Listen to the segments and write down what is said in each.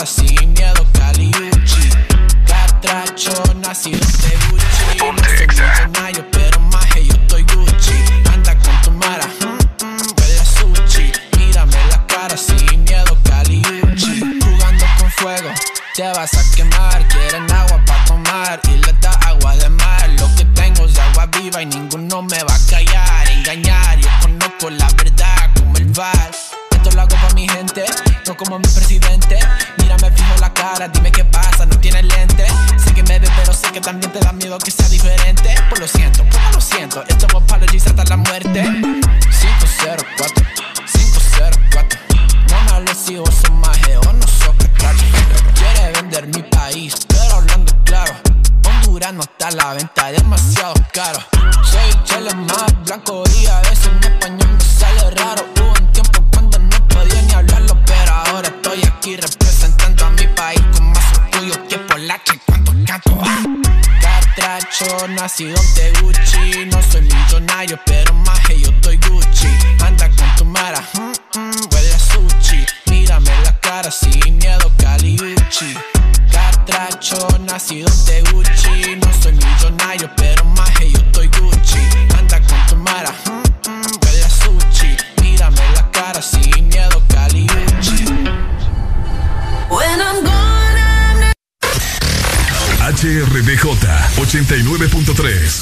cara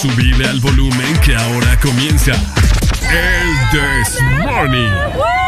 Subile al volumen que ahora comienza. El This Morning.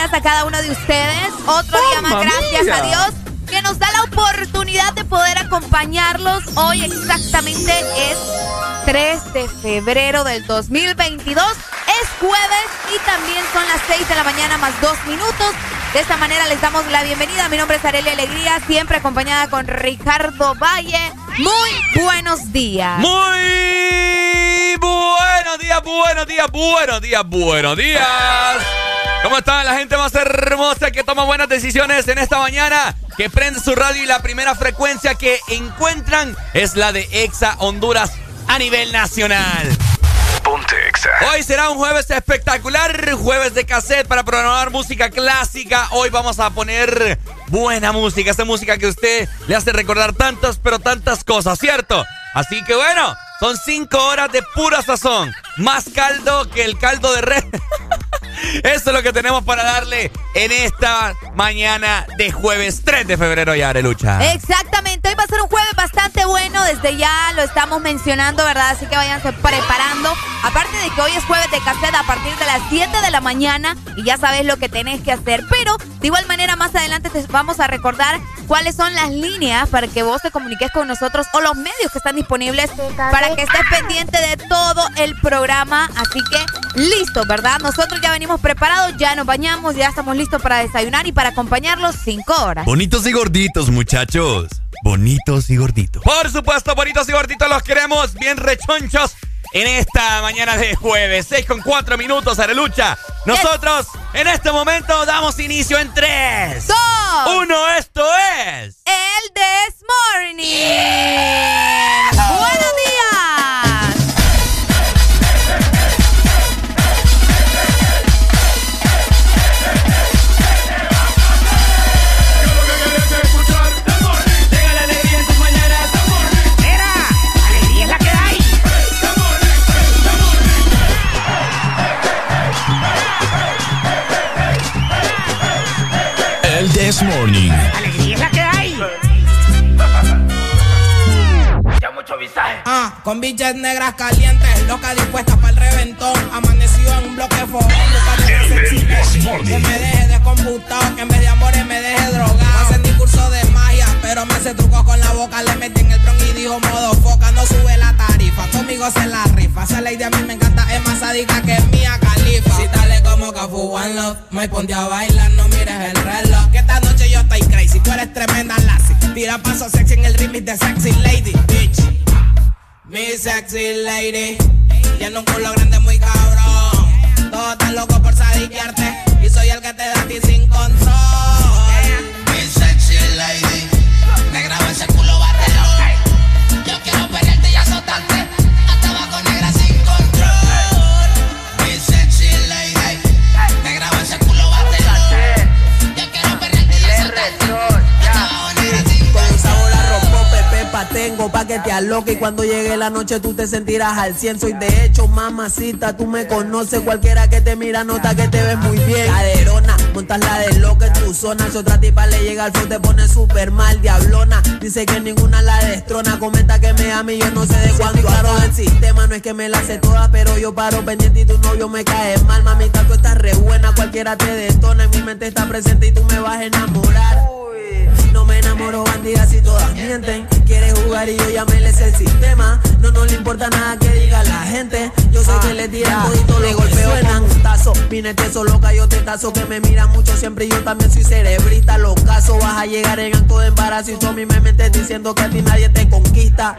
A cada uno de ustedes. Otro día más, ¡Mamma gracias mía! a Dios que nos da la oportunidad de poder acompañarlos. Hoy exactamente es 3 de febrero del 2022. Es jueves y también son las 6 de la mañana más 2 minutos. De esta manera les damos la bienvenida. Mi nombre es Arely Alegría, siempre acompañada con Ricardo Valle. Muy buenos días. Muy buenos días, buenos días, buenos días, buenos días. ¿Cómo están la gente más hermosa que toma buenas decisiones en esta mañana? Que prende su radio y la primera frecuencia que encuentran es la de Exa Honduras a nivel nacional. Ponte Exa. Hoy será un jueves espectacular, jueves de cassette para programar música clásica. Hoy vamos a poner buena música, esa música que a usted le hace recordar tantas, pero tantas cosas, ¿cierto? Así que bueno, son cinco horas de pura sazón, más caldo que el caldo de res. Eso es lo que tenemos para darle en esta mañana de jueves 3 de febrero ya, Arelucha. Exactamente, hoy va a ser un jueves bastante bueno, desde ya lo estamos mencionando, ¿verdad? Así que váyanse preparando. Aparte de que hoy es jueves de cassette a partir de las 7 de la mañana y ya sabes lo que tenés que hacer. Pero de igual manera más adelante te vamos a recordar cuáles son las líneas para que vos te comuniques con nosotros o los medios que están disponibles para que estés pendiente de todo el programa. Así que listo, ¿verdad? Nosotros ya venimos preparados, ya nos bañamos, ya estamos listos para desayunar y para acompañarlos 5 horas. Bonitos y gorditos, muchachos. bonitos y gorditos. Por supuesto, bonitos y gorditos los queremos bien rechonchos en esta mañana de jueves. 6 con 4 minutos a la lucha. Nosotros en este momento damos inicio en 3, 2, 1. Esto es. El This Morning. Buenos días. Con bichas negras calientes, loca dispuesta para el reventón. Amanecido en un bloque fogón, Que me deje descomputado, que en vez de amores me deje drogado. No hace ni curso de magia, pero me hace trucos con la boca. Le metí en el bron y dijo modo foca, no sube la tarifa. Conmigo se la rifa. Esa ley de a mí me encanta, es más sádica que mía califa. Si dale como Cafu One Love, me ponte a bailar, no mires el reloj. Que esta noche yo estoy crazy, tú eres tremenda lassie. Tira paso sexy en el remix de Sexy Lady, bitch. Mi sexy lady, tiene un culo grande muy cabrón. Todos están locos por sadiquearte y soy el que te da a ti sin control. Mi sexy lady, me graba ese culo barrero. Yo quiero pelearte y azotarte, tengo pa' que te aloque y cuando llegue la noche tú te sentirás al cien. Soy de hecho mamacita, tú me conoces, cualquiera que te mira nota que te ves muy bien. Caderona, montas la de loca en tu zona, si otra tipa le llega al flow te pone súper mal, diablona. Dice que ninguna la destrona, comenta que me ama y yo no sé de cuándo. Claro, el sistema no es que me la sé toda, pero yo paro pendiente y tu novio me cae mal. Mamita, tú estás re buena, cualquiera te detona, en mi mente está presente y tú me vas a enamorar. No me enamoro bandidas y todas mienten. Quiere jugar y yo ya me les el sistema. No nos le importa nada que diga la gente. Yo sé que le tiran todito, le golpeo suenan un tazo. Vine eso loca, yo te tazo que me mira mucho siempre. y Yo también soy cerebrita. Los casos vas a llegar en acto de embarazo y tú a mí me metes diciendo que a ti nadie te conquista.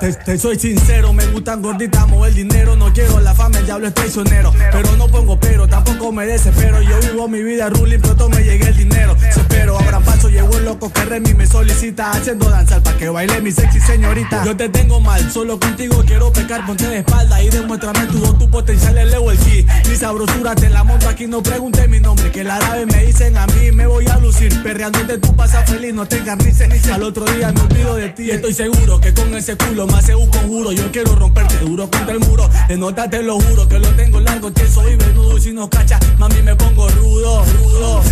Te, te soy sincero, me gustan gorditas, mover dinero. No quiero la fama, el diablo es traicionero. Pero no pongo pero, tampoco me desespero. Yo vivo mi vida ruling, pronto me llegue el dinero. Llegó el loco que Remy me solicita. Haciendo danzar pa' que baile mi sexy señorita. Yo te tengo mal, solo contigo quiero pecar, ponte de espalda y demuéstrame tu don, tu potencial, el leo el ki. Mi sabrosura te la monto aquí, no pregunte mi nombre. Que la árabe me dicen a mí, me voy a lucir. Perreándote tú pasas feliz, no te encarnices. Al otro día me olvido de ti. Estoy seguro que con ese culo me hace un conjuro. Yo quiero romperte duro contra el muro. De nota te lo juro que lo tengo largo, tieso y venudo. Si no cacha, mami me pongo rudo, rudo.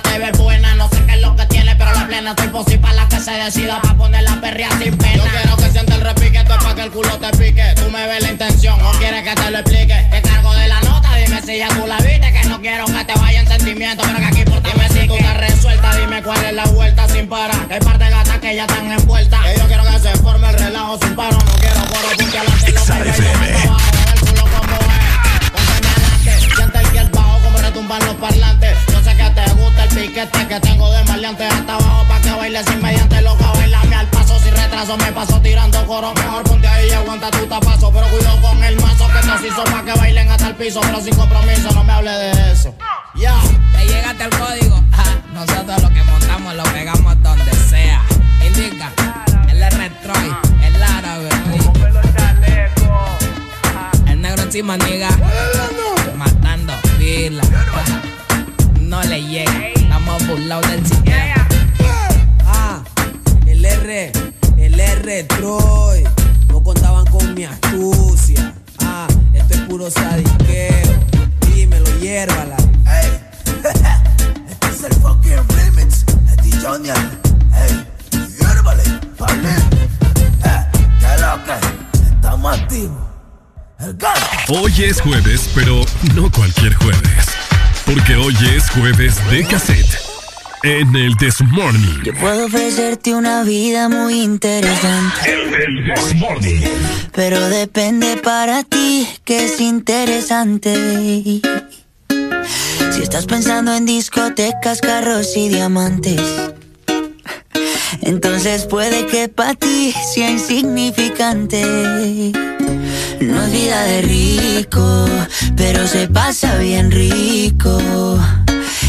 Te ves buena. No sé qué es lo que tiene, pero la plena estoy posible para la que se decida pa' poner la perrea sin pena. Yo quiero que sienta el repique, esto es pa' que el culo te pique. Tú me ves la intención, o quieres que te lo explique. La ya tú la viste. Que no quiero que te vaya en sentimiento, pero que aquí por ti Dime si tú estás resuelta, dime cuál es la vuelta sin parar. Que hay par de gatas que ya están envueltas. Que yo quiero que se forme el relajo sin paro. No quiero por Exa FM. el culo como es. Pónteme adelante, siente el que el bajo como retumban los parlantes. Yo sé que te gusta el piquete que tengo de maleante hasta abajo pa' que bailes inmediante. Loca, bailame me paso tirando coro. Mejor ponte ahí y aguanta tu tapazo. Pero cuidado con el mazo que te hizo pa' que bailen hasta el piso. Pero sin compromiso, no me hable de eso. Ya. Te llegaste al código. Nosotros lo que montamos lo pegamos donde sea. Indica, el R-Troy, el árabe. El negro encima, niga. Matando pila. No le llega. Estamos burlados del sistema. Ah, el R, el R Troy. No contaban con mi astucia. Ah, esto es puro sadiqueo. Dímelo, hiérvala. Hey, este es el fucking remix de Johnny. Hey, hiérvale, vale. Eh, ¿Qué es lo que? Estamos activos. Hoy es jueves, pero no cualquier jueves. Porque hoy es jueves de cassette. En el This Morning. Yo puedo ofrecerte una vida muy interesante. El This Morning. Pero depende para ti que es interesante. Si estás pensando en discotecas, carros y diamantes. Entonces puede que para ti sea insignificante. No es vida de rico, pero se pasa bien rico.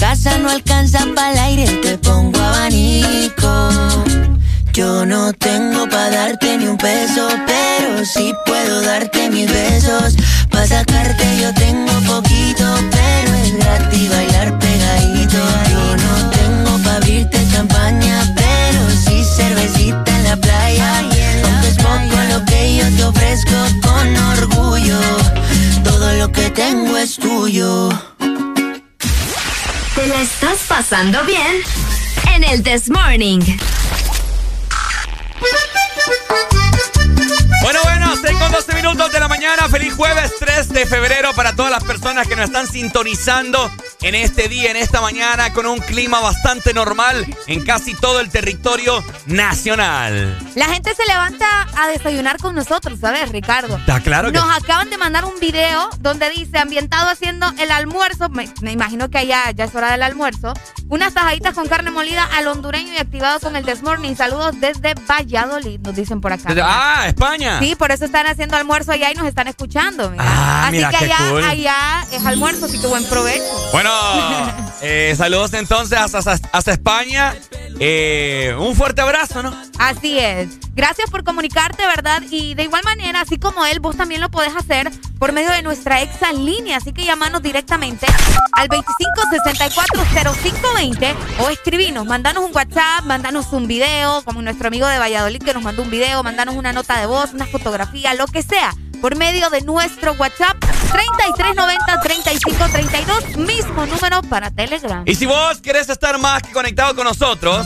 Casa no alcanza para el aire, te pongo abanico. Yo no tengo para darte ni un peso, pero sí puedo darte mis besos. Para sacarte yo tengo poquito, pero es gratis bailar pegadito. Yo no tengo para abrirte champaña, pero sí cervecita en la playa. Aunque es poco lo que yo te ofrezco con orgullo, todo lo que tengo es tuyo. ¿Te la estás pasando bien? En el This Morning. Bueno, bueno, 6 con 12 minutos de la mañana. Feliz jueves 3 de febrero para todas las personas que nos están sintonizando en este día, en esta mañana, con un clima bastante normal en casi todo el territorio nacional. La gente se levanta a desayunar con nosotros, ¿sabes, Ricardo? Está claro que Nos acaban de mandar un video donde dice ambientado haciendo el almuerzo. Me, me imagino que allá ya es hora del almuerzo. Unas tajaditas con carne molida al hondureño y activado con el This Morning. Saludos desde Valladolid, nos dicen por acá. Ah, España. Sí, por eso están haciendo almuerzo allá y nos están escuchando. mira. Ah, así mira, que allá, cool. allá es almuerzo, así que buen provecho. Bueno, eh, saludos entonces hasta, hasta España. Eh, un fuerte abrazo, ¿no? Así es. Gracias por comunicarte, ¿verdad? Y de igual manera, así como él, vos también lo podés hacer por medio de nuestra exa línea. Así que llamanos directamente al 25640520 o escribinos, mandanos un WhatsApp, mandanos un video, como nuestro amigo de Valladolid que nos mandó un video, mandanos una nota de voz, una fotografía, lo que sea, por medio de nuestro WhatsApp 3390-3532, mismo número para Telegram. Y si vos querés estar más que conectado con nosotros,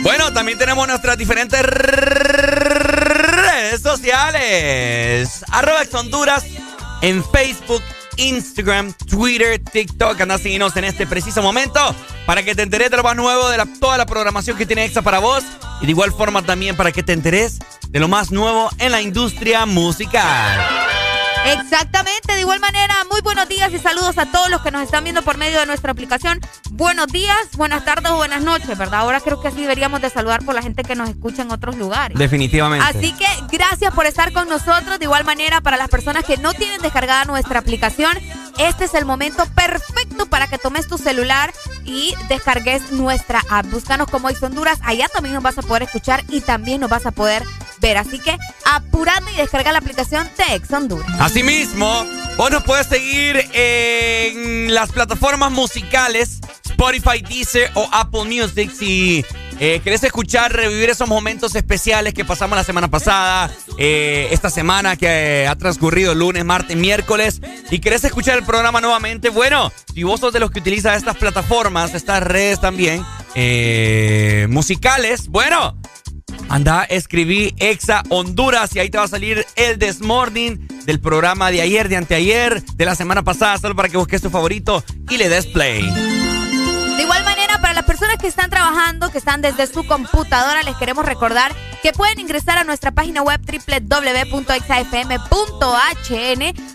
bueno, también tenemos nuestras diferentes redes sociales. Arroba Honduras en Facebook, Instagram, Twitter, TikTok. Anda a en este preciso momento para que te enteres de lo más nuevo de toda la programación que tiene Exa para vos. Y de igual forma también para que te enteres de lo más nuevo en la industria musical. Exactamente, de igual manera, muy buenos días y saludos a todos los que nos están viendo por medio de nuestra aplicación. Buenos días, buenas tardes o buenas noches, ¿verdad? Ahora creo que así deberíamos de saludar por la gente que nos escucha en otros lugares. Definitivamente. Así que gracias por estar con nosotros. De igual manera, para las personas que no tienen descargada nuestra aplicación, este es el momento perfecto para que tomes tu celular y descargues nuestra app. Búscanos como Ex Honduras, allá también nos vas a poder escuchar y también nos vas a poder ver. Así que apurate y descarga la aplicación de Ex Honduras. Asimismo, vos nos puedes seguir en las plataformas musicales Spotify, Deezer o Apple Music. Si eh, querés escuchar, revivir esos momentos especiales que pasamos la semana pasada, eh, esta semana que eh, ha transcurrido lunes, martes, miércoles, y querés escuchar el programa nuevamente, bueno, si vos sos de los que utilizan estas plataformas, estas redes también, musicales, bueno, anda, escribí Exa Honduras y ahí te va a salir el Desmorning del programa de ayer, de anteayer, de la semana pasada, solo para que busques tu favorito y le des play. De igual manera, para las personas que están trabajando, que están desde su computadora, les queremos recordar que pueden ingresar a nuestra página web www.exafm.hn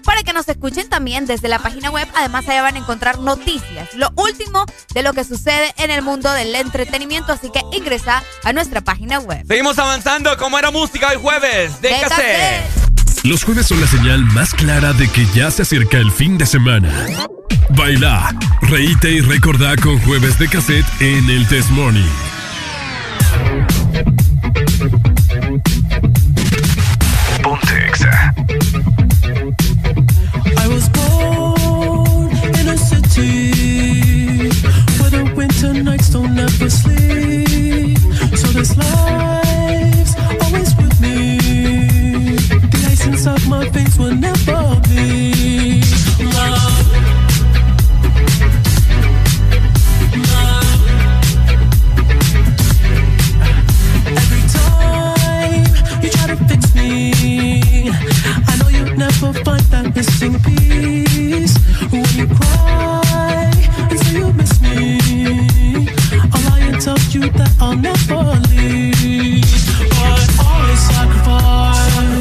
para que nos escuchen también desde la página web. Además, allá van a encontrar noticias, lo último de lo que sucede en el mundo del entretenimiento. Así que ingresa a nuestra página web. Seguimos avanzando como era música hoy jueves de Los jueves son la señal más clara de que ya se acerca el fin de semana. Baila, reíte y recordá con jueves de cassette en el Test Morning. Ponte Exa. I was born in a city where the winter nights don't ever sleep. So this veins will never be. Love. never find that missing piece. When you cry and say you miss me, lie and you that I'll never leave. But I sacrificed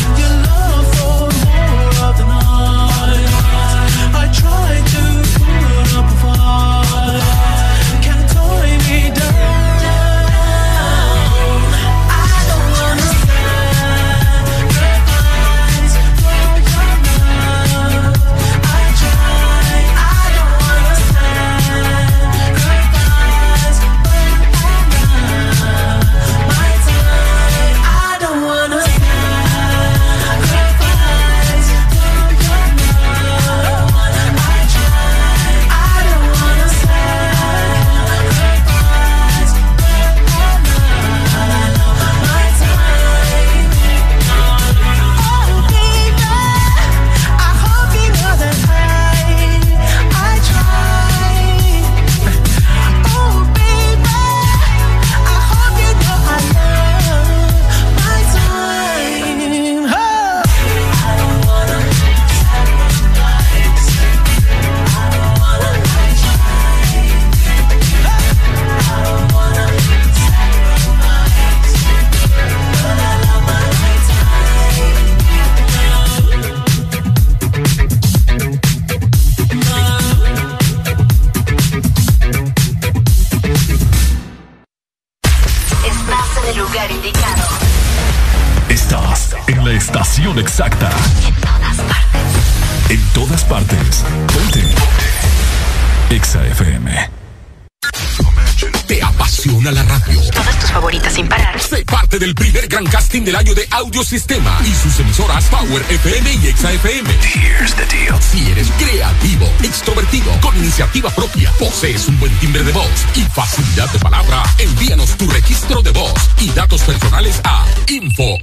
FM y Exa FM. Here's the deal. Si eres creativo, extrovertido, con iniciativa propia, posees un buen timbre de voz y facilidad de palabra, envíanos tu registro de voz y datos personales a info.as.hn.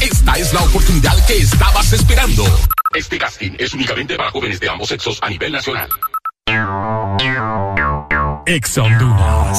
Esta es la oportunidad que estabas esperando. Este casting es únicamente para jóvenes de ambos sexos a nivel nacional. Exa Honduras.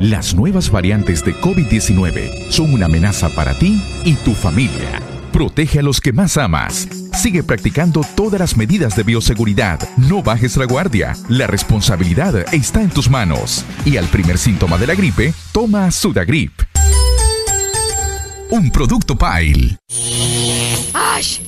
Las nuevas variantes de COVID-19 son una amenaza para ti y tu familia. Protege a los que más amas. Sigue practicando todas las medidas de bioseguridad. No bajes la guardia. La responsabilidad está en tus manos. Y al primer síntoma de la gripe, toma Sudagrip. Un producto Pile. ¡Ash!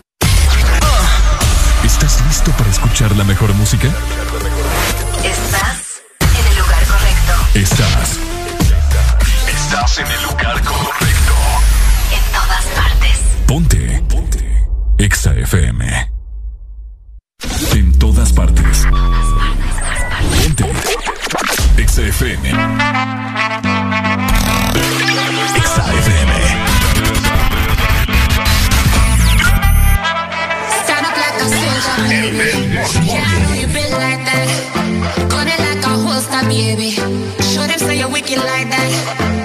¿Estás listo para escuchar la mejor música? Estás en el lugar correcto. Estás. Estás en el lugar correcto. En todas partes. Ponte. Ponte. Exa FM. En todas partes. Ponte. Exa FM. Exa FM. Like that. Like a holster, baby. Show them say you're wicked like that.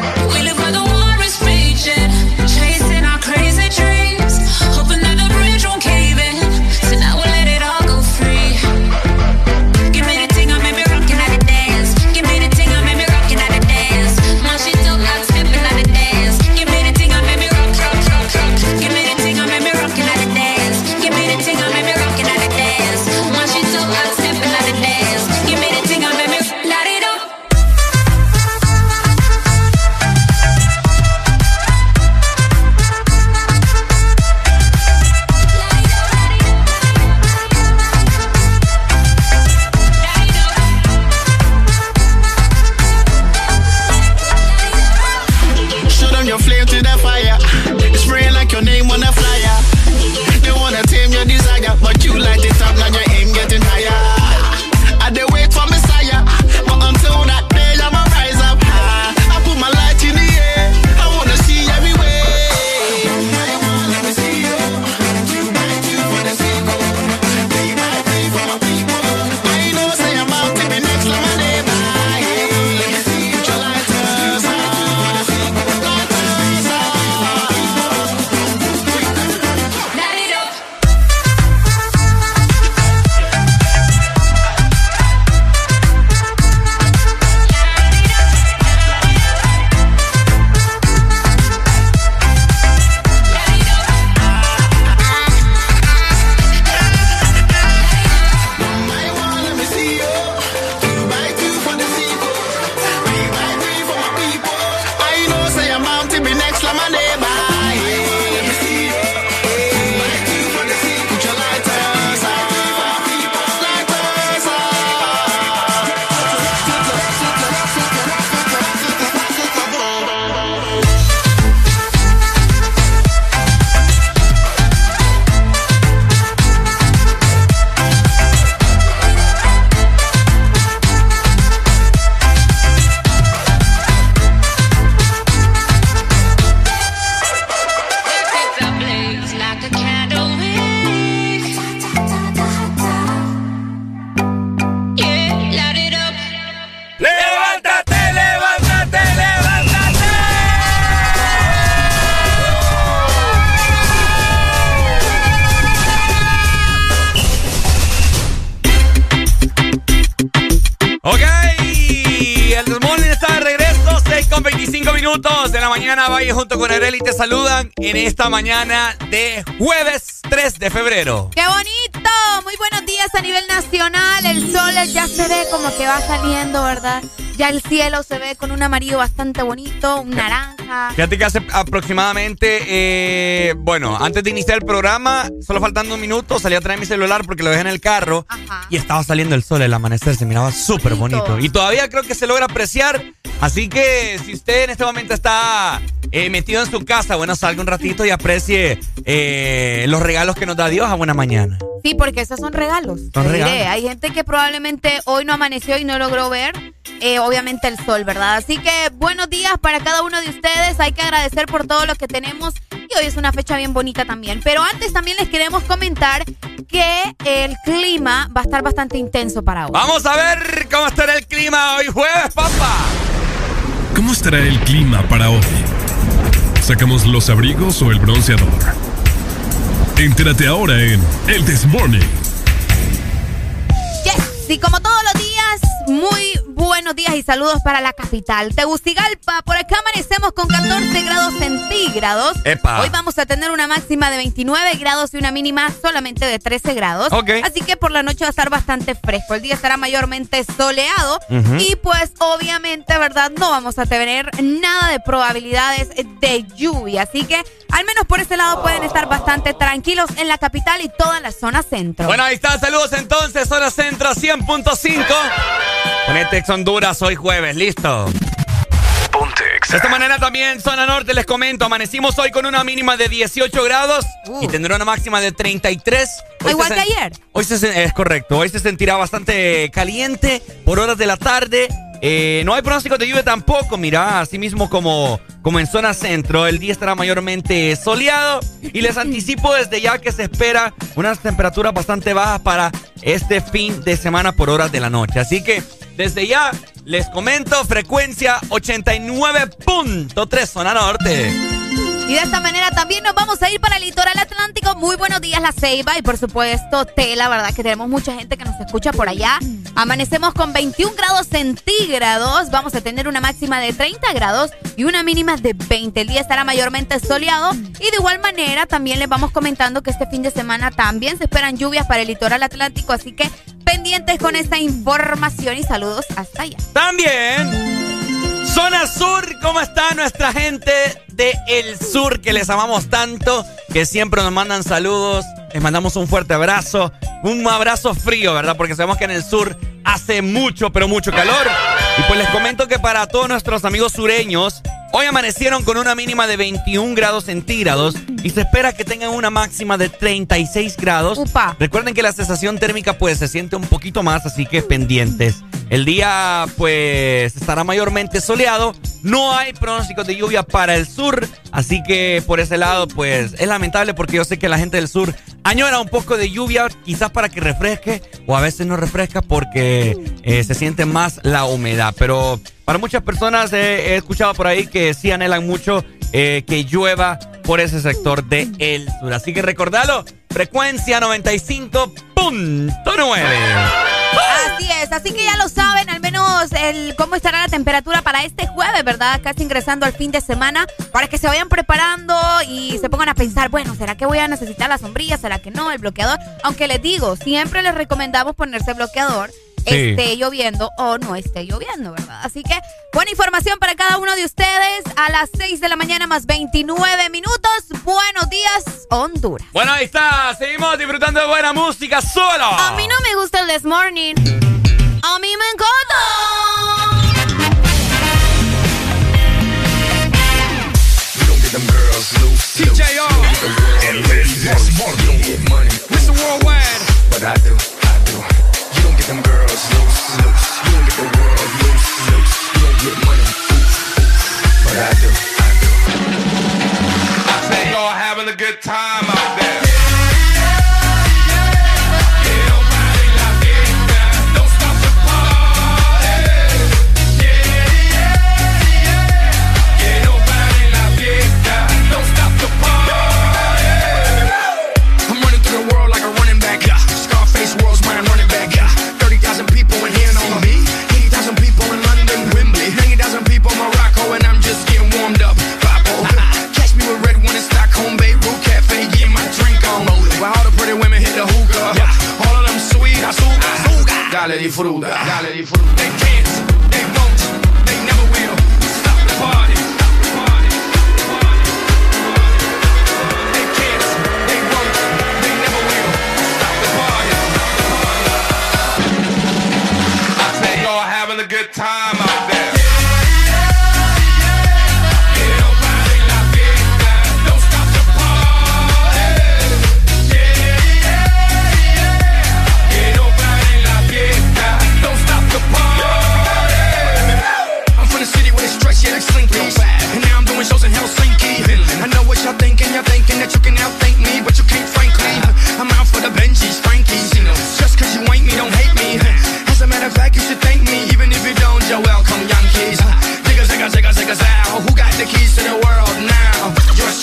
Mañana de jueves 3 de febrero. ¡Qué bonito! Muy buenos días a nivel nacional. El sol ya se ve como que va saliendo, ¿verdad? Ya el cielo se ve con un amarillo bastante bonito, un naranja. Fíjate que hace aproximadamente, eh, bueno, antes de iniciar el programa, solo faltando un minuto, salí a traer mi celular porque lo dejé en el carro y estaba saliendo el sol, el amanecer, se miraba súper bonito. Y todavía creo que se logra apreciar. Así que si usted en este momento está eh, metido en su casa, bueno, salga un ratito y aprecie eh, los regalos que nos da Dios a buena mañana. Sí, porque esos son regalos. Son Te diré, regalos. Hay gente que probablemente hoy no amaneció y no logró ver, eh, obviamente, el sol, ¿verdad? Así que buenos días para cada uno de ustedes. Hay que agradecer por todo lo que tenemos. Y hoy es una fecha bien bonita también. Pero antes también les queremos comentar que el clima va a estar bastante intenso para hoy. Vamos a ver cómo estará el clima hoy jueves, papá. ¿Cómo estará el clima para hoy? ¿Sacamos los abrigos o el bronceador? Entérate ahora en El This. Y como todos los días, muy buenos días y saludos para la capital. Tegucigalpa, por acá amanecemos con 14 grados centígrados. Epa. Hoy vamos a tener una máxima de 29 grados y una mínima solamente de 13 grados. Ok. Así que por la noche va a estar bastante fresco. El día estará mayormente soleado. Y pues obviamente, ¿verdad? No vamos a tener nada de probabilidades de lluvia. Así que al menos por ese lado pueden estar bastante tranquilos en la capital y toda la zona centro. Bueno, ahí está. Saludos entonces. Zona Centro 100.5. Ponete ex Honduras hoy jueves. Listo. De esta manera también, zona norte, les comento, amanecimos hoy con una mínima de 18 grados y tendrá una máxima de 33. Hoy Igual que ayer. Hoy se, es correcto, hoy se sentirá bastante caliente por horas de la tarde. Eh, no hay pronóstico de lluvia tampoco, mira, así mismo como, como en zona centro, el día estará mayormente soleado y les anticipo desde ya que se espera unas temperaturas bastante bajas para este fin de semana por horas de la noche. Así que desde ya les comento frecuencia 89.3 zona norte. Y de esta manera también nos vamos a ir para el litoral atlántico. Muy buenos días, La Ceiba. Y por supuesto, Tela, ¿verdad? Que tenemos mucha gente que nos escucha por allá. Amanecemos con 21 grados centígrados. Vamos a tener una máxima de 30 grados y una mínima de 20. El día estará mayormente soleado. Y de igual manera, también les vamos comentando que este fin de semana también se esperan lluvias para el litoral atlántico. Así que pendientes con esta información y saludos hasta allá. También, zona sur, ¿cómo está nuestra gente de El Sur que les amamos tanto? Que siempre nos mandan saludos. Les mandamos un fuerte abrazo. Un abrazo frío, ¿verdad? Porque sabemos que en el sur hace mucho, pero mucho calor. Y pues les comento que para todos nuestros amigos sureños, hoy amanecieron con una mínima de 21 grados centígrados y se espera que tengan una máxima de 36 grados. Recuerden que la sensación térmica pues se siente un poquito más, así que pendientes. El día pues estará mayormente soleado. No hay pronósticos de lluvia para el sur, así que por ese lado pues es lamentable porque yo sé que la gente del sur añora un poco de lluvia, quizás para que refresque o a veces no refresca porque eh, se siente más la humedad. Pero para muchas personas eh, he escuchado por ahí que sí anhelan mucho eh, que llueva por ese sector de el sur. Así que recordalo, frecuencia 95.9. Así es, así que ya lo saben, al menos el cómo estará la temperatura para este jueves, ¿verdad? Casi ingresando al fin de semana, para que se vayan preparando y se pongan a pensar, bueno, ¿será que voy a necesitar la sombrilla? ¿Será que no? El bloqueador. Aunque les digo, siempre les recomendamos ponerse bloqueador. Sí. Esté lloviendo o no esté lloviendo, ¿verdad? Así que buena información para cada uno de ustedes a las 6 de la mañana más 29 minutos. Buenos días, Honduras. Bueno, ahí está. Seguimos disfrutando de buena música solo. A mí no me gusta el This Morning. A mí me encanta. And ladies, Mr. Worldwide. But I do, I do. You don't get them girls I do, I do. I say y'all having a good time Gale di frutta, gale di frutta.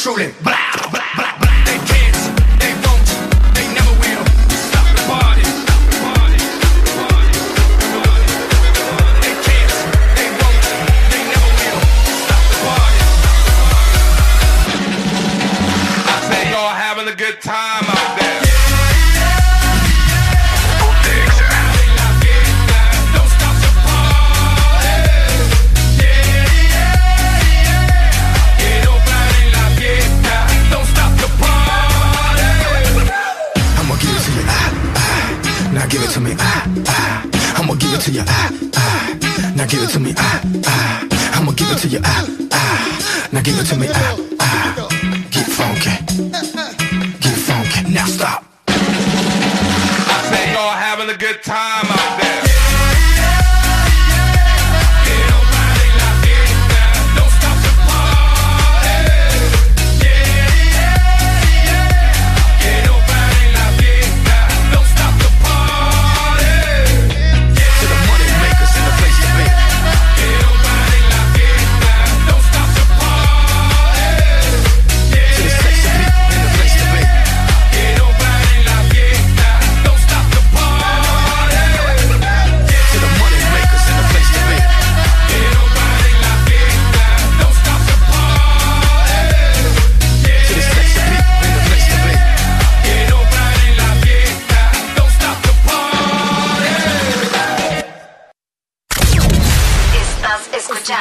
Truly. Blah, blah, blah. They can't, they won't, they never will stop the party. They can't, you, ah, ah. Now give it to me, ah, ah. I'ma give it to you, ah, ah. Now give it to me, ah, ah. Get funky, get funky. Now stop. I say y'all having a good time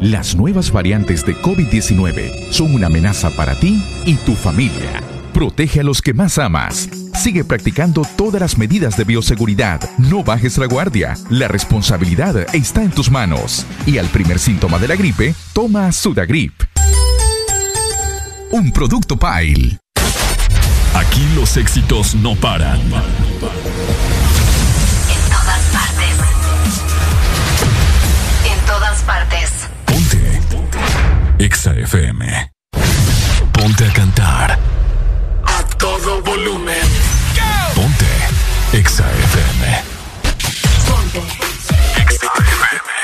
Las nuevas variantes de COVID-19 son una amenaza para ti y tu familia. Protege a los que más amas. Sigue practicando todas las medidas de bioseguridad. No bajes la guardia. La responsabilidad está en tus manos. Y al primer síntoma de la gripe, toma Sudagrip. Un producto Pile. Aquí los éxitos no paran. En todas Exa FM. Ponte a cantar. A todo volumen. Ponte Exa FM. Ponte.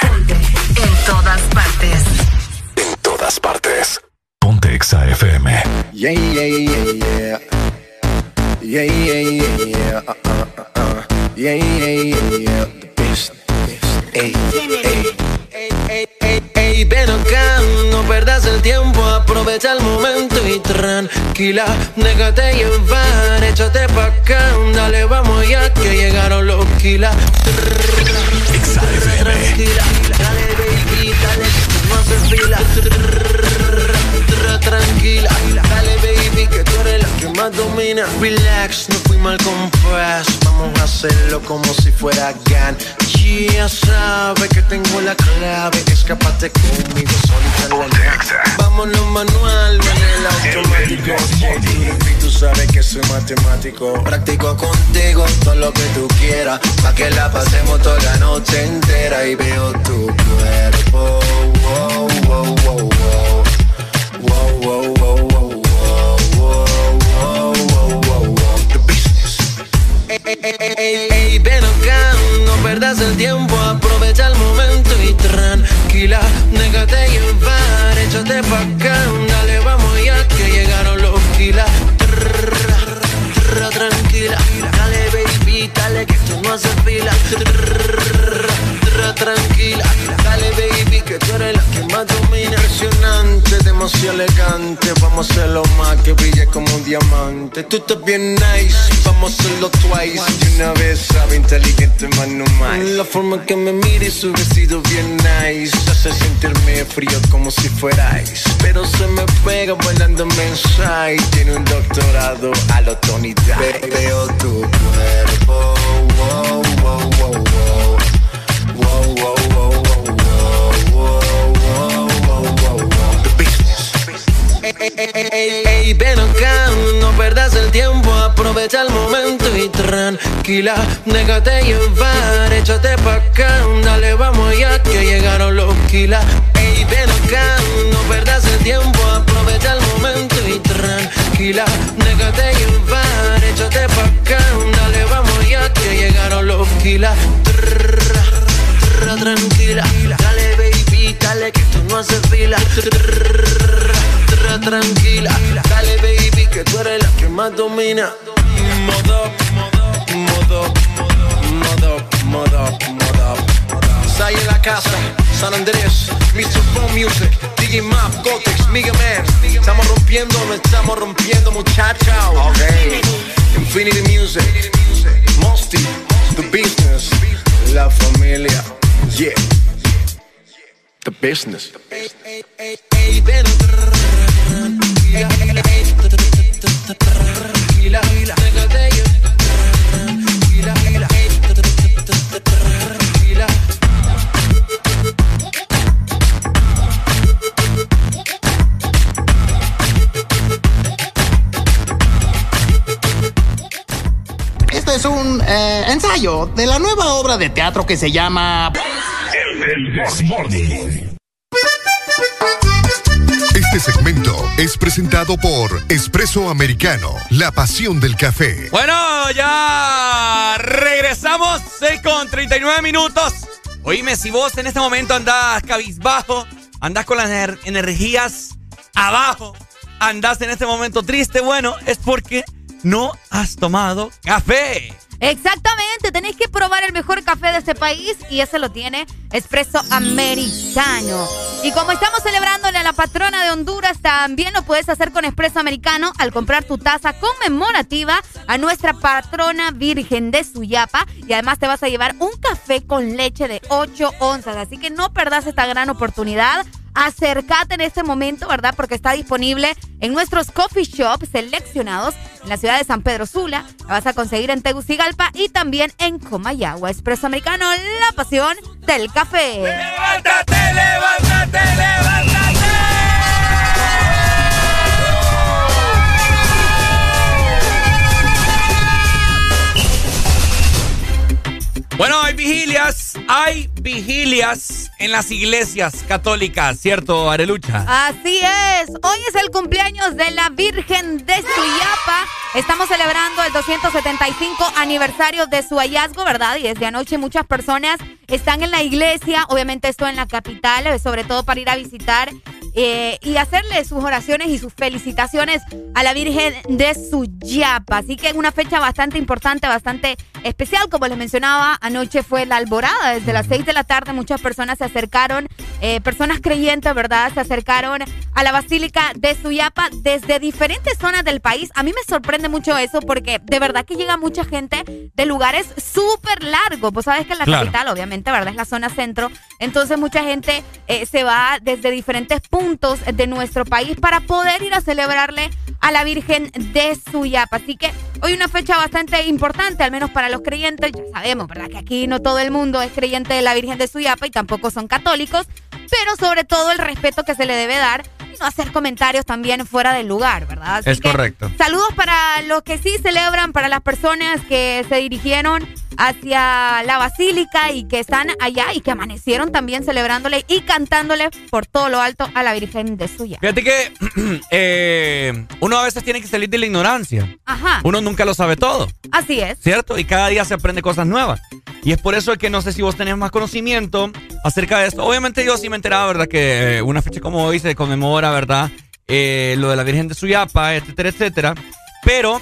Ponte. En todas partes. En todas partes. Ponte Exa FM. Yeah, yeah, yeah, yeah. Yeah, yeah, yeah, yeah. Uh, uh, uh, uh. Yeah, yeah, yeah, yeah. The best, the best. Ey, ey. Ey, ey, ey, ven acá, no perdas el tiempo, aprovecha el momento y tranquila, déjate llevar, échate pa' acá, dale, vamos ya que llegaron los kilas. Tranquila, dale baby, dale, no hace fila. Tranquila, dale baby, que tú eres la que más domina. Relax, no fui mal compás, vamos a hacerlo como si fuera GAN. Ya sabe que tengo la clave, escapate conmigo solita en la nave. Vámonos manual, en el automático. Y tú sabes que soy matemático. Practico contigo todo lo que tú quieras, pa' que la pasemos toda la noche entera y veo tu cuerpo. Wow, wow, wow, wow. Wow, Ey, ey, ven acá, no perdas el tiempo, aprovecha el momento y tranquila, déjate llevar, échate pa' acá, dale, vamos ya que llegaron los kilas. Tranquila, dale baby, dale que tú no haces fila. Tranquila, dale baby que tú eres la que más domina. Impresionante, demasiado elegante, vamos a hacerlo más que brille como un diamante. Tú estás bien nice, vamos a hacerlo twice. Y una vez sabe inteligente más no más. La forma que me mires, su vestido bien nice, hace sentirme frío como si fuera ice. Pero se me pega bailando inside, tiene un doctorado a lo Tony Veo tu cuerpo, wow, wow, wow. Wow, Ey, ey, ey, ven acá, no perdas el tiempo, aprovecha el momento y tranquila, déjate llevar, échate pa' acá, dale, vamos ya que llegaron los kilas. Ey, ven acá, no perdas el tiempo, aprovecha el momento y tranquila, déjate llevar, échate pa' acá, dale, vamos ya que llegaron los kilas. Tranquila, dale que tú no haces fila. Tranquila, dale baby, que tú eres la que más domina. Modo, modo, modo, modo, modo. Sai en la casa, San Andrés, Mr. Phone Music, DJ Map, Gotex, Mega Man. Estamos rompiendo, no estamos rompiendo, muchachos. Ok. Infinity Music, Mosty, The Business, La Familia. Yeah. The Business. Este es un eh, ensayo de la nueva obra de teatro que se llama... El Desmorning. Este segmento es presentado por Espresso Americano, la pasión del café. Bueno, ya regresamos 6 con 39 minutos. Oíme, si vos en este momento andás cabizbajo, andás con las ener- energías abajo, andás en este momento triste, bueno, es porque no has tomado café. Exactamente, tenéis que probar el mejor café de este país y ese lo tiene Espresso Americano. Y como estamos celebrándole a la patrona de Honduras, también lo puedes hacer con Espresso Americano al comprar tu taza conmemorativa a nuestra patrona virgen de Suyapa y además te vas a llevar un café con leche de 8 onzas, así que no perdás esta gran oportunidad. Acércate en este momento, ¿verdad? Porque está disponible en nuestros coffee shops seleccionados en la ciudad de San Pedro Sula. La vas a conseguir en Tegucigalpa y también en Comayagua. Espresso Americano, la pasión del café. ¡Levántate, levántate, levántate! Bueno, hay vigilias, hay vigilias en las iglesias católicas, ¿cierto, Arelucha? Así es. Hoy es el cumpleaños de la Virgen de Suyapa. Estamos celebrando el 275 aniversario de su hallazgo, ¿verdad? Y desde anoche muchas personas están en la iglesia, obviamente esto en la capital, sobre todo para ir a visitar eh, y hacerle sus oraciones y sus felicitaciones a la Virgen de Suyapa. Así que es una fecha bastante importante, bastante especial. Como les mencionaba, anoche fue la alborada. Desde las 6 de la tarde muchas personas se acercaron, eh, personas creyentes, ¿verdad? Se acercaron a la Basílica de Suyapa desde diferentes zonas del país. A mí me sorprende mucho eso porque de verdad que llega mucha gente de lugares súper largos. Vos sabes que en la Claro. capital, obviamente, ¿verdad? Es la zona centro. Entonces mucha gente eh, se va desde diferentes puntos de nuestro país para poder ir a celebrarle a la Virgen de Suyapa. Así que hoy una fecha bastante importante, al menos para los creyentes. Ya sabemos, ¿verdad? Que aquí no todo el mundo es creyente de la Virgen de Suyapa y tampoco son católicos, pero sobre todo el respeto que se le debe dar y no hacer comentarios también fuera del lugar, ¿verdad? Así Es que correcto. Saludos para los que sí celebran, para las personas que se dirigieron hacia la basílica y que están allá y que amanecieron también celebrándole y cantándole por todo lo alto a la Virgen de Suya. Fíjate que eh, uno a veces tiene que salir de la ignorancia. Ajá, Uno nunca lo sabe todo, así es. ¿cierto? Y cada día se aprende cosas nuevas. Y es por eso que no sé si vos tenés más conocimiento acerca de esto. Obviamente yo sí me he enterado, ¿verdad? Que eh, una fecha como hoy se conmemora, ¿verdad? Eh, lo de la Virgen de Suyapa, etcétera, etcétera. Pero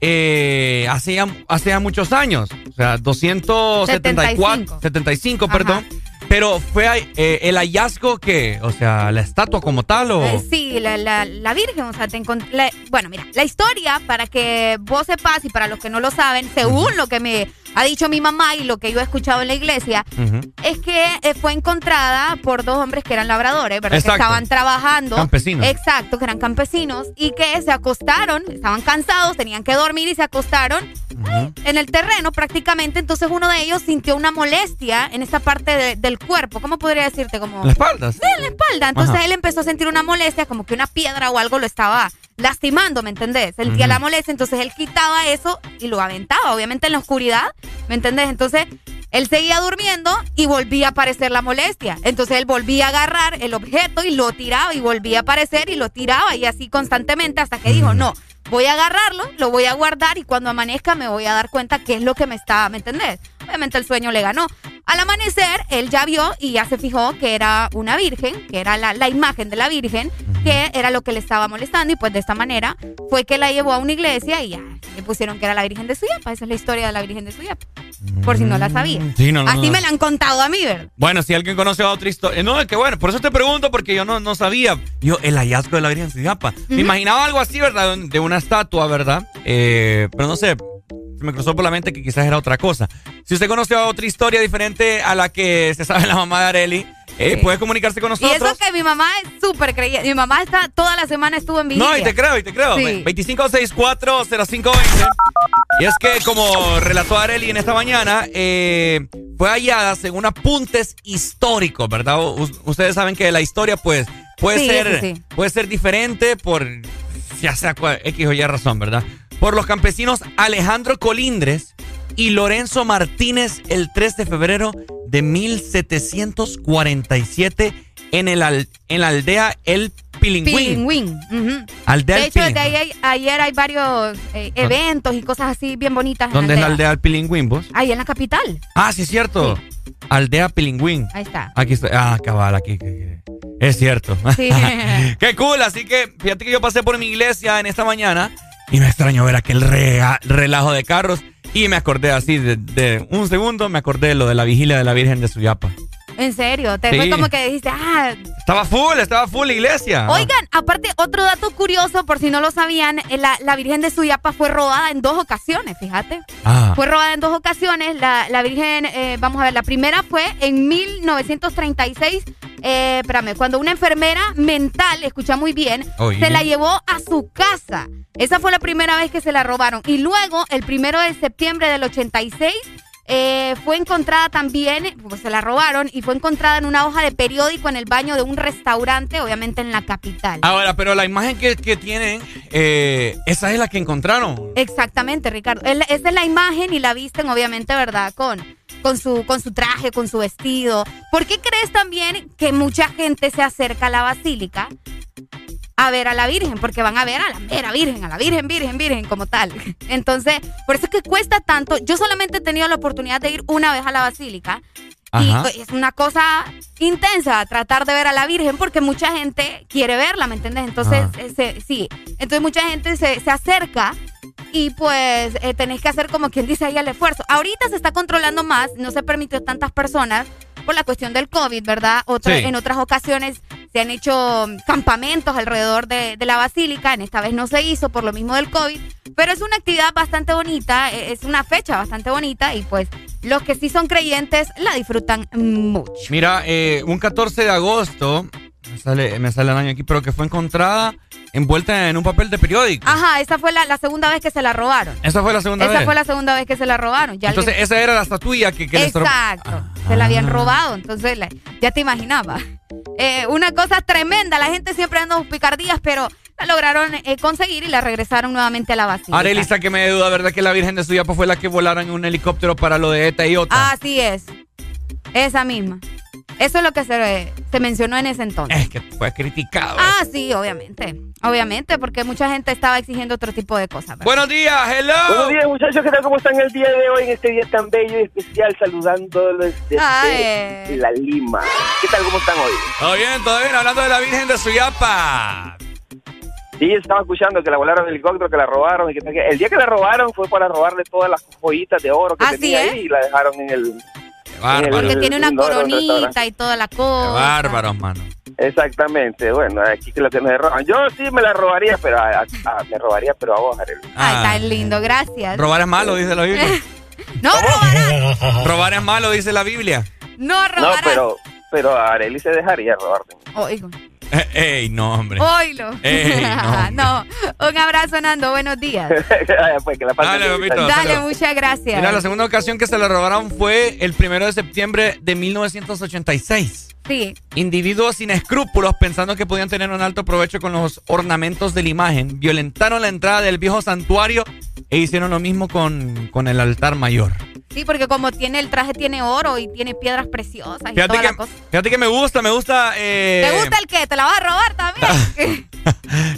eh, hace, ya, hace ya muchos años, o sea, 274, 75, Ajá. perdón. Pero fue eh, el hallazgo que, o sea, la estatua como tal o... Eh, sí, la, la, la Virgen, o sea, te la- bueno, mira, la historia, para que vos sepas y para los que no lo saben, según lo que me ha dicho mi mamá y lo que yo he escuchado en la iglesia, es que eh, fue encontrada por dos hombres que eran labradores, ¿verdad? Exacto. Que estaban trabajando. Campesinos. Exacto, que eran campesinos y que se acostaron, estaban cansados, tenían que dormir y se acostaron en el terreno prácticamente. Entonces uno de ellos sintió una molestia en esta parte de- del cuerpo. ¿Cómo podría decirte? Como... La espalda. Sí, en la espalda. Entonces Ajá. él empezó a sentir una molestia, como que una piedra o algo lo estaba lastimando, ¿me entendés? Sentía Ujú. la molestia, entonces él quitaba eso y lo aventaba, obviamente en la oscuridad, ¿me entendés? Entonces él seguía durmiendo y volvía a aparecer la molestia. Entonces él volvía a agarrar el objeto y lo tiraba y volvía a aparecer y lo tiraba y así constantemente hasta que dijo, no, voy a agarrarlo, lo voy a guardar y cuando amanezca me voy a dar cuenta qué es lo que me está, ¿me entendés? Obviamente el sueño le ganó. Al amanecer, él ya vio y ya se fijó que era una virgen, que era la, la imagen de la virgen, que era lo que le estaba molestando y pues de esta manera fue que la llevó a una iglesia y ya le pusieron que era la Virgen de Suyapa. Esa es la historia de la Virgen de Suyapa, por si no la sabía. Sí, no, no, Así no. me la han contado a mí, ¿verdad? Bueno, si alguien conoce otra historia. No, es que bueno, por eso te pregunto, porque yo no, no sabía. Yo, el hallazgo de la Virgen de Suyapa. Me Ujú. imaginaba algo así, ¿verdad? De una estatua, ¿verdad? Eh, pero no sé. Me cruzó por la mente que quizás era otra cosa. Si usted conoce otra historia diferente a la que se sabe la mamá de Areli, eh, Sí. puede comunicarse con Y nosotros. eso que mi mamá es súper creyente. Mi mamá está toda la semana estuvo en vigilia. No, y te creo, y te creo. Sí. 25640520. Y es que, como relató Areli en esta mañana, eh, fue hallada según apuntes históricos, ¿verdad? U- ustedes saben que la historia, pues, puede Sí, ser puede ser diferente por ya sea cual- X o Y razón, ¿verdad? Por los campesinos Alejandro Colindres y Lorenzo Martínez el 3 de febrero de 1747 en, el al- en la aldea El Pilingüín. Pilingüín. ujú. Aldea De hecho, ahí, ayer hay varios eh, eventos y cosas así bien bonitas. ¿Dónde en es la aldea El Pilingüín, vos? Ahí en la capital. Ah, sí, es cierto. Aldea Pilingüín. Ahí está. Aquí está. Ah, cabal, aquí. que- que- Es cierto. Sí. Qué cool. Así que fíjate que yo pasé por mi iglesia en esta mañana y me extrañó ver aquel rega- relajo de carros. Y me acordé así de, de un segundo, me acordé de lo de la vigilia de la Virgen de Suyapa. En serio, te Sí. fue como que dijiste, ah, Estaba full, estaba full la iglesia. Oigan, aparte, otro dato curioso, por si no lo sabían, eh, la, la Virgen de Suyapa fue robada en dos ocasiones, fíjate. Ah. Fue robada en dos ocasiones. La, la Virgen, eh, vamos a ver, la primera fue en 1936. Eh, espérame, cuando una enfermera mental, escucha muy bien, Oye. se la llevó a su casa. Esa fue la primera vez que se la robaron. Y luego, el primero de septiembre del 86, eh, fue encontrada también, pues se la robaron y fue encontrada en una hoja de periódico en el baño de un restaurante, obviamente en la capital. Ahora, pero la imagen que, que tienen, eh, esa es la que encontraron. Exactamente, Ricardo. Esa es la imagen y la visten, obviamente, ¿verdad? Con, con, su, con su traje, con su vestido. ¿Por qué crees también que mucha gente se acerca a la basílica a ver a la Virgen? Porque van a ver a la mera Virgen, a la Virgen, Virgen, Virgen, como tal. Entonces, por eso es que cuesta tanto. Yo solamente he tenido la oportunidad de ir una vez a la basílica. Ajá. Y es una cosa intensa tratar de ver a la Virgen porque mucha gente quiere verla, ¿me entiendes? Entonces, Ah. eh, se- sí. Entonces mucha gente se, se acerca y pues eh, tenés que hacer como quien dice ahí el esfuerzo. Ahorita se está controlando más, no se permitió tantas personas por la cuestión del COVID, ¿verdad? Otra- Sí. En otras ocasiones se han hecho mm, campamentos alrededor de, la basílica, en esta vez no se hizo por lo mismo del COVID, pero es una actividad bastante bonita, eh, es una fecha bastante bonita y pues los que sí son creyentes la disfrutan mucho. Mira, eh, un 14 de agosto, me sale, me sale el año aquí, pero que fue encontrada envuelta en un papel de periódico. Ajá, esa fue la, la segunda vez que se la robaron. Esa fue la segunda Esa vez. fue la segunda vez que se la robaron. Ya Entonces, alguien- esa era la estatuilla que, que Exacto. Se la habían robado, entonces la- ya te imaginabas. Eh, una cosa tremenda, la gente siempre anda picardías, pero la lograron eh, conseguir y la regresaron nuevamente a la basílica. Arely, sáqueme de duda, ¿verdad que la Virgen de Suyapa fue la que volaron en un helicóptero para lo de ETA y OTA? Así es. Esa misma. Eso es lo que se, se mencionó en ese entonces. Es que fue criticado. Ah, sí, obviamente. Obviamente, porque mucha gente estaba exigiendo otro tipo de cosas. ¿verdad? Buenos días, hello. Buenos días, muchachos. ¿Qué tal? ¿Cómo están el día de hoy en este día tan bello y especial? Saludándolos desde Ay. La Lima. ¿Qué tal? ¿Cómo están hoy? Todo bien, todo bien, hablando de la Virgen de Suyapa. Sí, estaba escuchando que la volaron en helicóptero, que la robaron. Y que, que- el día que la robaron fue para robarle todas las joyitas de oro que Así tenía es. ahí y la dejaron en el. Porque tiene una coronita y toda la cosa. Bárbaros, mano. Exactamente. Bueno, aquí que lo que nos roban. Yo sí me la robaría, pero a- a- a- me robaría, pero a vos, Arely. Ay, tan lindo, gracias. Robar es malo, dice la Biblia. No robarás. Robar es malo, dice la Biblia. No No, robarás. pero, pero a Arely se dejaría robar. Oigo. Eh, Ey, no, hombre. Oilo. Ey, no, no. Un abrazo, Nando. Buenos días. pues que la pasen Dale, papito. muchas gracias. Mira, la segunda ocasión que se la robaron fue el primero de septiembre de 1986. Sí. Individuos sin escrúpulos, pensando que podían tener un alto provecho con los ornamentos de la imagen, violentaron la entrada del viejo santuario e hicieron lo mismo con, con el altar mayor. Sí, porque como tiene el traje tiene oro y tiene piedras preciosas y Fíjate toda que, la cosa. fíjate que me gusta, me gusta. eh, ¿Te gusta el qué? ¿Te la vas a robar también?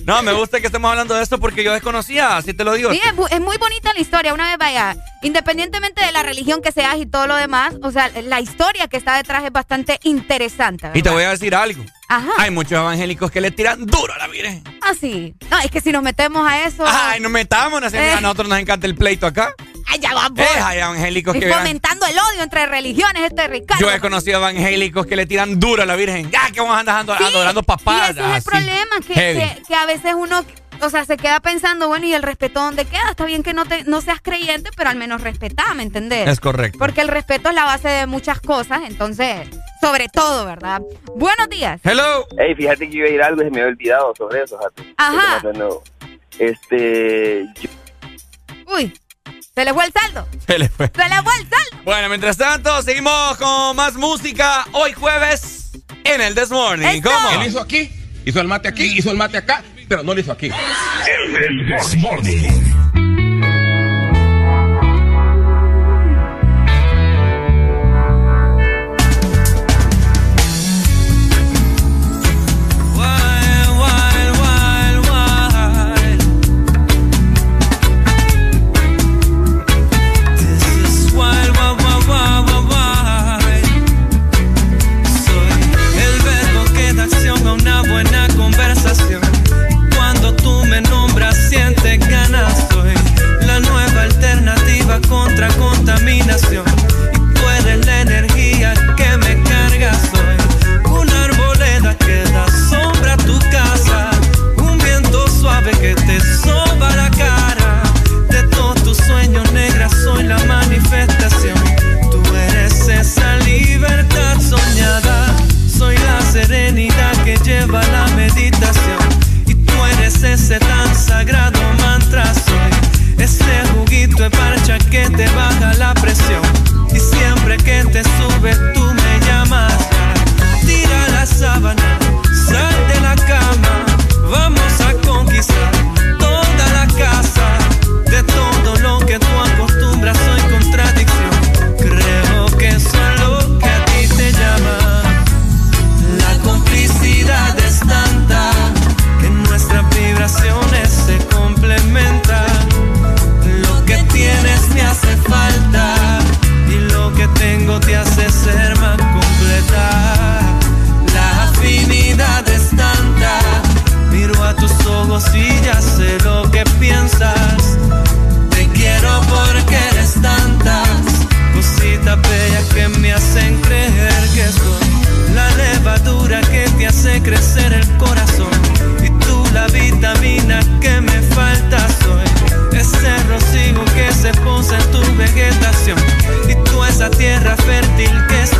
No, me gusta que estemos hablando de esto porque yo desconocía, así te lo digo. Sí, es, muy bonita la historia. Una vez vaya, independientemente de la religión que seas y todo lo demás, o sea, la historia que está detrás es bastante interesante. Y te voy a decir algo. Ajá. Hay muchos evangélicos que le tiran duro a la Virgen. Ah, sí. No, es que si nos metemos a eso. Ay, no metámonos, Eh. a nosotros nos encanta el pleito acá. Ay, ya vamos. Eh, hay evangélicos Y que... fomentando el odio entre religiones, este Ricardo. Yo he conocido evangélicos que le tiran duro a la Virgen. Ya, que vamos a andar adorando, adorando papás. Y ese es el así. problema, que, que, que a veces uno, o sea, se queda pensando, bueno, ¿y el respeto dónde queda? Está bien que no, te, no seas creyente, pero al menos respetá, ¿me entendés? Es correcto. Porque el respeto es la base de muchas cosas, entonces, sobre todo, ¿verdad? Buenos días. Hello. Hey, fíjate que iba a ir algo y se me había olvidado sobre eso. fíjate. Ajá. Este. Este. yo- Uy, se le fue el saldo. Se le fue. Se le fue el saldo. Bueno, mientras tanto, seguimos con más música hoy jueves en el This Morning. ¿Cómo? Él hizo aquí, hizo el mate aquí, hizo el mate acá, pero no lo hizo aquí. El si ya sé lo que piensas. Te quiero porque eres tantas cositas bellas que me hacen creer que soy la levadura que te hace crecer el corazón. Y tú la vitamina que me falta soy. Ese rocío que se posa en tu vegetación. Y tú esa tierra fértil que es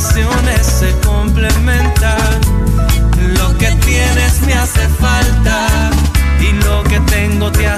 Se complementan. Lo que tienes me hace falta y lo que tengo te hace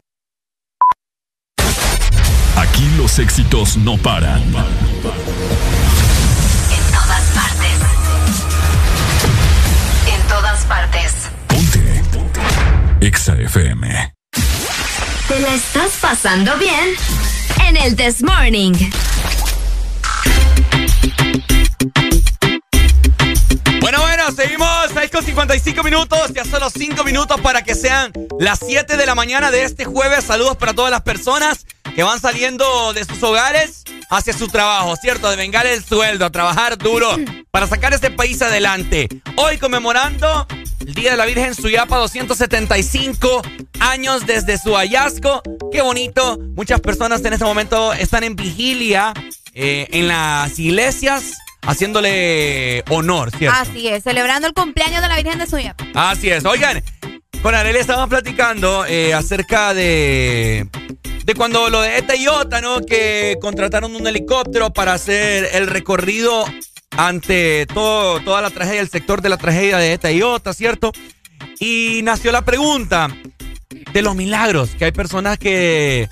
Aquí los éxitos no paran. En todas partes. En todas partes. EXA FM. ¿Te la estás pasando bien? En el This Morning. Bueno, bueno, seguimos 6 con 55 minutos. Ya solo 5 minutos para que sean las 7 de la mañana de este jueves. Saludos para todas las personas que van saliendo de sus hogares hacia su trabajo, ¿cierto? De vengar el sueldo, a trabajar duro para sacar este país adelante. Hoy conmemorando el Día de la Virgen Suyapa 275 años desde su hallazgo. Qué bonito. Muchas personas en este momento están en vigilia eh, en las iglesias haciéndole honor, ¿cierto? Así es, celebrando el cumpleaños de la Virgen de Suya. Así es. Oigan, con Arely estábamos platicando eh, acerca de, de cuando lo de ETA y OTA, ¿no? Que contrataron un helicóptero para hacer el recorrido ante todo, toda la tragedia, el sector de la tragedia de ETA y OTA, ¿cierto? Y nació la pregunta de los milagros, que hay personas que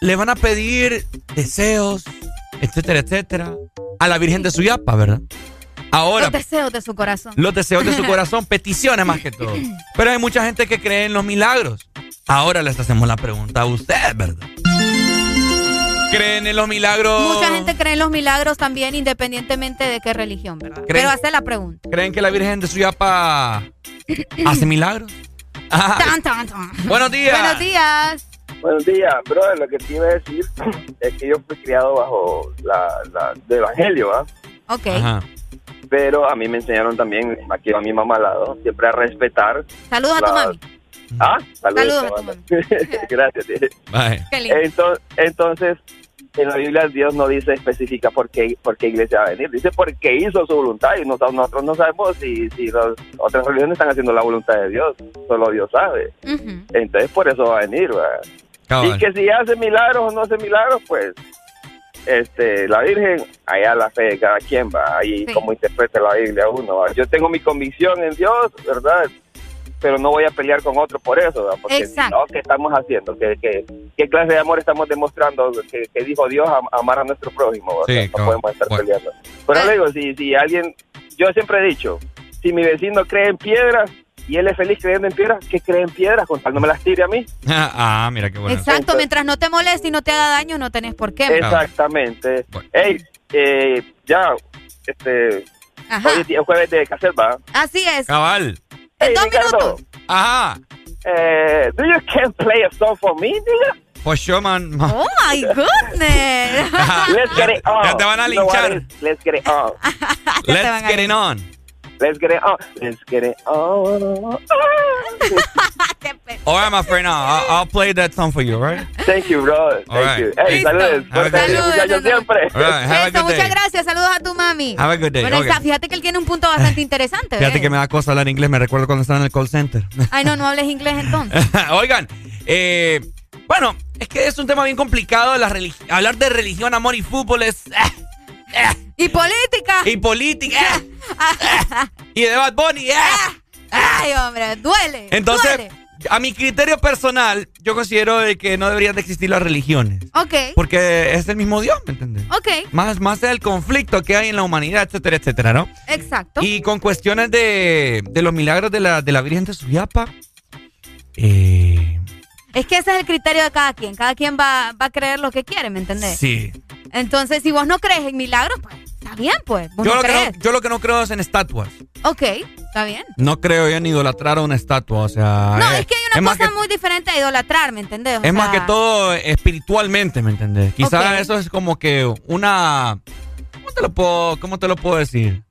le van a pedir deseos, etcétera, etcétera, a la Virgen de Suyapa, ¿verdad? Ahora, Los deseos de su corazón. los deseos de su corazón, peticiones más que todo. Pero hay mucha gente que cree en los milagros. Ahora les hacemos la pregunta a usted, ¿verdad? ¿Creen en los milagros? Mucha gente cree en los milagros también, independientemente de qué religión, ¿verdad? ¿Creen? Pero hace la pregunta. ¿Creen que la Virgen de Suyapa hace milagros? Ah, Tan, tan, tan. Buenos días. Buenos días. Buenos días, brother. Lo que te iba a decir es que yo fui criado bajo la, la del evangelio, ¿ah? Ok. Pero a mí me enseñaron también, aquí va mi mamá al lado, siempre a respetar. Saludos a tu mami. Ah, saludos. Saludos a tu mami. Gracias. Entonces, entonces, en la Biblia Dios no dice específica por qué, por qué iglesia va a venir. Dice porque hizo su voluntad y nosotros, nosotros no sabemos si, si las otras religiones están haciendo la voluntad de Dios. Solo Dios sabe. Entonces, por eso va a venir. Y que si hace milagros o no hace milagros, pues este la Virgen, allá la fe de cada quien va, ahí como interpreta la Biblia uno. ¿va? Yo tengo mi convicción en Dios, ¿verdad? Pero no voy a pelear con otro por eso, ¿verdad? porque si Exacto. no, ¿qué estamos haciendo? ¿Qué, qué, qué clase de amor estamos demostrando que, que dijo Dios am- amar a nuestro prójimo? O sea, Sí, no podemos estar peleando. Pero le digo, si, si alguien, yo siempre he dicho, si mi vecino cree en piedras y él es feliz creyendo en piedras, ¿qué cree en piedras? Con tal no me las tire a mí. ah, mira qué bueno. Exacto, mientras no te moleste y no te haga daño, no tenés por qué. Exactamente. Ey, eh, ya, este, Ajá. hoy es día- jueves de cassette, ¿va? Así es. Cabal. Hey, Ricardo. Ajá. Eh, do you can play a song for me, nigga? For sure, man. Oh my goodness. Let's get it on. Ya te van a linchar. Let's get it on. Let's get it on. Let's get it on. Let's get it on. All right, my friend. I'll, I'll play that song for you, all right? Thank you, bro. Thank All right. you. Hey, Listo. saludos. Have a good Fuerte, day. muchachos, siempre. All right, have a Eso, muchas gracias. Saludos a tu mami. Have a good day. Bueno, Okay. está- fíjate que él tiene un punto bastante interesante. Fíjate ¿ves? que me da cosa hablar inglés. Me recuerdo cuando estaba en el call center. Ay, no, no hables inglés entonces. Oigan, eh, bueno, es que es un tema bien complicado. La hablar de religión, amor y fútbol es. eh, Y política. y política. y de Bad Bunny. Ay, hombre, duele. Entonces, duele. a mi criterio personal, yo considero de que no deberían de existir las religiones. Ok, Porque es el mismo Dios, ¿me entiendes? ok, Más, más el conflicto que hay en la humanidad, etcétera, etcétera, ¿no? exacto. Y con cuestiones de, de los milagros de la, de la Virgen de Suyapa. Eh, Es que ese es el criterio de cada quien. Cada quien va, va a creer lo que quiere, ¿me entendés? sí. Entonces, si vos no crees en milagros, pues está bien, pues. Vos Yo no lo, que no, yo lo que no creo es en estatuas. Ok, está bien. No creo en idolatrar a una estatua, o sea... No, eh, es que hay una cosa que- muy diferente a idolatrar, ¿me entendés? O Es más que todo espiritualmente, ¿me entendés? Quizás eso es como que una... ¿Cómo te lo puedo, cómo te lo puedo decir?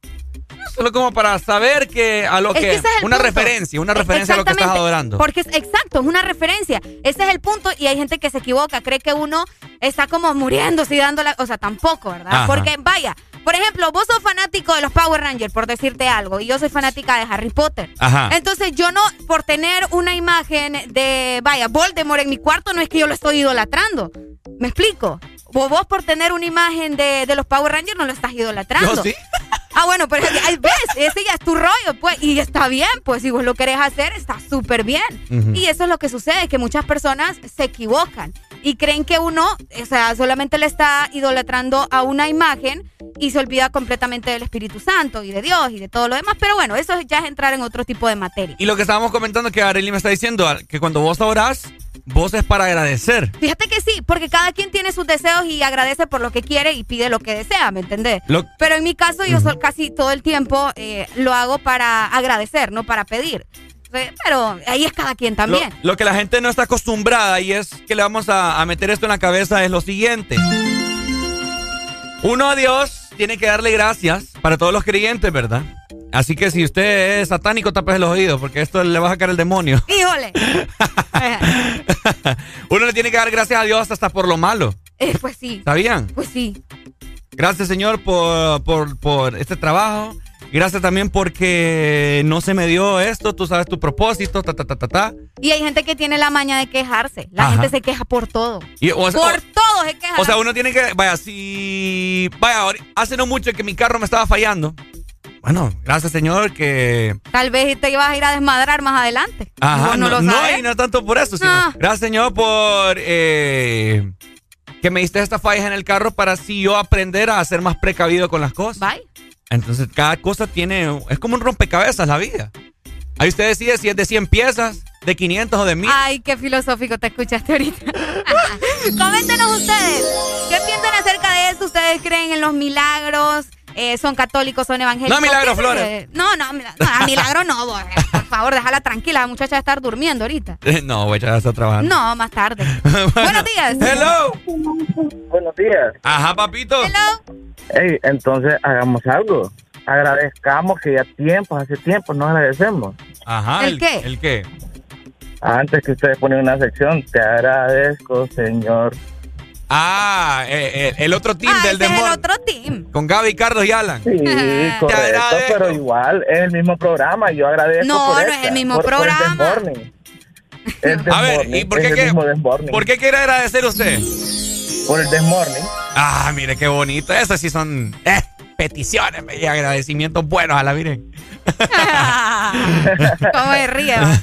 Solo como para saber que a lo Es que... es una punto. referencia, una referencia a lo que estás adorando. Porque es exacto, es una referencia. Ese es el punto y hay gente que se equivoca, cree que uno está como muriéndose y dando la... O sea, tampoco, ¿verdad? Ajá. Porque, vaya, por ejemplo, vos sos fanático de los Power Rangers, por decirte algo, y yo soy fanática de Harry Potter. Ajá. Entonces yo no, por tener una imagen de, vaya, Voldemort en mi cuarto, no es que yo lo estoy idolatrando. ¿Me explico? O vos por tener una imagen de, de los Power Rangers no lo estás idolatrando. Yo sí. Ah, bueno, pero ves, ese ya es tu rollo, pues, y está bien, pues, si vos lo querés hacer, está súper bien. Y eso es lo que sucede, que muchas personas se equivocan y creen que uno, o sea, solamente le está idolatrando a una imagen y se olvida completamente del Espíritu Santo y de Dios y de todo lo demás. Pero bueno, eso ya es entrar en otro tipo de materia. Y lo que estábamos comentando que Arely me está diciendo, que cuando vos orás, vos es para agradecer. Fíjate que sí, porque cada quien tiene sus deseos y agradece por lo que quiere y pide lo que desea, ¿me entendés? Lo- Pero en mi caso, yo sol- casi todo el tiempo eh, lo hago para agradecer, no para pedir. Pero ahí es cada quien Lo, también. lo que la gente no está acostumbrada y es que le vamos a, a meter esto en la cabeza es lo siguiente. Uno a Dios tiene que darle gracias para todos los creyentes, ¿verdad? Así que si usted es satánico, tapes los oídos, porque esto le va a sacar el demonio. Híjole. Uno le tiene que dar gracias a Dios hasta por lo malo. Eh, pues sí. ¿Sabían? Pues sí. Gracias, Señor, por, por, por este trabajo. Gracias también porque no se me dio esto, tú sabes tu propósito, ta, ta, ta, ta, ta. Y hay gente que tiene la maña de quejarse. La Ajá. gente se queja por todo. Y, o sea, por o- todo se queja. O sea, uno tiene que, vaya, si, vaya, hace no mucho que mi carro me estaba fallando. Bueno, gracias Señor que... Tal vez te ibas a ir a desmadrar más adelante. Ajá, no, lo no, sabes. y no tanto por eso, sino... Ah. Gracias Señor por eh, que me diste estas fallas en el carro para así yo aprender a ser más precavido con las cosas. Bye. Entonces, cada cosa tiene... Es como un rompecabezas la vida. Ahí usted decide si es de 100 piezas, de 500 o de 1000. Ay, qué filosófico te escuchaste ahorita. Coméntenos ustedes. ¿Qué piensan acerca de eso? ¿Ustedes creen en los milagros? Eh, ¿Son católicos? ¿Son evangélicos? No, milagros, ¿Qué se Flores. No, no, no, a milagro no. vos, eh, Por favor, déjala tranquila. La muchacha va a estar durmiendo ahorita. No, voy a estar trabajando. No, más tarde. Buenos días. Hello. Buenos días. Ajá, papito. Hello. Hey, entonces hagamos algo. Agradezcamos que ya tiempo, hace tiempo, no agradecemos. Ajá. ¿El qué? ¿El qué? Antes que ustedes ponen una sección, te agradezco, señor. Ah, eh, eh, el otro team del Ese es el demonio. otro team. Con Gaby, Carlos y Alan. Sí, correcto, pero igual es el mismo programa. Yo agradezco. No, por no esta, es el mismo por- programa. Es This A ver, ¿y por qué, el Morning. por qué quiere agradecer usted? Por el This Morning. Ah, mire qué bonito. Esas sí son eh, peticiones y agradecimientos buenos a la Virgen. ¿Cómo ríe? va?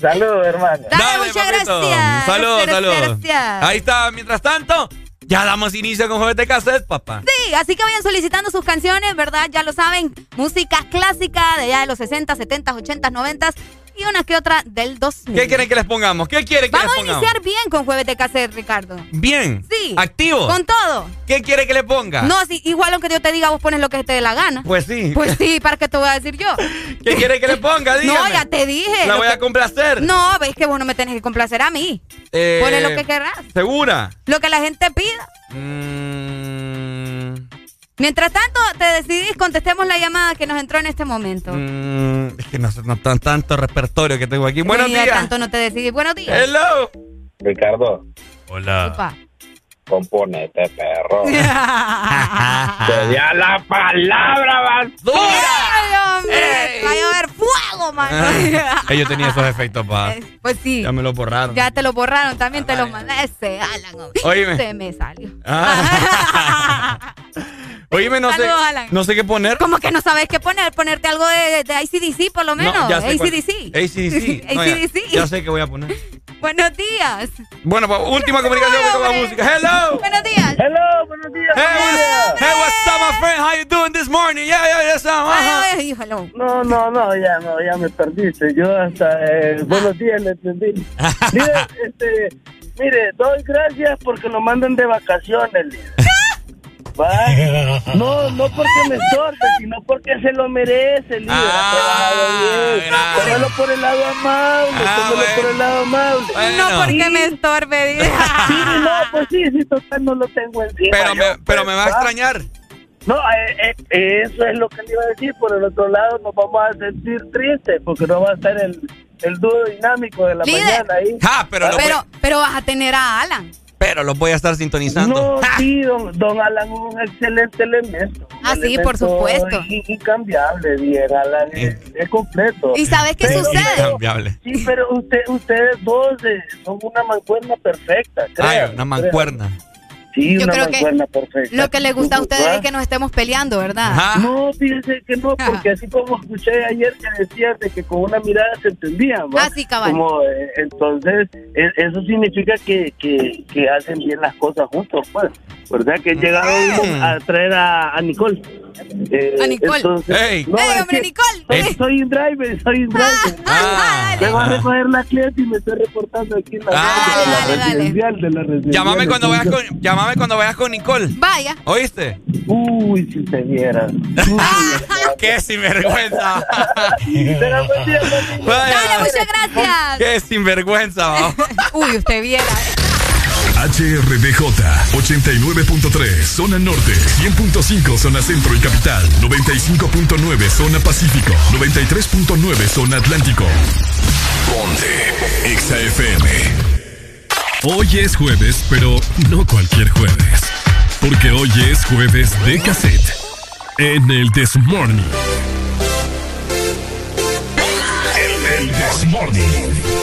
Saludos, hermano. Dale, muchas papito. gracias. Saludos, saludos. gracias. Ahí está. Mientras tanto, ya damos inicio con jueves de cassette, papá. Sí, así que vayan solicitando sus canciones, ¿verdad? Ya lo saben, música clásica de allá de los 60, 70, 80, 90 y una que otra del 2000. ¿Qué quieren que les pongamos? ¿Qué quieren que Vamos a les pongamos? iniciar bien con Jueves de Cassette, Ricardo. Bien. Sí. Activo. Con todo. ¿Qué quiere que le ponga? No, si, igual aunque yo te diga, vos pones lo que te dé la gana. Pues sí. Pues sí, ¿para qué te voy a decir yo? ¿Qué quiere que le ponga? Dígame. No, ya te dije. La voy que- a complacer. No, ves que vos no me tenés que complacer a mí. Eh, Ponle lo que querrás. ¿Segura? Lo que la gente pida. Mm, Mientras tanto, te decidís, contestemos la llamada que nos entró en este momento. mm, es que no no tan tanto repertorio que tengo aquí. Buenos días. tanto no te decidís. Buenos días. Hello. Ricardo, Hola. Upa. componete, perro. Ay, Te di a la palabra, basura. hombre, va a llover fuego, man. Eh, yo tenía esos efectos, pa. pues sí. Ya me lo borraron. Ya te lo borraron, también te lo mandé. Ese Alan. Oíme. Se me salió. Ah. Oíme, no sé, Alan. no sé qué poner. ¿Cómo que no sabes qué poner? Ponerte algo de, de ICDC, por lo menos. No, ya sé cuál- ACDC. ACDC. No, ya- ACDC. ya, sé qué voy a poner. Buenos días. Bueno, pues, última comunicación con la música. Hello. Buenos días. Hello, buenos días. Hey, what's, hey, what's up, my friend? How you doing this morning? Yeah, yeah, yes, ajá. Ay, ay, hello. No, no, no, ya, no, ya me perdiste. Yo hasta eh, buenos días le entendí. Mire, este, mire, doy gracias porque lo mandan de vacaciones. ¿Va? No, no porque me estorbe, sino porque se lo merece, líder. Ah, Tómalo por el lado amable, Ah, tómalo por el lado amable. No porque me estorbe. dice. Sí, no, pues sí, sí, total, no lo tengo encima. Pero yo, me, pero pues, me va a ¿va? extrañar. No, eh, eh, eso es lo que le iba a decir. Por el otro lado, nos vamos a sentir tristes porque no va a estar el, el dúo dinámico de la Líder. mañana ahí. Ja, pero, Pero, voy, pero vas a tener a Alan. pero lo voy a estar sintonizando. No, sí, don, don Alan es un excelente elemento. Un Ah, sí, por supuesto. in- Incambiable, bien, Alan es, es completo. ¿Y sabes qué Pero- sucede? Cambiable. Sí, pero usted, ustedes dos eh, son una mancuerna perfecta. Ay, una mancuerna. Sí, Yo una creo que mancuerna perfecta. Lo que les gusta a ustedes ¿Va? es que nos estemos peleando, ¿verdad? Ajá. No, fíjense que no, porque así como escuché ayer que decías de que con una mirada se entendían, ¿va? Ah, sí, cabal. Como, eh, entonces, e- eso significa que, que, que hacen bien las cosas juntos, pues. ¿Verdad? Que llegaron a traer a, a Nicole. Eh, A Nicole. Entonces, Ey. no, ¡Ey, es hombre, que Nicole! Soy, soy un driver, soy un driver. Ah, Vengo a ah. recoger la cliente y me estoy reportando aquí en la, Ah. de la Dale, dale. residencial, de la residencial. Llámame cuando vayas con, llámame cuando vayas con Nicole. Vaya. ¿Oíste? Uy, si te vieras. ¡Qué sinvergüenza! Dale, muchas gracias. ¡Qué sinvergüenza! Uy, usted viera. HRDJ 89.3 Zona Norte 100.5 Zona Centro y Capital 95.9 Zona Pacífico 93.9 Zona Atlántico Ponte XAFM Hoy es jueves, pero no cualquier jueves. Porque hoy es jueves de cassette. En el This Morning. En el This Morning.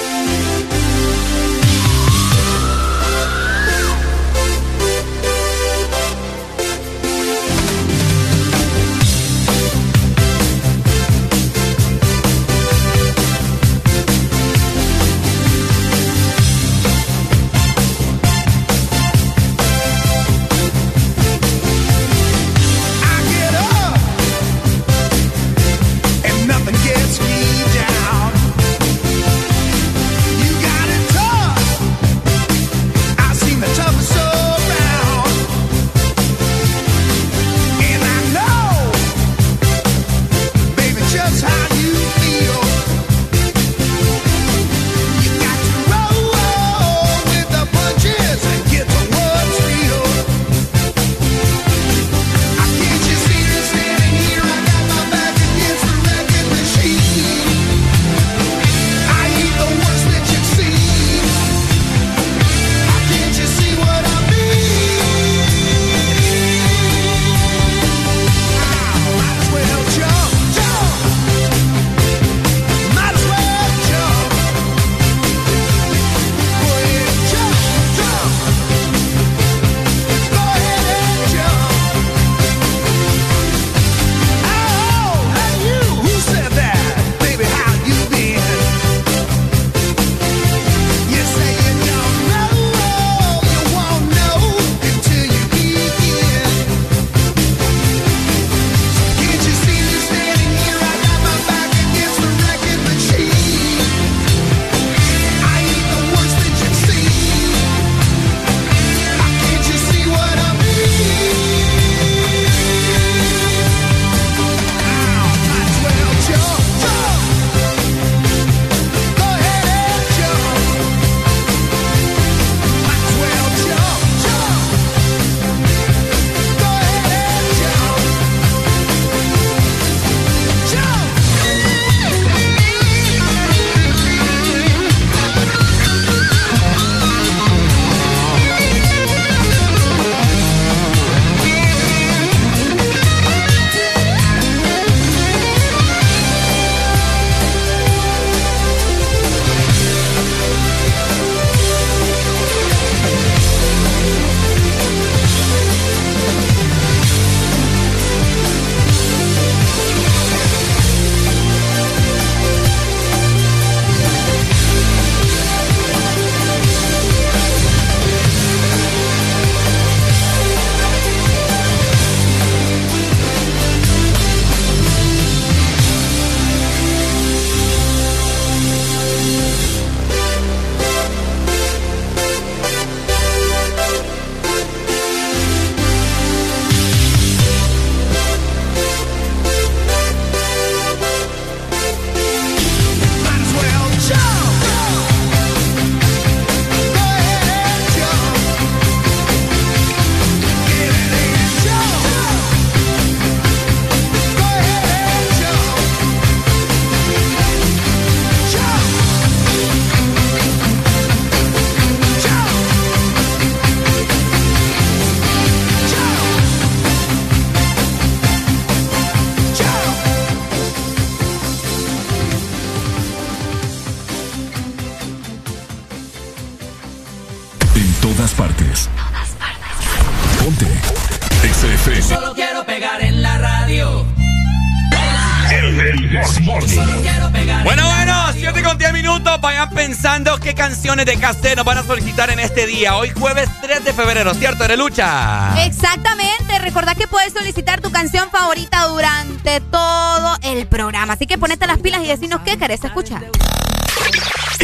Tecasté nos van a solicitar en este día, hoy jueves 3 de febrero, ¿cierto, Lucha? Exactamente, recordad que puedes solicitar tu canción favorita durante todo el programa, así que ponete las pilas y decinos qué querés escuchar.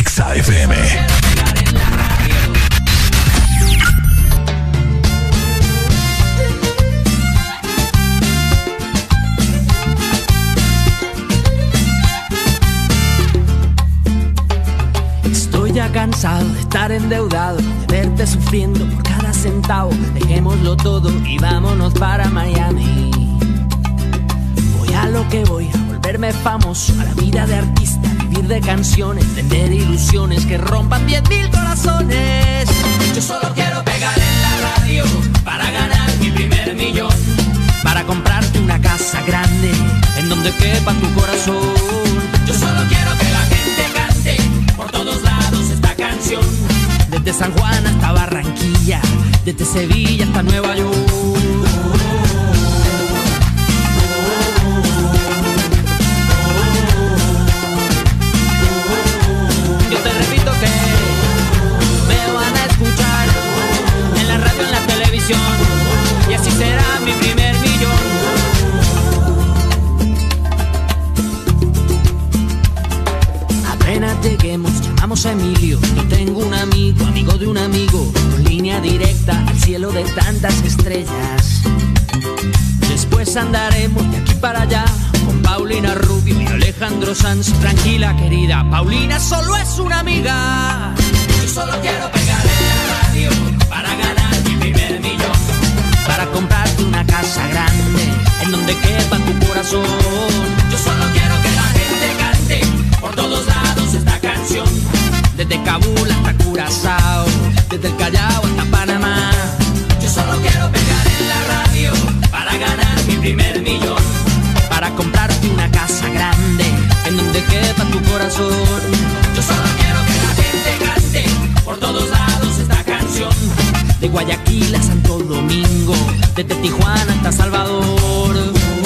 XAFM. Famoso, a la vida de artista, vivir de canciones, vender ilusiones que rompan 10 mil corazones. Yo solo quiero pegar en la radio para ganar mi primer millón. Para comprarte una casa grande en donde quepa tu corazón. Yo solo quiero que la gente cante por todos lados esta canción. Desde San Juan hasta Barranquilla, desde Sevilla hasta Nueva York. Andaremos de aquí para allá con Paulina Rubio y Alejandro Sanz. Tranquila, querida, Paulina solo es una amiga. Yo solo quiero pegar en la radio para ganar mi primer millón. Para comprarte una casa grande en donde quepa tu corazón. Yo solo quiero que la gente cante por todos lados esta canción. Desde Kabul hasta Curazao, desde el Callao hasta Yo solo quiero que la gente cante por todos lados esta canción. De Guayaquil a Santo Domingo, desde Tijuana hasta Salvador.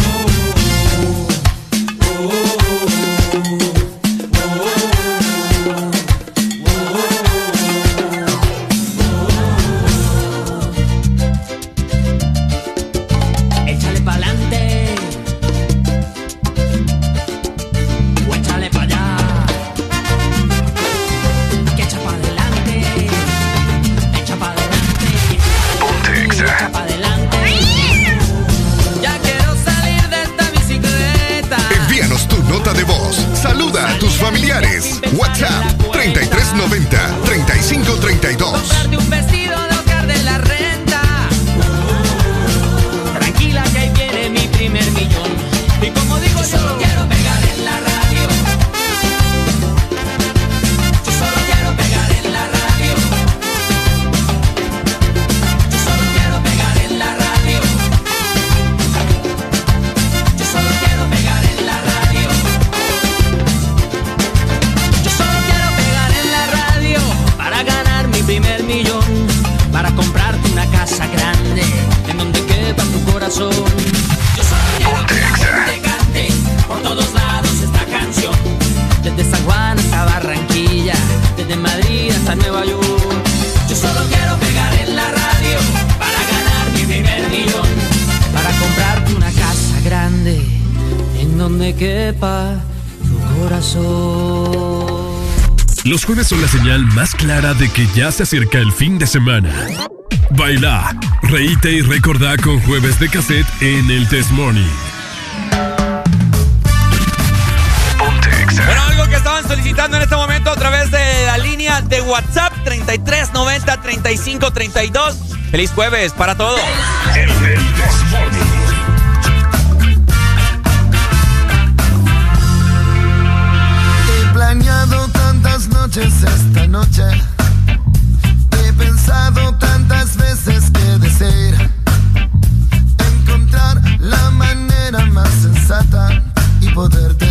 Ya se acerca el fin de semana. Baila, reíte y recordá con jueves de cassette en el Test Morning. Bueno, algo que estaban solicitando en este momento a través de la línea de WhatsApp 3390 3532. Feliz jueves para todos. He planeado tantas noches esta noche. Tantas veces que deseo encontrar la manera más sensata y poderte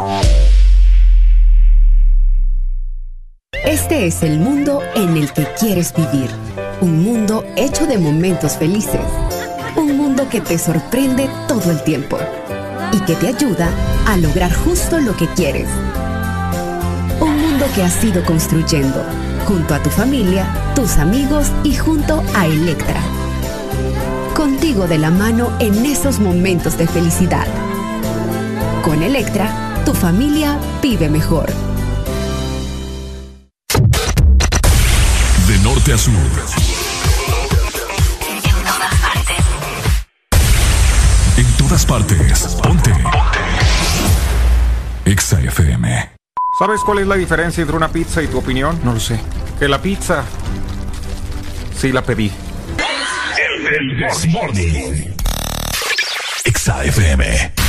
Es el mundo en el que quieres vivir. Un mundo hecho de momentos felices. Un mundo que te sorprende todo el tiempo y que te ayuda a lograr justo lo que quieres. Un mundo que has ido construyendo junto a tu familia, tus amigos y junto a Electra. Contigo de la mano en esos momentos de felicidad. Con Electra, tu familia vive mejor. Norte a sur. En todas partes. Ponte. Exa FM. ¿Sabes cuál es la diferencia entre una pizza y tu opinión? No lo sé. Que la pizza sí la pedí. El Desmorning. Exa FM.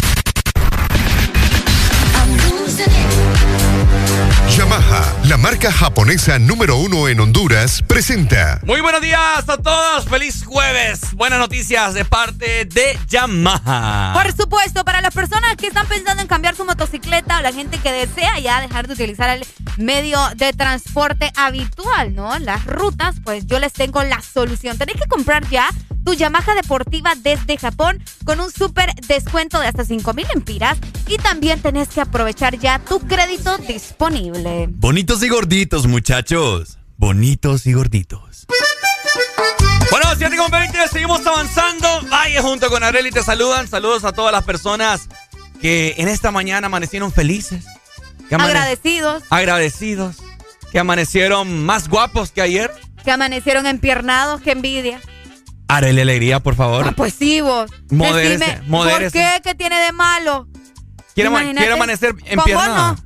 La marca japonesa número uno en Honduras, presenta Muy buenos días a todos. Feliz jueves. Buenas noticias de parte de Yamaha. Por supuesto, para las personas que están pensando en cambiar su motocicleta o la gente que desea ya dejar de utilizar el medio de transporte habitual, ¿no? Las rutas, pues yo les tengo la solución. Tenés que comprar ya tu Yamaha deportiva desde Japón con un súper descuento de hasta 5 mil empiras y también tenés que aprovechar ya tu crédito disponible. Bonitos y gorditos, muchachos. Bonitos y gorditos. Bueno, 7 con 20, seguimos avanzando. Vaya, junto con Areli te saludan. Saludos a todas las personas que en esta mañana amanecieron felices. que amane- Agradecidos, Agradecidos. Que amanecieron más guapos que ayer. que amanecieron empiernados, que envidia. Areli Alegría, por favor. Pues sí, vos. Modérese, Decime, modérese. ¿Por qué? ¿Qué tiene de malo? ¿Quiere, quiere amanecer en ¿Cómo pierna?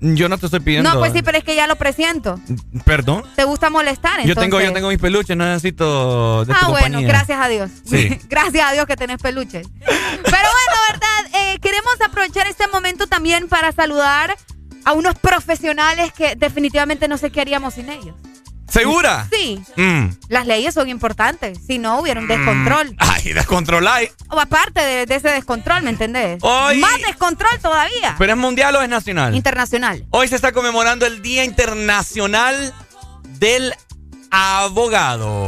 Yo no te estoy pidiendo. No, pues sí, pero es que ya lo presiento. Perdón. ¿Te gusta molestar? Yo tengo, yo entonces? tengo mis peluches, no necesito de tu Ah, bueno, compañía. gracias a Dios. Sí. gracias a Dios que tenés peluches. Pero bueno, ¿verdad? Eh, queremos aprovechar este momento también para saludar a unos profesionales que definitivamente no sé qué haríamos sin ellos. ¿Segura? Sí, Mm. las leyes son importantes. Si no, hubiera un descontrol. Ay, descontroláis. O aparte de, de ese descontrol, ¿me entendés? Hoy- Más descontrol todavía. ¿Pero es mundial o es nacional? Internacional. Hoy se está conmemorando el Día Internacional del abogado.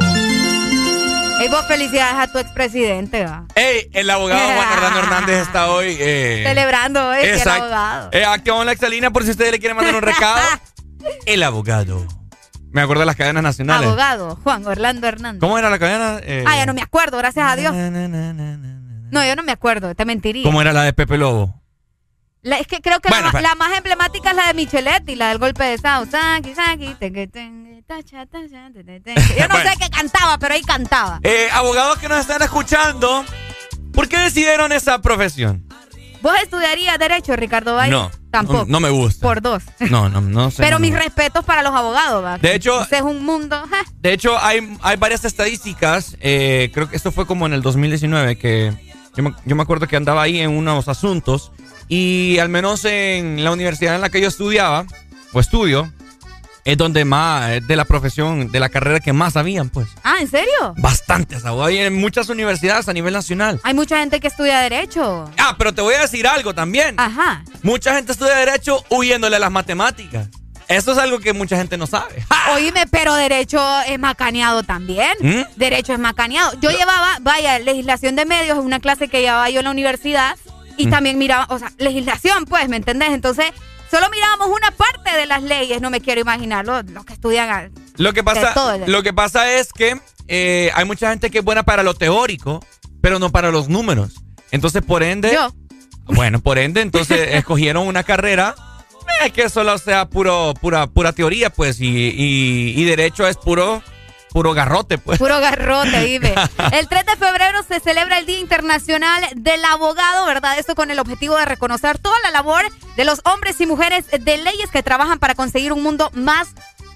Ey, vos felicidades a tu expresidente, va. Ey, el abogado Juan Orlando Hernández está hoy. eh, Celebrando hoy que el abogado. Eh, activamos la exalínea por si ustedes le quieren mandar un recado. el abogado. Me acuerdo de las cadenas nacionales. Abogado, Juan Orlando Hernández. ¿Cómo era la cadena? Eh, Ah, ya no me acuerdo, gracias a Dios. No, yo no me acuerdo, te mentiría. ¿Cómo era la de Pepe Lobo? La- es que creo que Bueno, la, más emblemática es la de Micheletti, la del golpe de Sao. Saki, saki, teque, tengue, tacha, tacha, te, te, te. Yo no Bueno. sé qué cantaba, pero ahí cantaba. Eh, abogados que nos están escuchando, ¿por qué decidieron esa profesión? ¿Vos estudiarías Derecho, Ricardo Valle? No, Tampoco. no, me gusta. Por dos. No, no, no sé. pero no mis respetos para los abogados, ¿va? De hecho- Ese es un mundo. De hecho, hay, hay varias estadísticas. eh, creo que esto fue como en el 2019, que yo me, yo me acuerdo que andaba ahí en unos asuntos. Y al menos en la universidad en la que yo estudiaba, o estudio, es donde más, es de la profesión, de la carrera que más sabían, pues. Ah, ¿en serio? Bastantes. Hay en muchas universidades a nivel nacional. Hay mucha gente que estudia Derecho. Ah, pero te voy a decir algo también. Ajá. Mucha gente estudia Derecho huyéndole a las matemáticas. Eso es algo que mucha gente no sabe. Oíme, pero Derecho es macaneado también. ¿Mm? Derecho es macaneado. Yo llevaba, vaya, legislación de medios, una clase que llevaba yo en la universidad. Y Mm. también miraba, o sea, legislación, pues, ¿me entendés? Entonces, solo mirábamos una parte de las leyes. No me quiero imaginar los, los que estudian. a- Lo que pasa, lo que pasa es que eh, hay mucha gente que es buena para lo teórico, pero no para los números. Entonces, por ende. Yo. Bueno, por ende, entonces escogieron una carrera eh, que solo sea puro, pura, pura teoría, pues, y, y- y derecho es puro, puro garrote, pues. Puro garrote, dime. El 3 de febrero se celebra el Día Internacional del Abogado, ¿verdad? Esto con el objetivo de reconocer toda la labor de los hombres y mujeres de leyes que trabajan para conseguir un mundo más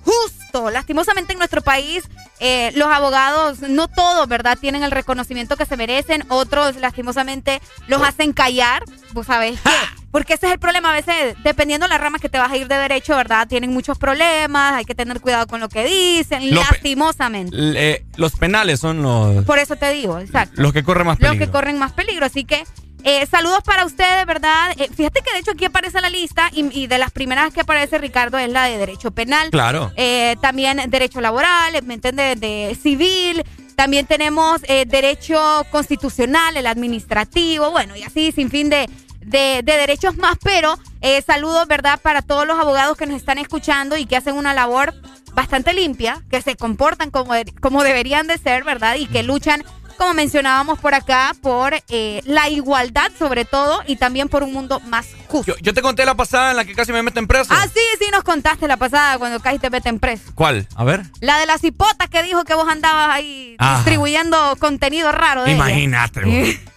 justo. Lastimosamente en nuestro país, eh, los abogados, no todos, ¿verdad? Tienen el reconocimiento que se merecen. Otros, lastimosamente, los hacen callar. ¿Vos sabés qué? Porque ese es el problema. A veces, dependiendo de la rama que te vas a ir de derecho, ¿verdad? Tienen muchos problemas. Hay que tener cuidado con lo que dicen. Lo lastimosamente. Eh, los penales son los, Por eso te digo, exacto. los que corren más Los peligro. que corren más peligro. Así que eh, saludos para ustedes, ¿verdad? Eh, fíjate que de hecho aquí aparece la lista y, y de las primeras que aparece Ricardo es la de Derecho Penal. Claro. Eh, también Derecho Laboral, ¿me entiendes? De Civil. También tenemos eh, Derecho Constitucional, el Administrativo, bueno, y así sin fin de, de, de derechos más, pero eh, saludos, ¿verdad? Para todos los abogados que nos están escuchando y que hacen una labor bastante limpia, que se comportan como, como deberían de ser, ¿verdad? Y que luchan, como mencionábamos por acá, por eh, la igualdad sobre todo y también por un mundo más justo. Yo, yo te conté la pasada en la que casi me meten preso. Ah, sí, sí, nos contaste la pasada cuando casi te meten preso. ¿Cuál? A ver. La de las hipotas que dijo que vos andabas ahí Ah. distribuyendo contenido raro de ella. Imagínate. vos.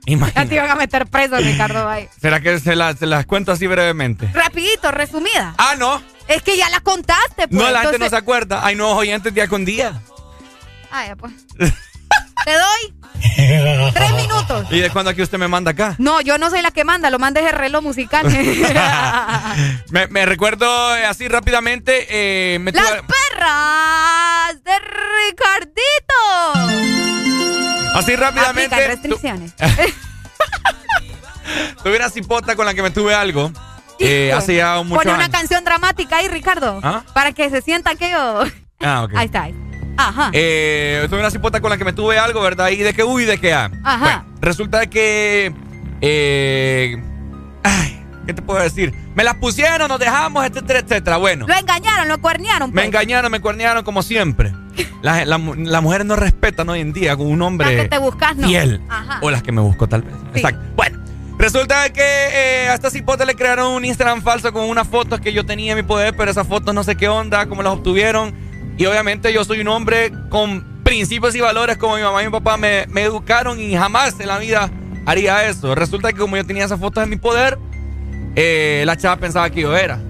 Ya te Imagínate. iban a meter preso, Ricardo Bay. ¿Será que se, la- se las cuento así brevemente? Rapidito, resumida. Ah, no. Es que ya la contaste, pues. No, la gente no se acuerda. Hay nuevos oyentes día con día. Ah, ya, pues. Te doy tres minutos. ¿Y de cuándo aquí usted me manda acá? No, yo no soy la que manda, lo manda ese reloj musical. Me, recuerdo eh, así rápidamente. eh, me Las tuve- perras de Ricardito. así rápidamente. Aplican restricciones. tu- tuve una cipota con la que me tuve algo. eh, hace ya mucho Pone una años. canción dramática ahí, Ricardo. ¿Ah? Para que se sienta aquello. Ah, ok. Ahí está. ahí. Ajá. Eh, tuve una cipota con la que me tuve algo, ¿verdad? Y de que uy, de que ah. Ajá. Bueno, resulta que. Eh, ay, ¿qué te puedo decir? Me las pusieron, nos dejamos, etcétera, etcétera. Bueno. Lo engañaron, lo cuernearon. Me pues. engañaron, me cuernearon como siempre. Las la, mujeres no respetan hoy en día con un hombre Las que te buscas, no. fiel. Ajá. O las que me busco, tal vez. Exacto. Bueno, resulta que eh, a esta cipota le crearon un Instagram falso con unas fotos que yo tenía en mi poder, pero esas fotos no sé qué onda, cómo las obtuvieron. Y obviamente yo soy un hombre con principios y valores como mi mamá y mi papá me, me educaron y jamás en la vida haría eso. Resulta que como yo tenía esas fotos en mi poder, eh, la chava pensaba que yo era.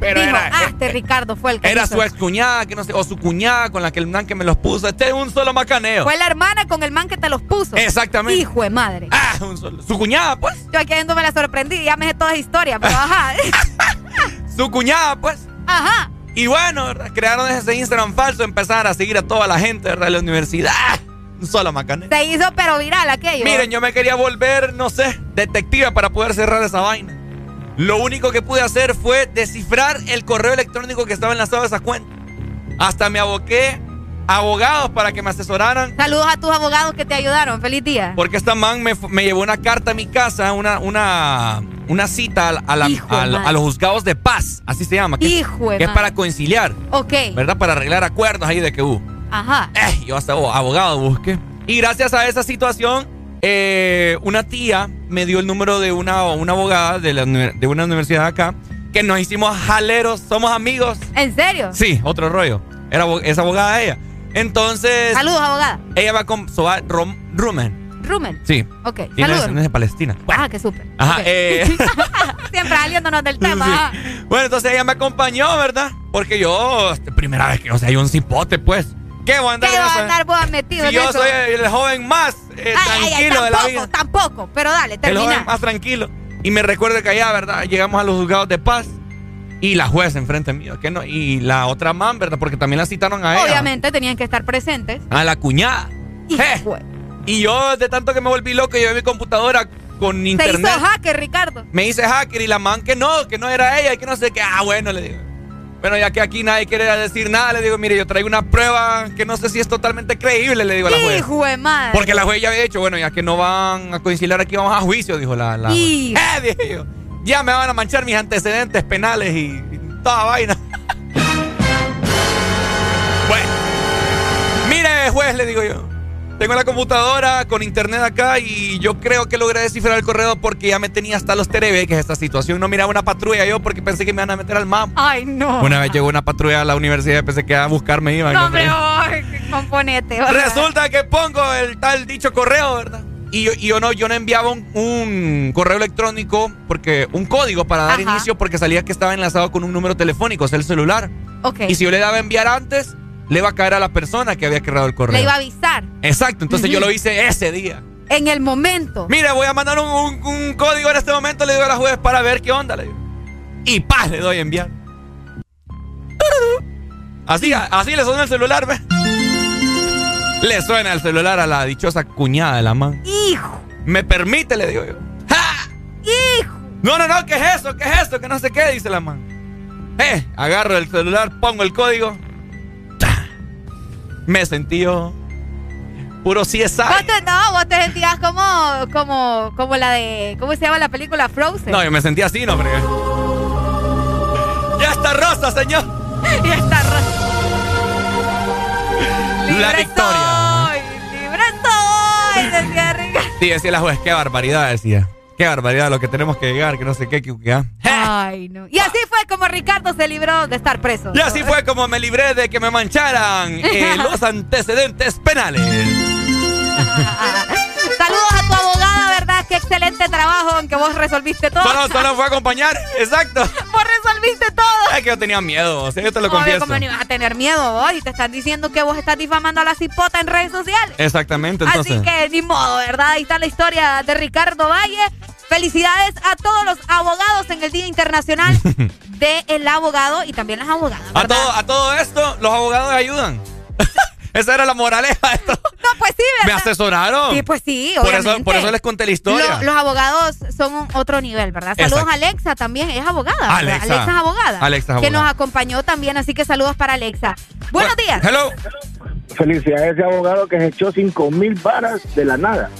Pero Dijo, era, ah, este Ricardo fue el que era hizo. su ex cuñada, que no sé, o su cuñada con la que el man que me los puso. Este es un solo macaneo. Fue la hermana con el man que te los puso. Exactamente. Hijo de madre. Ah, un solo. Su cuñada, pues. Yo aquí yendo me la sorprendí, ya me sé toda esa historia, pero ajá. Su cuñada, pues. ajá. Y bueno, ¿verdad? crearon ese Instagram falso, empezaron a seguir a toda la gente ¿verdad? de la universidad. Un solo macaneo. Se hizo pero viral aquello. Miren, yo me quería volver, no sé, detective para poder cerrar esa vaina. Lo único que pude hacer fue descifrar el correo electrónico que estaba enlazado a esa cuenta. Hasta me aboqué abogados para que me asesoraran. Saludos a tus abogados que te ayudaron. Feliz día. Porque esta man me, me llevó una carta a mi casa, una, una, una cita a, a la- los juzgados de paz, así se llama. Que, Hijo que es para conciliar, Ok. ¿verdad? Para arreglar acuerdos ahí de que hubo. Ajá. Eh, yo hasta abo- abogado busqué. Y gracias a esa situación, eh, una tía me dio el número de una, una abogada de, la de una universidad acá, que nos hicimos jaleros, somos amigos. ¿En serio? Sí, otro rollo. Era es abogada ella. Entonces, Saludos, abogada. ella va con Soa Rom- Rumen. Rumen. Sí. Ok. Y Saludos. no es de Palestina. Ah, qué súper. Ajá, eh, Siempre saliéndonos del tema. Bueno, entonces ella me acompañó, ¿verdad? Porque yo, este, primera vez que, o sea, hay un cipote, pues. ¿Qué voy a andar ¿Qué a andar vos metido Si en yo eso? soy el joven más eh, Ay, ay, ay, tranquilo de la tampoco, vida. tampoco. Pero dale, El termina. joven más tranquilo. Y me recuerdo que allá, ¿verdad? Llegamos a los juzgados de paz y la jueza enfrente mío. Que no, y la otra man, ¿verdad? Porque también la citaron a ella. Obviamente tenían que estar presentes. A la cuñada. Je. Y yo, de tanto que me volví loco, llevé mi computadora con internet. hizo hacker, Ricardo. Me hice hacker y la man que no, que no era ella y que no sé qué. Ah, bueno, le digo. Bueno, ya que aquí nadie quiere decir nada, le digo, mire, yo traigo una prueba que no sé si es totalmente creíble, le digo a la jueza. Hijo de madre. Porque la juez ya había dicho, bueno, ya que no van a conciliar aquí, vamos a juicio, dijo la, la juez. Y- Eh, dije yo, ya me van a manchar mis antecedentes penales y, y toda vaina. bueno, mire, juez, le digo yo. Tengo la computadora con internet acá y yo creo que logré descifrar el correo porque ya me tenía hasta los terebeques esta situación. No miraba una patrulla yo porque pensé que me iban a meter al mam. Ay, no. Una vez llegó una patrulla a la universidad y pensé que a buscarme iban. No, componente. ¿verdad? Resulta que pongo el tal dicho correo, ¿verdad? Y yo, y yo no, yo no enviaba un, un correo electrónico porque un código para dar Ajá. inicio porque salía que estaba enlazado con un número telefónico, o sea, el celular. Ok. Y si yo le daba a enviar antes, le iba a caer a la persona que había creado el correo. Le iba a avisar Exacto, entonces yo lo hice ese día. en el momento. Mire, voy a mandar un, un- un código en este momento, le digo a la juez para ver qué onda, le digo. Y paz, le doy a enviar. Así, así le suena el celular, ¿ves? Le suena el celular a la dichosa cuñada de la man. Hijo. ¿Me permite? Le digo yo. Hijo. No, no, no, ¿qué es eso? ¿Qué es eso? Que no sé qué, dice la man. Eh, agarro el celular, pongo el código. ¡Ta! Me sentí yo. Puro CSI. Vos te, no, vos te sentías como, como, como la de, ¿cómo se llama la película Frozen? No, yo me sentí así, no, hombre. Ya está rosa, señor. ya está rosa. La victoria. Sí, decía la juez, qué barbaridad, decía. Qué barbaridad lo que tenemos que llegar, que no sé qué, que, que, ah. Ay, no. Y así fue como Ricardo se libró de estar preso. Y así fue como me libré de que me mancharan eh, los antecedentes penales. Saludos a tu abogada, Qué excelente trabajo, aunque vos resolviste todo. Solo, solo fue a acompañar, exacto. Vos resolviste todo. Es que yo tenía miedo, o sea, yo te lo Obvio, confieso. ¿cómo no ibas a tener miedo vos? Y te están diciendo que vos estás difamando a la cipota en redes sociales. Exactamente, entonces. Así que ni modo, ¿verdad? Ahí está la historia de Ricardo Valle. Felicidades a todos los abogados en el Día Internacional del Abogado y también las abogadas. A todo, a todo esto, los abogados ayudan. Esa era la moraleja de esto. No, pues sí, Me ¿verdad? asesoraron. Sí, pues sí, Por eso, obviamente. por eso les conté la historia. Lo- los abogados son un otro nivel, ¿verdad? Saludos Exacto. a Alexa también, es abogada. Alexa. Alexa es abogada. Alexa es Que abogada. nos acompañó también, así que saludos para Alexa. Buenos días. Hello. Felicidades a ese abogado que se echó 5 mil varas de la nada.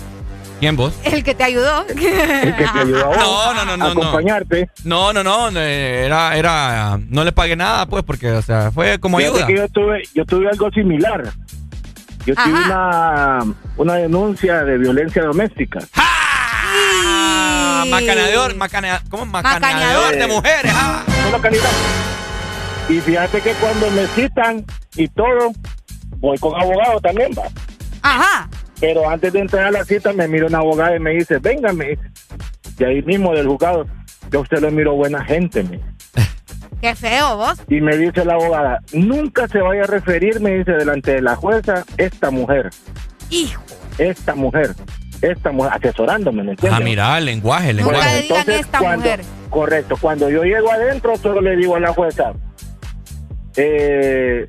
¿Quién vos? El que te ayudó. El que te ayudó a vos No, no, no, no. a acompañarte. No, no, no. no, Era, era. No le pagué nada, pues, porque, o sea, fue como Fíjate ayuda. que yo tuve, yo tuve algo similar. Yo tuve una, una denuncia de violencia doméstica. Ah, macaneador, macanea- ¿cómo? Macaneador de mujeres. ah. Y fíjate que cuando me citan y todo, voy con abogado también, va. Ajá. Pero antes de entrar a la cita me mira una abogada y me dice, venga, me dice. Y ahí mismo del juzgado, yo a usted lo miro buena gente, me. Qué feo, vos. Y me dice la abogada, nunca se vaya a referir, me dice, delante de la jueza, esta mujer, Hijo. esta mujer, esta mujer, asesorándome, ¿me entiendes? Ah, mira, el lenguaje, el Nunca lenguaje. le digan Entonces, esta cuando- mujer. Correcto, cuando yo llego adentro, solo le digo a la jueza, eh,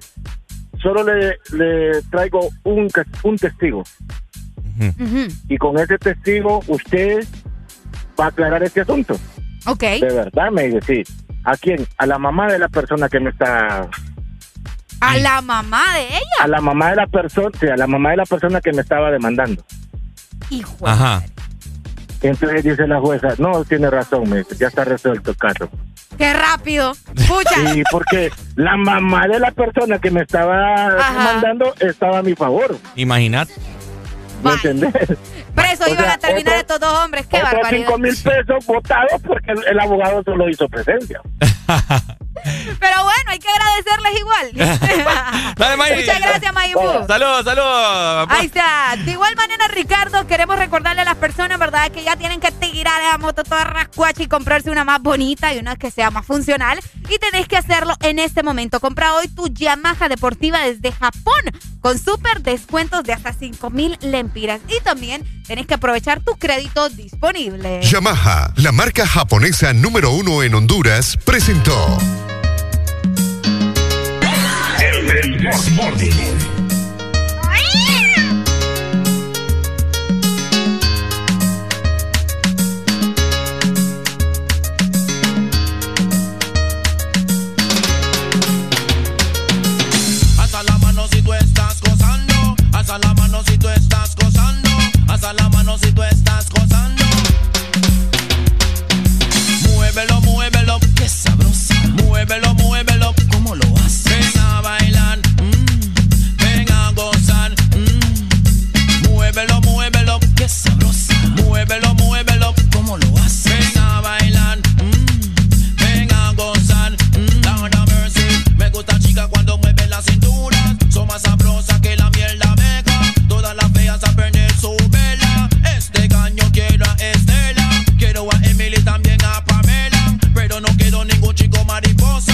solo le, le traigo un, ca- un testigo. Y con ese testigo, usted va a aclarar este asunto. Ok. De verdad, me dice, sí. ¿A quién? A la mamá de la persona que me está ¿A la mamá de ella? A la mamá de la persona, sí, a la mamá de la persona que me estaba demandando. Hijo. Ajá. Entonces dice la jueza, no, tiene razón, me dice, ya está resuelto el caso. ¡Qué rápido! Escucha. Sí, porque la mamá de la persona que me estaba demandando estaba a mi favor. Imagínate. ¿Me entendés? Preso O iban sea, a terminar otro- estos dos hombres. ¡Qué Otros barbaridad! cinco mil pesos votados porque el, el abogado solo hizo presencia. Pero bueno, hay que agradecerles igual. Dale, May. Muchas gracias, Mayimbu. Saludos, saludos. Ahí está. De igual manera, Ricardo, queremos recordarle a las personas, ¿verdad?, que ya tienen que tirar la moto toda rascuacha y comprarse una más bonita y una que sea más funcional. Y tenés que hacerlo en este momento. Compra hoy tu Yamaha deportiva desde Japón con súper descuentos de hasta 5 mil lempiras. Y también tenés que aprovechar tu crédito disponible. Yamaha, la marca japonesa número uno en Honduras, presentó. El si tú estás gozando. Muévelo, muévelo, que sabrosa. Muévelo, muévelo, como lo haces. Ven a bailar, mm. ven a gozar. Mm. Muévelo, muévelo, que sabrosa. Muévelo, muévelo, como lo haces. Ven a bailar, mm. ven a gozar. Mm. Mercy. Me gusta chica cuando mueve las cinturas. Son más sabrosas ningún chico mariposa.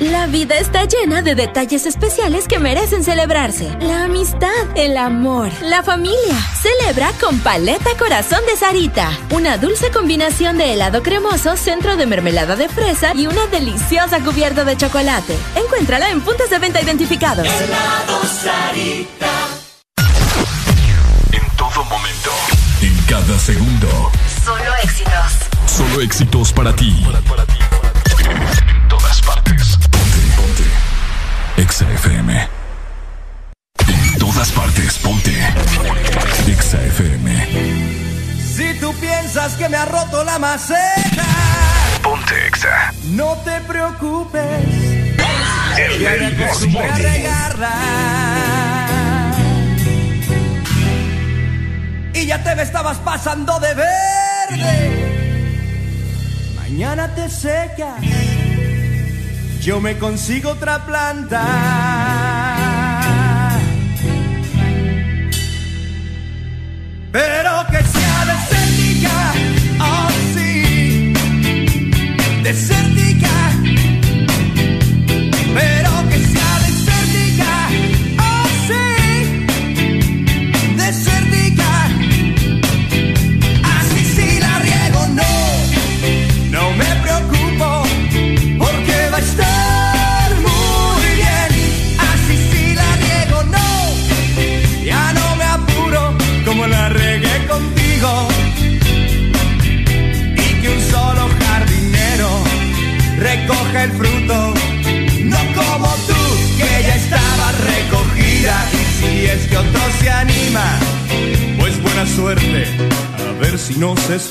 La vida está llena de detalles especiales que merecen celebrarse. La amistad, el amor, la familia. Celebra con Paleta Corazón de Sarita. Una dulce combinación de helado cremoso, centro de mermelada de fresa y una deliciosa cubierta de chocolate. Encuéntrala en puntos de venta identificados. Helado Sarita. En todo momento. En cada segundo. Solo éxitos. Solo éxitos para ti. Roto la maceta, Ponte Exa. no te preocupes. El This acostumbré a regarla. Y ya te me estabas pasando de verde. Mañana te secas. Yo me consigo otra planta.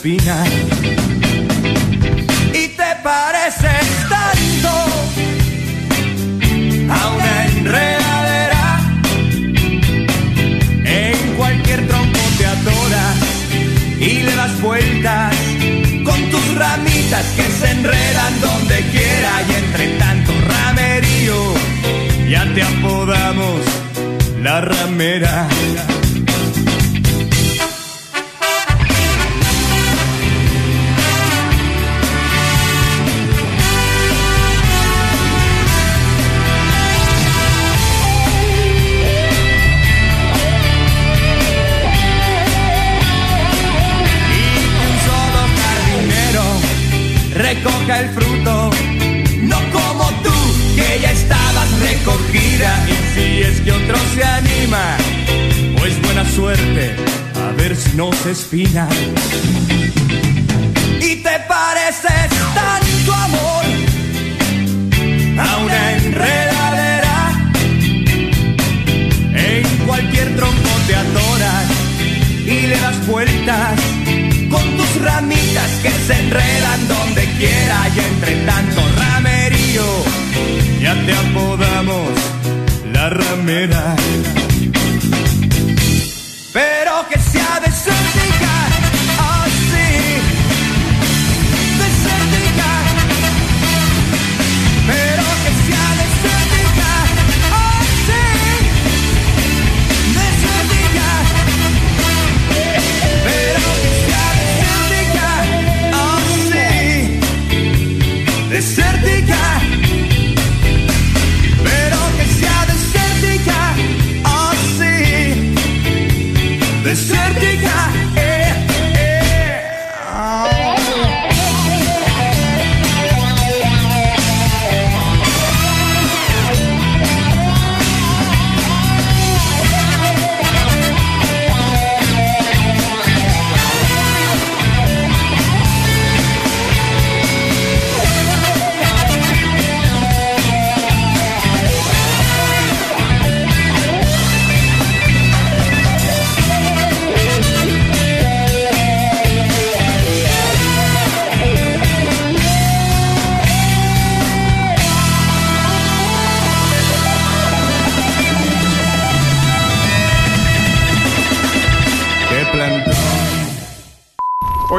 No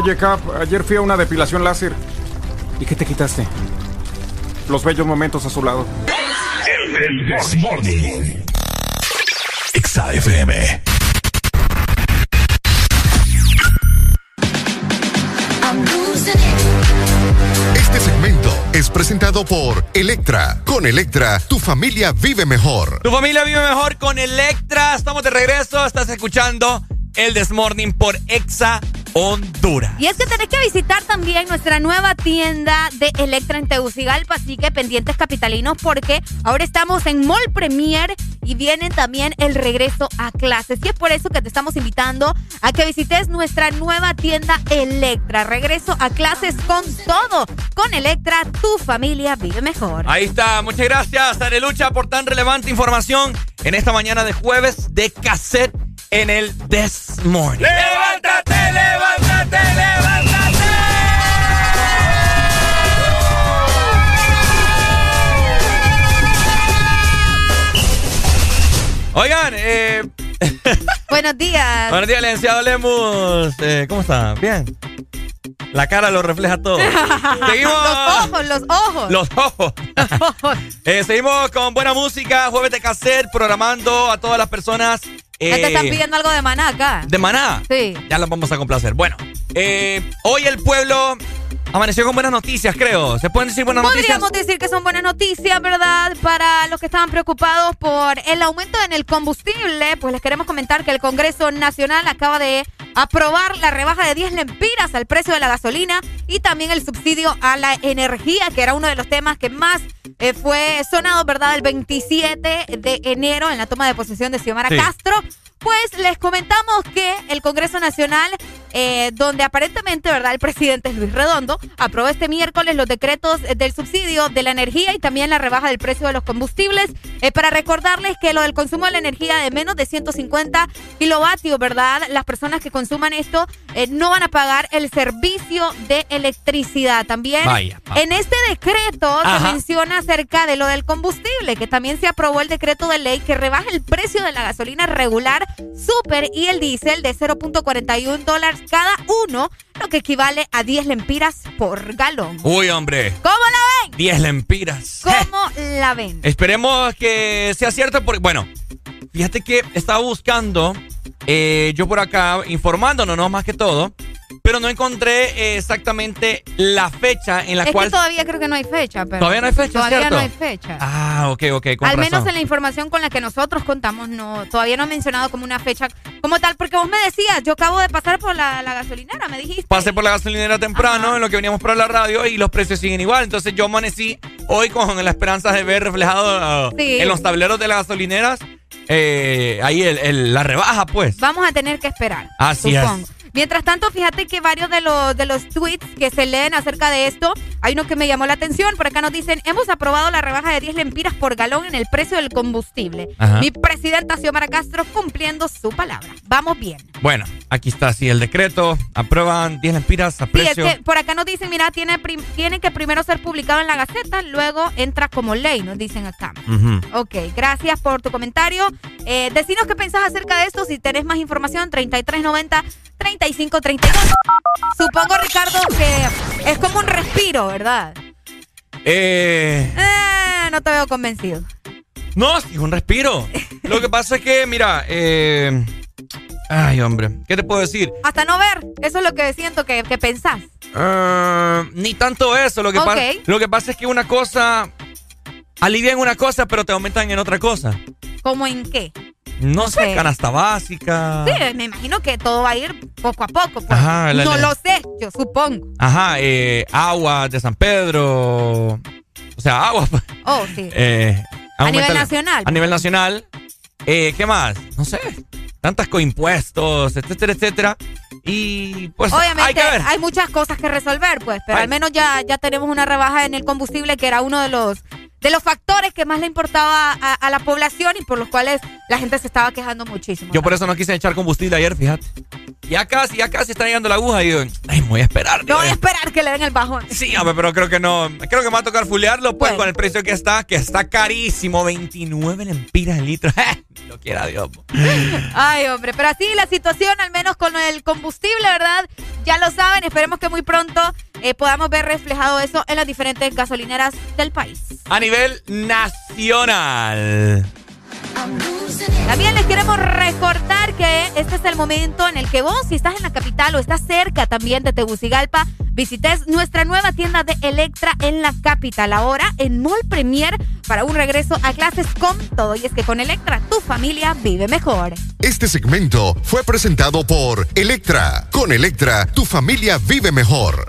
Oye, Cap, ayer fui a una depilación láser. ¿Y qué te quitaste? Los bellos momentos a su lado. El This Morning. Exa FM. Este segmento es presentado por Electra. Con Electra, tu familia vive mejor. Tu familia vive mejor con Electra. Estamos de regreso. Estás escuchando el Desmorning por Exa Honduras. Y es que tenés que visitar también nuestra nueva tienda de Electra en Tegucigalpa, así que pendientes capitalinos porque ahora estamos en Mall Premier y viene también el regreso a clases. Y es por eso que te estamos invitando a que visites nuestra nueva tienda Electra. Regreso a clases con todo. Con Electra, tu familia vive mejor. Ahí está. Muchas gracias, Arelucha, por tan relevante información en esta mañana de jueves de cassette en el This Morning. ¡Levántate, Oigan, eh, Buenos días. buenos días, licenciado Lemus. Eh, ¿Cómo está? Bien. La cara lo refleja todo. Seguimos. Los ojos, los ojos. Los ojos. Eh, seguimos con buena música, jueves de cassette, programando a todas las personas. Ya te eh, están pidiendo algo de maná acá. ¿De maná? Sí. Ya los vamos a complacer. Bueno, eh, hoy el pueblo amaneció con buenas noticias, creo. ¿Se pueden decir buenas Podríamos noticias? decir que son buenas noticias, ¿verdad? Para los que estaban preocupados por el aumento en el combustible, pues les queremos comentar que el Congreso Nacional acaba de aprobar la rebaja de 10 lempiras al precio de la gasolina y también el subsidio a la energía, que era uno de los temas que más eh, fue sonado, ¿verdad? El 27 de enero en la toma de posesión de Xiomara Sí. Castro. Pues les comentamos que el Congreso Nacional, eh, donde aparentemente, ¿verdad? El presidente Luis Redondo aprobó este miércoles los decretos del subsidio de la energía y también la rebaja del precio de los combustibles. Eh, para recordarles que lo del consumo de la energía de menos de 150 kilovatios, ¿verdad? Las personas que consuman esto eh, no van a pagar el servicio de electricidad. También vaya. en este decreto Ajá. se menciona acerca de lo del combustible, que también se aprobó el decreto de ley que rebaja el precio de la gasolina regular, super y el diésel de 0.41 dólares cada uno, lo que equivale a 10 lempiras por galón. Uy, hombre. ¿Cómo la ven? 10 lempiras. ¿Cómo la ven? Esperemos que sea cierto porque, bueno, fíjate que estaba buscando, eh, yo por acá, informándonos, no más que todo, pero no encontré eh, exactamente la fecha en la es cual... que todavía creo que no hay fecha. Pero Todavía no hay fecha, Todavía ¿cierto? no hay fecha. Ah, ok, ok, con Al menos en la información con la que nosotros contamos, no, todavía no han mencionado como una fecha como tal, porque vos me decías, yo acabo de pasar por la, la gasolinera, me dijiste. Pasé por la gasolinera temprano en lo que veníamos para la radio y los precios siguen igual. Entonces yo amanecí hoy con la esperanza de ver reflejado uh, Sí. en los tableros de las gasolineras eh, ahí el- el- la rebaja, pues. Vamos a tener que esperar. Así es. Mientras tanto, fíjate que varios de los, de los tweets que se leen acerca de esto, hay uno que me llamó la atención. Por acá nos dicen, hemos aprobado la rebaja de 10 lempiras por galón en el precio del combustible. Ajá. Mi presidenta Xiomara Castro cumpliendo su palabra. Vamos bien. Bueno, aquí está, sí, el decreto. Aprueban 10 lempiras a Sí, precio. es que por acá nos dicen, mira, tiene, que primero ser publicado en la Gaceta, luego entra como ley, nos dicen acá. Ujú. Ok, gracias por tu comentario. Eh, decinos qué pensás acerca de esto. Si tenés más información, 3390-3532. Supongo, Ricardo, que es como un respiro, ¿verdad? Eh, Eh, no te veo convencido. no, es un respiro. Lo que pasa es que, mira, eh, ay, hombre, ¿qué te puedo decir? Hasta no ver, eso es lo que siento que, que pensás. Ah, ni tanto eso. Lo que, pa- Ok. lo que pasa es que una cosa alivian una cosa, pero te aumentan en otra cosa. ¿Cómo en qué? No sé, canasta básica. Sí, me imagino que todo va a ir poco a poco. pues. Ajá, la- no la- lo sé, yo supongo. Ajá, eh, agua de San Pedro. O sea, agua. pues. Oh, sí. Eh, A nivel nacional. A nivel nacional. Eh, ¿Qué más? No sé. Tantas coimpuestos, etcétera, etcétera. Y pues hay Obviamente que ver. hay muchas cosas que resolver, pues, pero al menos ya, ya tenemos una rebaja en el combustible que era uno de los de los factores que más le importaba a, a la población y por los cuales la gente se estaba quejando muchísimo. Yo por eso no quise echar combustible ayer, fíjate. Ya casi, ya casi está llegando la aguja y digo, ay, me voy a esperar. No voy a esperar que le den el bajón. Sí, hombre, pero creo que no. Creo que me va a tocar fulearlo, pues, con el precio que está, que está carísimo. 29 lempiras el litro. Lo quiera Dios. Ay, hombre, pero así la situación, al menos con el combustible, ¿verdad? Ya lo saben, esperemos que muy pronto eh, podamos ver reflejado eso en las diferentes gasolineras del país. A nivel nacional. También les queremos recordar que este es el momento en el que vos, si estás en la capital o estás cerca también de Tegucigalpa, visites nuestra nueva tienda de Electra en la capital, ahora en Mall Premier, para un regreso a clases con todo. Y es que con Electra, tu familia vive mejor. Este segmento fue presentado por Electra. Con Electra, tu familia vive mejor.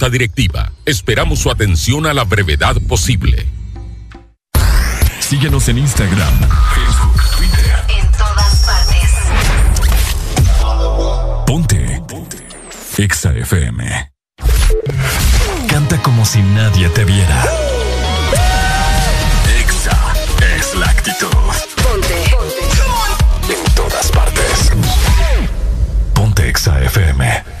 Directiva. Esperamos su atención a la brevedad posible. Síguenos en Instagram, Facebook, Twitter. En todas partes. Ponte. Ponte. Exa FM. Canta como si nadie te viera. Exa es la actitud. Ponte. En todas partes. Ponte Exa FM.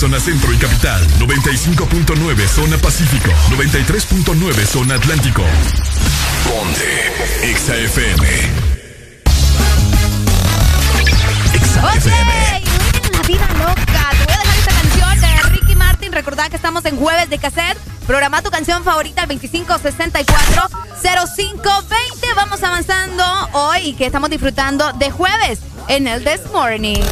zona centro y capital, 95.9 zona pacífico, 93.9 zona atlántico. Ponte XAFM. XAFM. Oye, la vida loca. Te voy a dejar esta canción de Ricky Martin. Recordad que estamos en jueves de cassette. Programa tu canción favorita al 2564-0520. Vamos avanzando hoy que estamos disfrutando de jueves en el This Morning.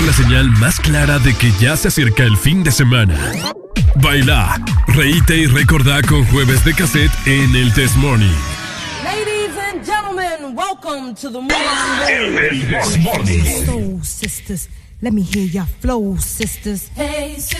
son la señal más clara de que ya se acerca el fin de semana. Baila, reíte y recordá con jueves de cassette en el Test Morning. Ladies and gentlemen, welcome to the morning. El Test Morning. Soul sisters, let me hear your flow, sisters. Hey, sisters.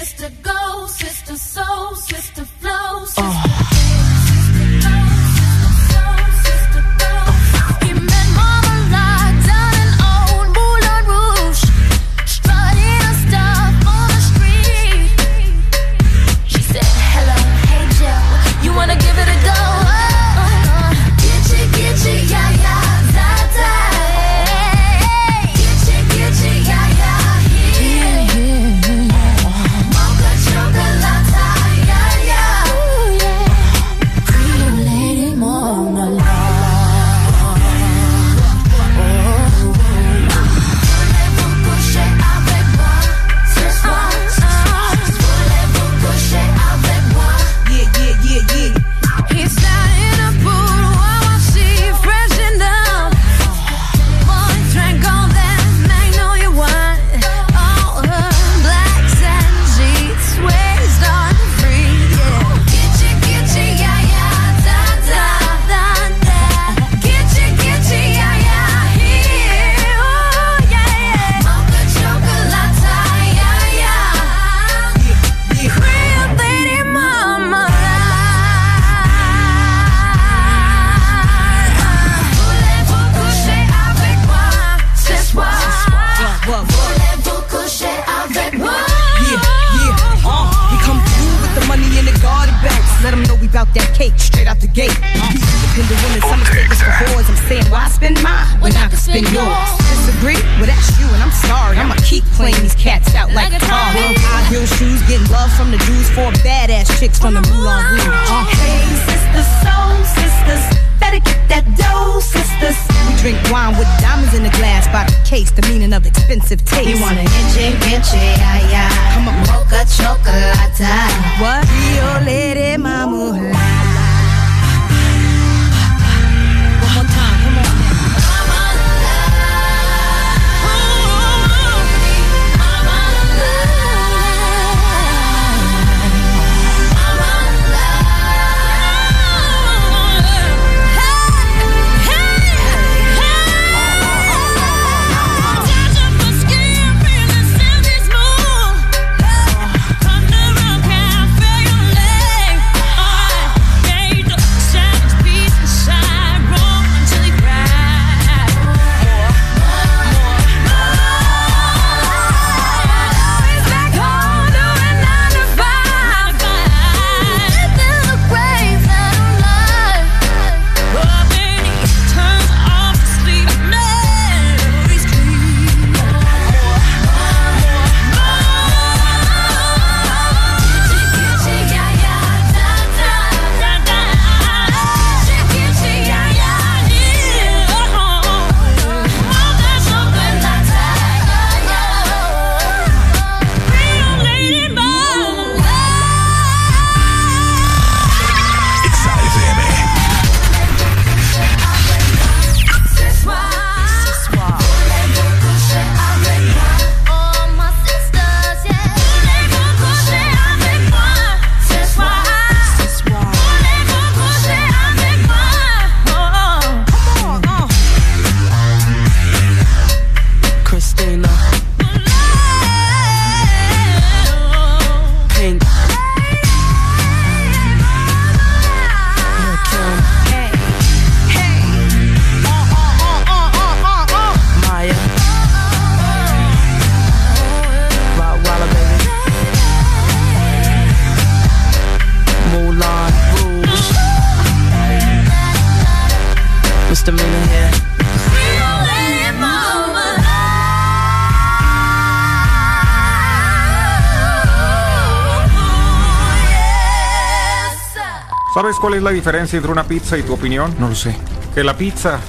Es la diferencia entre una pizza y tu opinión? No lo sé. Que la pizza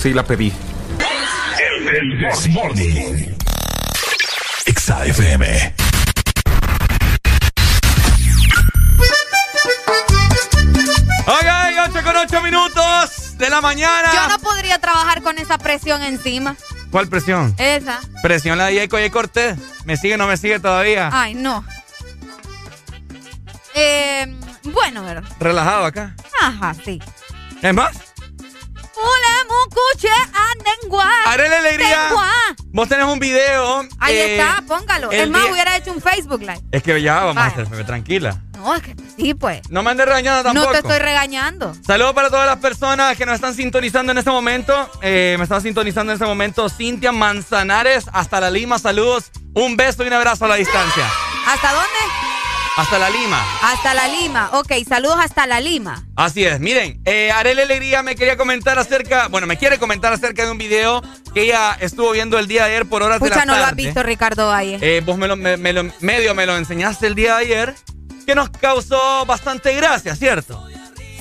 sí la pedí. El This Morning. Exa FM. Ok, 8 con 8 minutos de la mañana. Yo no podría trabajar con esa presión encima. ¿Cuál presión? Esa. Presión la de Yeco y Cortés. ¿Me sigue o no me sigue todavía? Ay, no. Relajado acá. Ajá, sí. ¿Es más? Haré la alegría. Vos tenés un video. Ahí eh, está, póngalo. Es más, día- hubiera hecho un Facebook Live. Es que ya vamos a tranquila. No, es que sí, pues. No me andes regañando tampoco. No te estoy regañando. Saludos para todas las personas que nos están sintonizando en este momento. Eh, me están sintonizando en este momento Cintia Manzanares, hasta la Lima. Saludos, un beso y un abrazo a la distancia. ¿Hasta dónde? Hasta la Lima. Hasta la Lima. Ok, saludos hasta la Lima. Así es, miren, eh, Arely Alegría me quería comentar acerca, bueno, me quiere comentar acerca de un video que ella estuvo viendo el día de ayer por horas de la Pucha, no tarde. lo has visto, Ricardo Valle. Eh, vos me lo, me- me lo- medio me lo enseñaste el día de ayer, que nos causó bastante gracia, ¿cierto?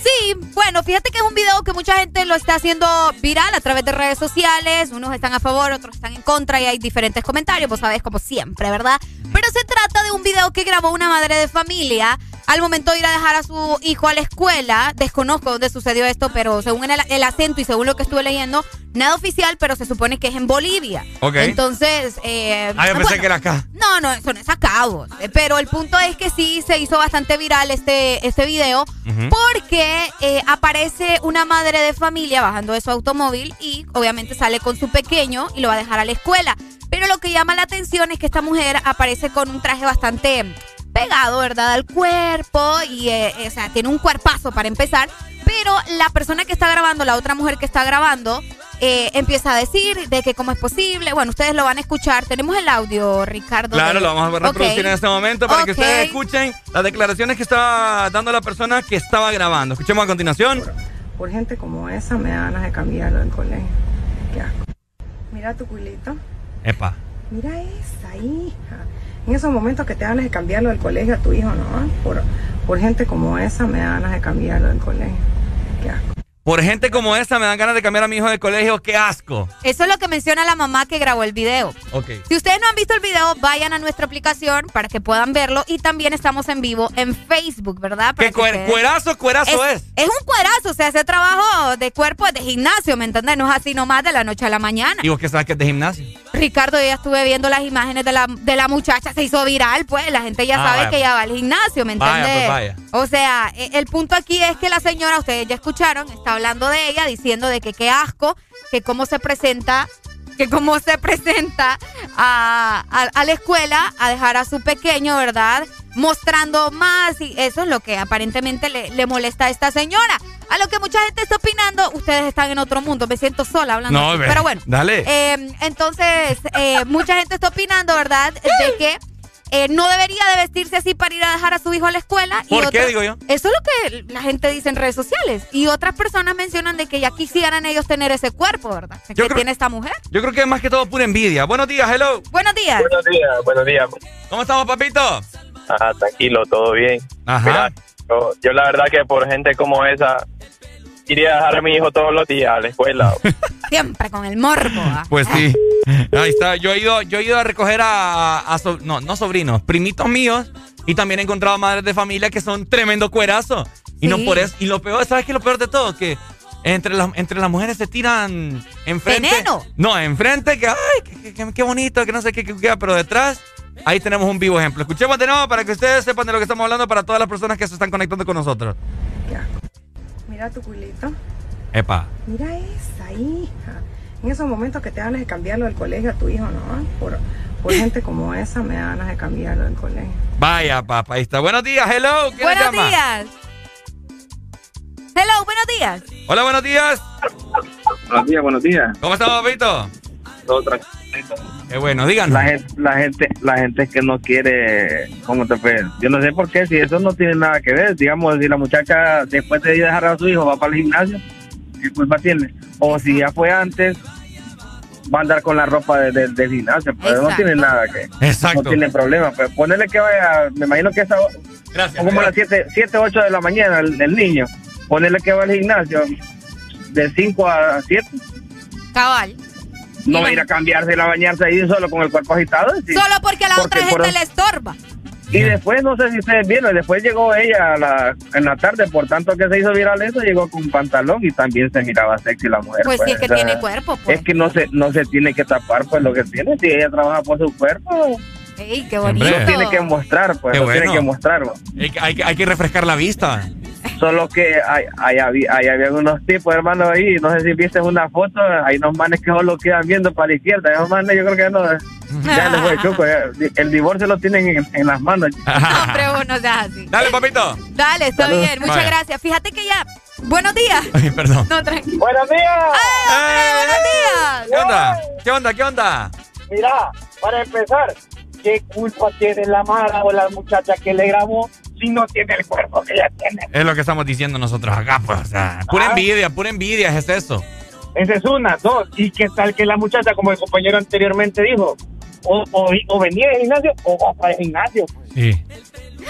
Sí, bueno, fíjate que es un video que mucha gente lo está haciendo viral a través de redes sociales. Unos están a favor, otros están en contra y hay diferentes comentarios, vos sabés, como siempre, ¿verdad? Pero se trata de un video que grabó una madre de familia al momento de ir a dejar a su hijo a la escuela. Desconozco dónde sucedió esto, pero según el, el acento y según lo que estuve leyendo, nada oficial, pero se supone que es en Bolivia. Ok. Entonces, eh, Ah, yo pensé bueno, que era acá. no, no, eso no es acá, vos. Eh, Pero el punto es que sí se hizo bastante viral este, este video porque eh, aparece una madre de familia bajando de su automóvil y obviamente sale con su pequeño y lo va a dejar a la escuela. Pero lo que llama la atención es que esta mujer aparece con un traje bastante pegado, ¿verdad? Al cuerpo y, eh, o sea, tiene un cuerpazo para empezar. Pero la persona que está grabando, la otra mujer que está grabando, eh, empieza a decir de que cómo es posible. Bueno, ustedes lo van a escuchar. Tenemos el audio, Ricardo. Claro, de- lo vamos a reproducir Ok. en este momento para que ustedes escuchen las declaraciones que estaba dando la persona que estaba grabando. Escuchemos a continuación. Por gente como esa me da ganas de cambiarlo del colegio. Qué asco. Mira tu culito. Epa. Mira esa hija. En esos momentos que te dan ganas de cambiarlo del colegio a tu hijo, ¿no? Por, gente como esa me da ganas de cambiarlo del colegio. Qué asco. Por gente como esta me dan ganas de cambiar a mi hijo de colegio. ¡Qué asco! Eso es lo que menciona la mamá que grabó el video. Ok. Si ustedes no han visto el video, vayan a nuestra aplicación para que puedan verlo. Y también estamos en vivo en Facebook, ¿verdad? Para ¿Qué que cuer- cuerazo, cuerazo es? Es un cuerazo, o sea, ese trabajo de cuerpo es de gimnasio, ¿me entiendes? No es así nomás de la noche a la mañana. ¿Y vos que sabes que es de gimnasio? Ricardo, yo ya estuve viendo las imágenes de la, de la muchacha, se hizo viral, pues la gente ya Ah, sabe vaya, que pues. ella va al gimnasio, ¿me Vaya, entiendes? pues, vaya. O sea, e- el punto aquí es que la señora, ustedes ya escucharon, está hablando de ella, diciendo de que qué asco, que cómo se presenta, que cómo se presenta a, a- a la escuela a dejar a su pequeño, ¿verdad? Mostrando más y eso es lo que aparentemente le, le molesta a esta señora. A lo que mucha gente está opinando, ustedes están en otro mundo, me siento sola hablando. No, así, pero bueno. dale. Eh, entonces, eh, mucha gente está opinando, ¿verdad? De que eh, no debería de vestirse así para ir a dejar a su hijo a la escuela. y ¿Por qué, digo yo? Eso es lo que la gente dice en redes sociales. Y otras personas mencionan de que ya quisieran ellos tener ese cuerpo, ¿verdad? Que creo- tiene esta mujer. Yo creo que es más que todo pura envidia. Buenos días, hello. Buenos días. Buenos días, buenos días. ¿Cómo estamos, papito? Ah, tranquilo, todo bien. Ajá. Mira, yo, yo la verdad que por gente como esa iría a dejar a mi hijo todos los días a la escuela. Siempre con el morbo. ¿ah? Pues sí. Ahí está. Yo he ido, yo he ido a recoger a, a so- no, no sobrinos, primitos míos. Y también he encontrado madres de familia que son tremendo cuerazo. Y no por eso. Y lo peor, ¿sabes qué es lo peor de todo? Que entre las, entre las mujeres se tiran enfrente. Veneno. No, enfrente, que ay, qué, qué- qué bonito, que no sé qué, qué, pero detrás. Ahí tenemos un vivo ejemplo. Escuchemos de nuevo para que ustedes sepan de lo que estamos hablando para todas las personas que se están conectando con nosotros. Mira tu culito. Epa. Mira esa hija. En esos momentos que te dan ganas de cambiarlo del colegio a tu hijo, ¿no? Por, por gente como esa me da ganas de cambiarlo del colegio. Vaya, papá. Ahí está. Buenos días, hello. ¿Quién nos Buenos llama? días. Hello, buenos días. Hola, buenos días. Buenos días, buenos días. ¿Cómo estamos, papito? Todo tranquilo. Qué bueno, díganos. La gente, la gente, la gente que no quiere, ¿cómo te puedes? Yo no sé por qué, si eso no tiene nada que ver. Digamos, si la muchacha después de ir a dejar a su hijo va para el gimnasio, ¿qué culpa tiene? O si ya fue antes, va a andar con la ropa de- de- del gimnasio, pero no tiene nada que. Exacto. No tiene problema. Pues ponerle que vaya, me imagino que esa, Gracias. como a las 7, 7, 8 de la mañana el, el niño, ponerle que va al gimnasio de 5 a 7. Cabal. No va a ir a cambiarse, a bañarse ahí solo con el cuerpo agitado. sí. Solo porque la Porque otra por- gente le estorba. Y después, no sé si ustedes vieron, después llegó ella a la, en la tarde, por tanto que se hizo viral eso, llegó con un pantalón y también se miraba sexy la mujer. Pues sí, es que o sea, tiene cuerpo, pues. Es que no se, no se tiene que tapar pues lo que tiene, si ella trabaja por su cuerpo, Ey, qué bonito. Lo tiene que mostrar, pues Qué lo bueno. tiene que mostrar. pues. Hay, que- hay que- hay que refrescar la vista. Solo que hay, hay, había, hay- había unos tipos, hermano, ahí, no sé si viste una foto, hay unos manes que solo quedan viendo para la izquierda, esos manes yo creo que ya no, ya les fue chuco, ya, el divorcio lo tienen en, en las manos. Hombre, vos no seas así. Dale, papito. Dale, está bien. Muchas Vaya. gracias. Fíjate que ya. Buenos días. Ay, perdón. No, tranquilo. Buenos días. ¡Buenos días! ¿Qué onda? ¿Qué onda? ¿Qué onda? Mira, para empezar, ¿qué culpa tiene la Mara o la muchacha que le grabó si no tiene el cuerpo que ella tiene? Es lo que estamos diciendo nosotros acá, pues. O sea, pura Ah. envidia, pura envidia es eso. Esa es una, dos. ¿Y qué tal que la muchacha, como el compañero anteriormente dijo, o, o, o venía del gimnasio o va para el gimnasio? Sí.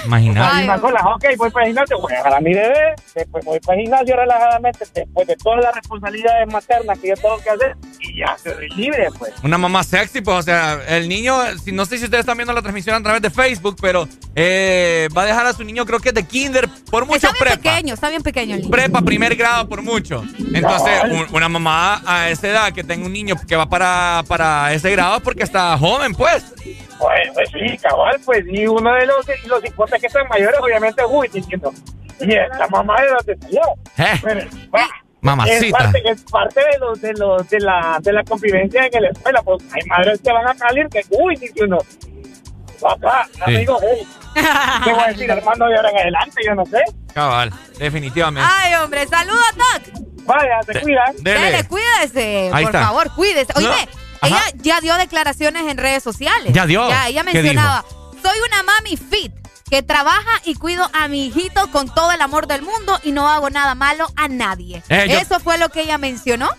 Imagínate. Hay una sola, ok, voy para el gimnasio, voy a dejar a mi bebé, después voy para el gimnasio relajadamente, después de todas las responsabilidades maternas que yo tengo que hacer, y ya soy libre, pues. Una mamá sexy, pues, o sea, el niño, no sé si ustedes están viendo la transmisión a través de Facebook, pero eh, va a dejar a su niño, creo que es de kinder, por mucho Está bien prepa. pequeño, está bien pequeño el niño. Prepa, primer grado, por mucho. Entonces, un- una mamá a esa edad que tenga un niño que va para, para ese grado es porque está joven, pues. Pues, pues sí, cabal, pues, y uno de los, y los hijos que están mayores, obviamente, uy, diciendo, y esta mamá de dónde salió. Eh, Pero, va, Es mamacita. parte, es parte de, los, de, los, de, la, de la convivencia en la escuela, pues hay madres que van a salir que, uy, dice uno, papá, Sí. amigo, hey, ¿qué voy a decir, hermano, de ahora en adelante? Yo no sé. Cabal, definitivamente. Ay, hombre, saludos, Doc. Vaya, te cuidas. Dele, cuídese. Ahí por está. favor, cuídese. Oye, No. Ella ya dio declaraciones en redes sociales. Ya dio. Ya, ella ¿Qué mencionaba, soy una mami fit que trabaja y cuido a mi hijito con todo el amor del mundo y no hago nada malo a nadie. Eh, yo- Eso fue lo que ella mencionó.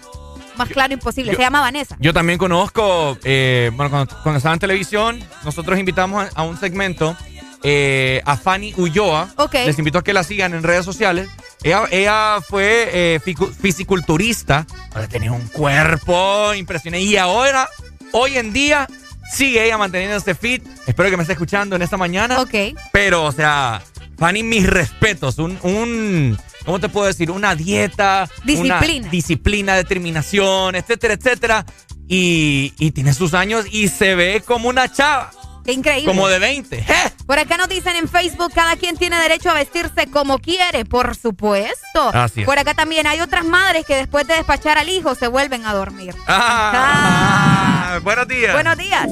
Más claro imposible. Yo- Se llama Vanessa. Yo también conozco, eh, bueno, cuando, cuando estaba en televisión, nosotros invitamos a, a un segmento eh, a Fanny Ulloa. Ok. Les invito a que la sigan en redes sociales. Ella, ella fue eh, fisiculturista, ahora tenía un cuerpo impresionante. Y ahora, hoy en día, sigue ella manteniéndose fit. Espero que me esté escuchando en esta mañana. Ok. Pero, o sea, Fanny, mis respetos. Un, un ¿cómo te puedo decir? Una dieta. Disciplina. Una disciplina, determinación, etcétera, etcétera. Y, y tiene sus años y se ve como una chava. Qué increíble. Como de 20. Por acá nos dicen en Facebook, cada quien tiene derecho a vestirse como quiere, por supuesto. Así es. Por acá también hay otras madres que después de despachar al hijo se vuelven a dormir. Ah, buenos días. Buenos días.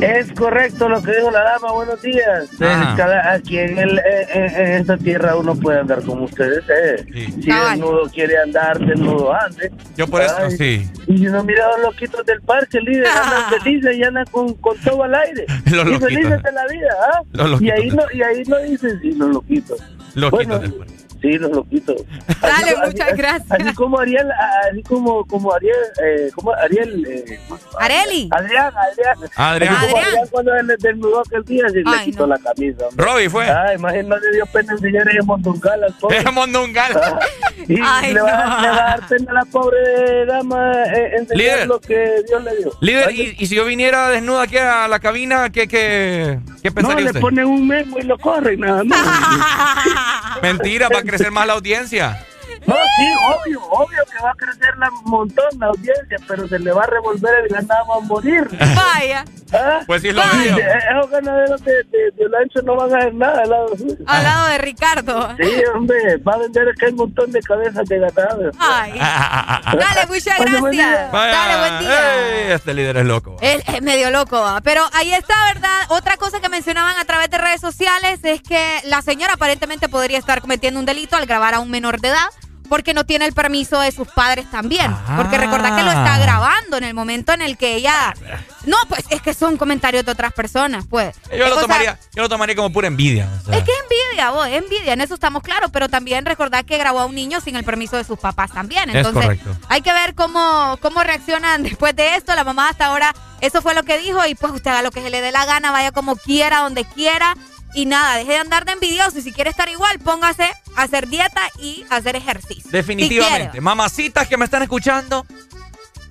Es correcto lo que dijo la dama, buenos días. Eh, cada- aquí en, el, eh, eh, en esta tierra uno puede andar como ustedes. Eh. Si Cabal. desnudo quiere andar, desnudo ande. Yo por eso, Ay. sí. Y uno mira a los loquitos del parque, líder, andan felices y andan con, con todo al aire. Los y loquitos. felices de la vida, ¿ah? Los Y ahí, no, y ahí no dicen, sí, los loquitos. Loquitos Bueno, Sí, los loquitos. Dale, Así- muchas así- gracias. Así como Ariel, así como, como Ariel, eh, como Ariel, eh, Areli. Adrián, Adrián. Adrián. Así como Adrián. Adrián cuando él desnudó aquel día le quitó no. la camisa. hombre. Robbie fue. Ay, imagínate, dio pena enseñar ese mondongal al pobre. Es Mondongal. Ah, y Ay, le, va, no. le va a dar pena a la pobre dama eh, enseñar Líder. lo que Dios le dio. Líder, y si yo viniera desnuda aquí a la cabina, ¿qué, qué, qué no, le ponen un memo y lo corren, nada más. Mentira, va a crecer más la audiencia. No, sí, obvio, obvio que va a crecer la montón la audiencia, pero se le va a revolver el ganado a morir. Vaya. ¿Ah? Pues sí, es lo eh, Esos ganaderos de, de, de Olancho no van a hacer nada al lado suyo. Al lado de Ricardo. Sí, hombre, va a vender que hay un montón de cabezas de ganado. Ay. Dale, muchas Bueno, buen gracias. día. Vaya. Dale, buen día. Ey, este líder es loco. Él es medio loco, ¿va? pero ahí está, ¿verdad? Otra cosa que mencionaban a través de redes sociales es que la señora aparentemente podría estar cometiendo un delito al grabar a un menor de edad porque no tiene el permiso de sus padres también. Porque recordá que lo está grabando en el momento en el que ella... No, pues es que son comentarios de otras personas, pues. Yo lo, O sea, tomaría, yo lo tomaría como pura envidia. o sea. es que es envidia, vos, es envidia, en eso estamos claros, pero también recordar que grabó a un niño sin el permiso de sus papás también. Es Entonces, correcto. hay que ver cómo, cómo reaccionan después de esto. La mamá hasta ahora, eso fue lo que dijo, y pues usted haga lo que se le dé la gana, vaya como quiera, donde quiera. Y nada, deje de andar de envidioso. Y si quiere estar igual, póngase a hacer dieta y hacer ejercicio. Definitivamente. Si. Mamacitas que me están escuchando,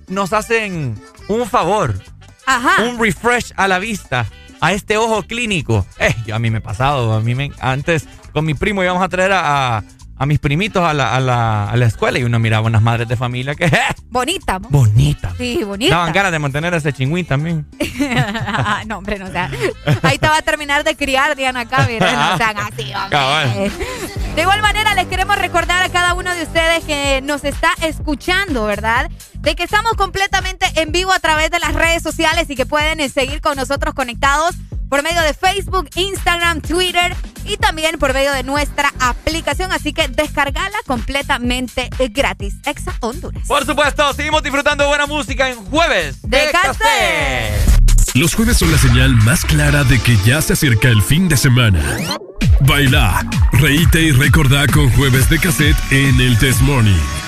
nos hacen un favor. Ajá. Un refresh a la vista. A este ojo clínico. Eh, yo a mí me he pasado. A mí me, antes con mi primo íbamos a traer a, a- a mis primitos a la, a, la, a la escuela y uno miraba unas madres de familia que... Bonita, mo. Bonita. Sí, bonita. Daban ganas de mantener a ese chingüín también. no, hombre, no sea. Ahí te va a terminar de criar, Diana Cabira. No sean así, hombre. Cabal. De igual manera, les queremos recordar a cada uno de ustedes que nos está escuchando, ¿verdad? De que estamos completamente en vivo a través de las redes sociales y que pueden eh, seguir con nosotros conectados por medio de Facebook, Instagram, Twitter y también por medio de nuestra aplicación. Así que descargala completamente gratis. Exa Honduras. Por supuesto, seguimos disfrutando de buena música en jueves De café. Los jueves son la señal más clara de que ya se acerca el fin de semana. Baila, reíte y recordá con jueves de cassette en el Test Morning.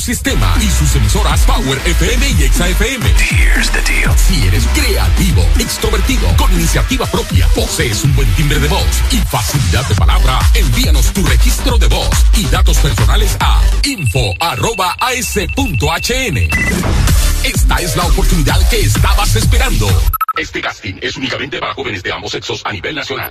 Sistema y sus emisoras Power FM y Exa FM. Here's the deal. Si eres creativo, extrovertido, con iniciativa propia, posees un buen timbre de voz y facilidad de palabra, envíanos tu registro de voz y datos personales a info.as.hn. Esta es la oportunidad que estabas esperando. Este casting es únicamente para jóvenes de ambos sexos a nivel nacional.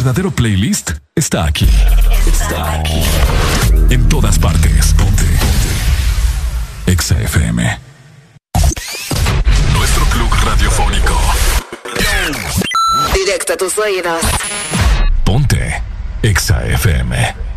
verdadero playlist está aquí. Está aquí. En todas partes. Ponte. Ponte. Exa FM. Nuestro club radiofónico. Directo a tus oídos. Ponte. Exa FM.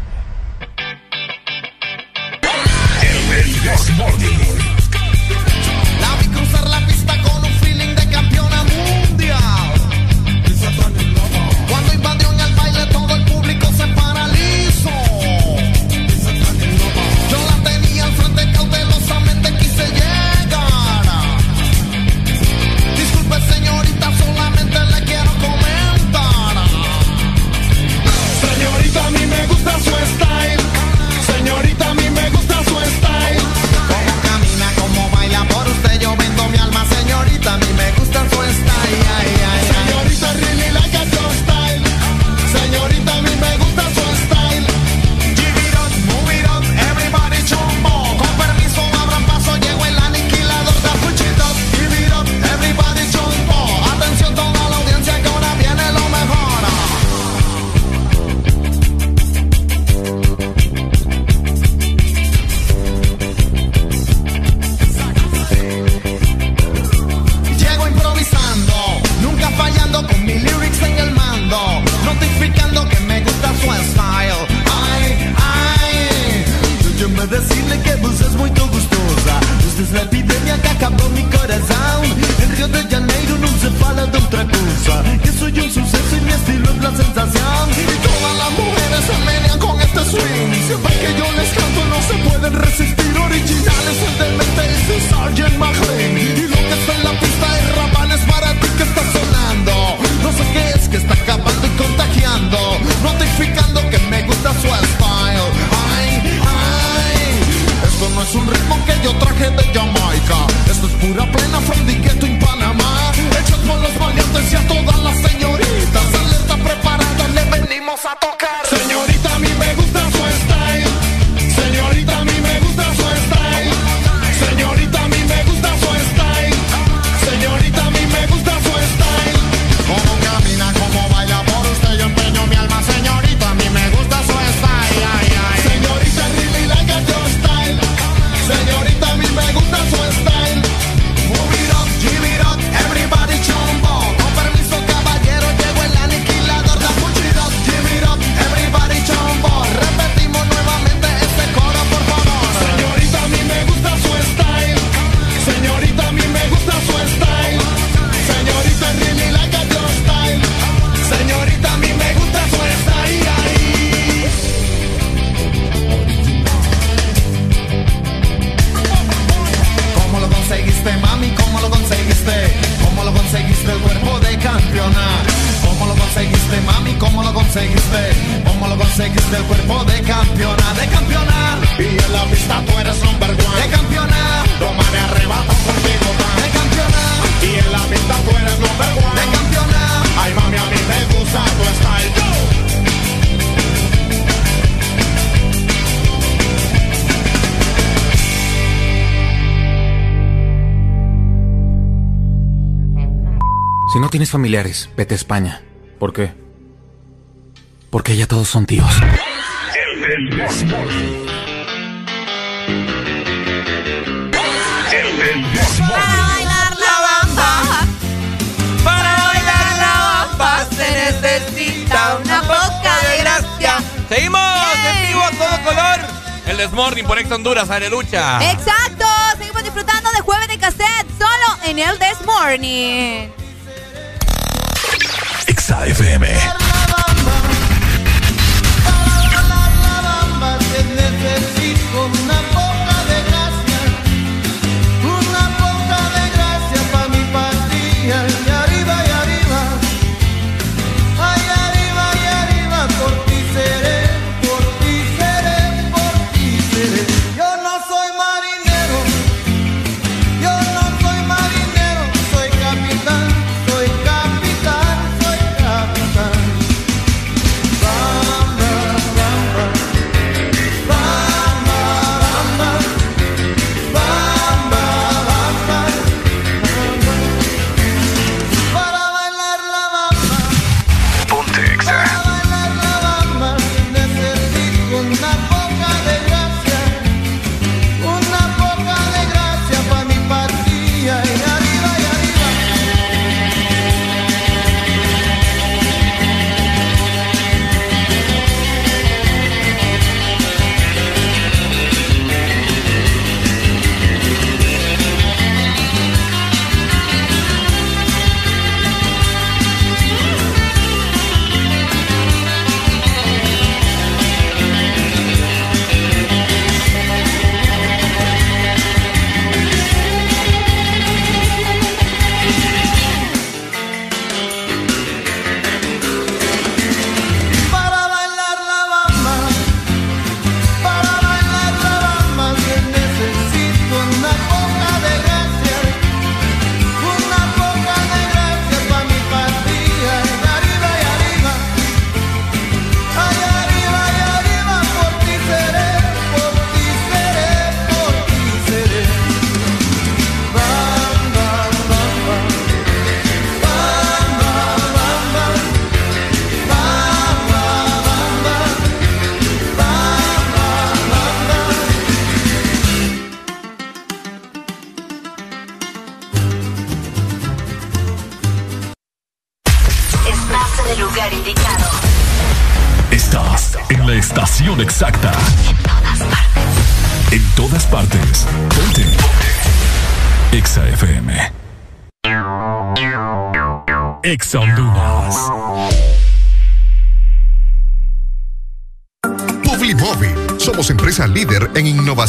tienes familiares, vete a España. ¿Por qué? Porque ya todos son tíos. El del Bosmor. El del Bosmor. Para bailar la bamba, para bailar la bamba se necesita una boca de gracia. Seguimos en vivo a todo color. El Desmorning por Ex Honduras, Arelucha. Exacto, seguimos disfrutando de Jueves de Cassette solo en el Desmorning. FM.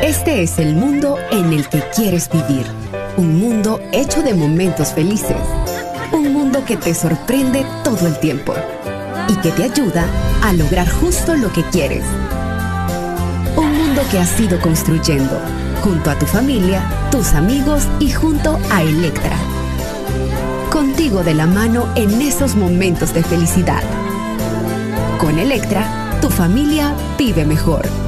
Este es el mundo en el que quieres vivir. Un mundo hecho de momentos felices. Un mundo que te sorprende todo el tiempo y que te ayuda a lograr justo lo que quieres. Un mundo que has ido construyendo junto a tu familia, tus amigos y junto a Electra. Contigo de la mano en esos momentos de felicidad. Con Electra, tu familia vive mejor.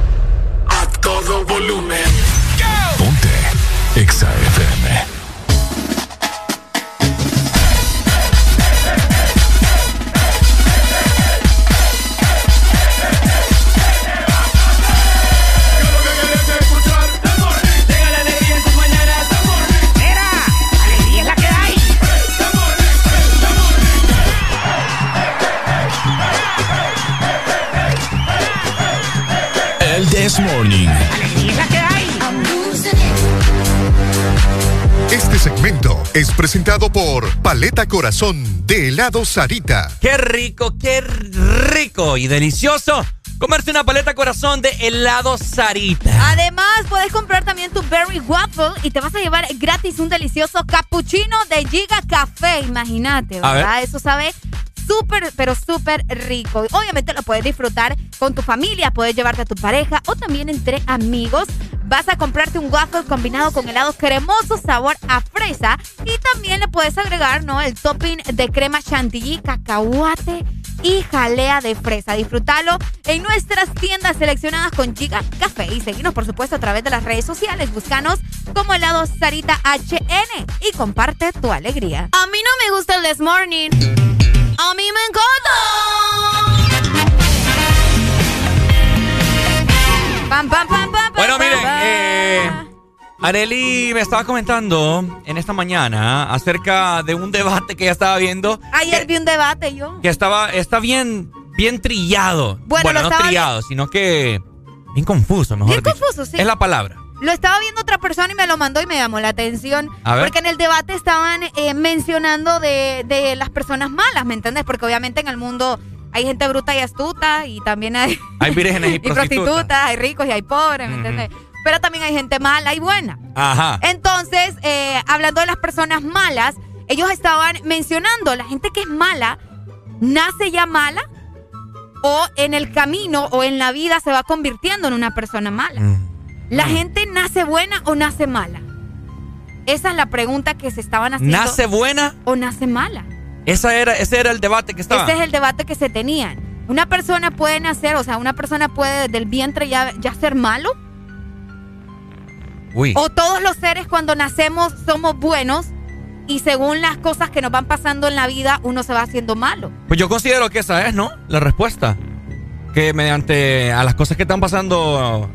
Segmento es presentado por Paleta Corazón de helado Sarita. Qué rico, qué rico y delicioso comerse una paleta corazón de helado Sarita. Además, puedes comprar también tu Berry Waffle y te vas a llevar gratis un delicioso cappuccino de Giga Café. Imagínate, A ver. ¿verdad? Eso sabe súper, pero súper rico. Obviamente lo puedes disfrutar con tu familia, puedes llevarte a tu pareja o también entre amigos. Vas a comprarte un waffle combinado con helado cremoso sabor a fresa y también le puedes agregar, ¿no? El topping de crema chantilly, cacahuate y jalea de fresa. Disfrútalo en nuestras tiendas seleccionadas con Giga Café y seguinos por supuesto a través de las redes sociales. Búscanos como helado Sarita HN y comparte tu alegría. A mí no me gusta el This Morning. A mí me encanta. Pam, pam, pam, pam, Bueno, miren, eh, Areli me estaba comentando en esta mañana acerca de un debate que ella estaba viendo Ayer vi un debate yo. que estaba está bien bien trillado. Bueno, no trillado, sino que bien confuso, mejor Bien dicho. confuso, sí. Es la palabra. Lo estaba viendo otra persona y me lo mandó y me llamó la atención. A ver. Porque en el debate estaban eh, mencionando de, de las personas malas, ¿me entiendes? Porque obviamente en el mundo hay gente bruta y astuta y también hay, Hay vírgenes y, y prostitutas. prostitutas, hay ricos y hay pobres, ¿me entiendes? Pero también hay gente mala y buena. Ajá. Entonces, eh, hablando de las personas malas, ellos estaban mencionando, la gente que es mala, nace ya mala o en el camino o en la vida se va convirtiendo en una persona mala. ¿La gente nace buena o nace mala? Esa es la pregunta que se estaban haciendo. ¿Nace buena? o nace mala? Esa era, ese era el debate que estaba. Ese es el debate que se tenían. Una persona puede nacer, o sea, una persona puede del vientre ya, ya ser malo. Uy. O todos los seres cuando nacemos somos buenos y según las cosas que nos van pasando en la vida, uno se va haciendo malo. Pues yo considero que esa es, ¿no? La respuesta. Que mediante a las cosas que están pasando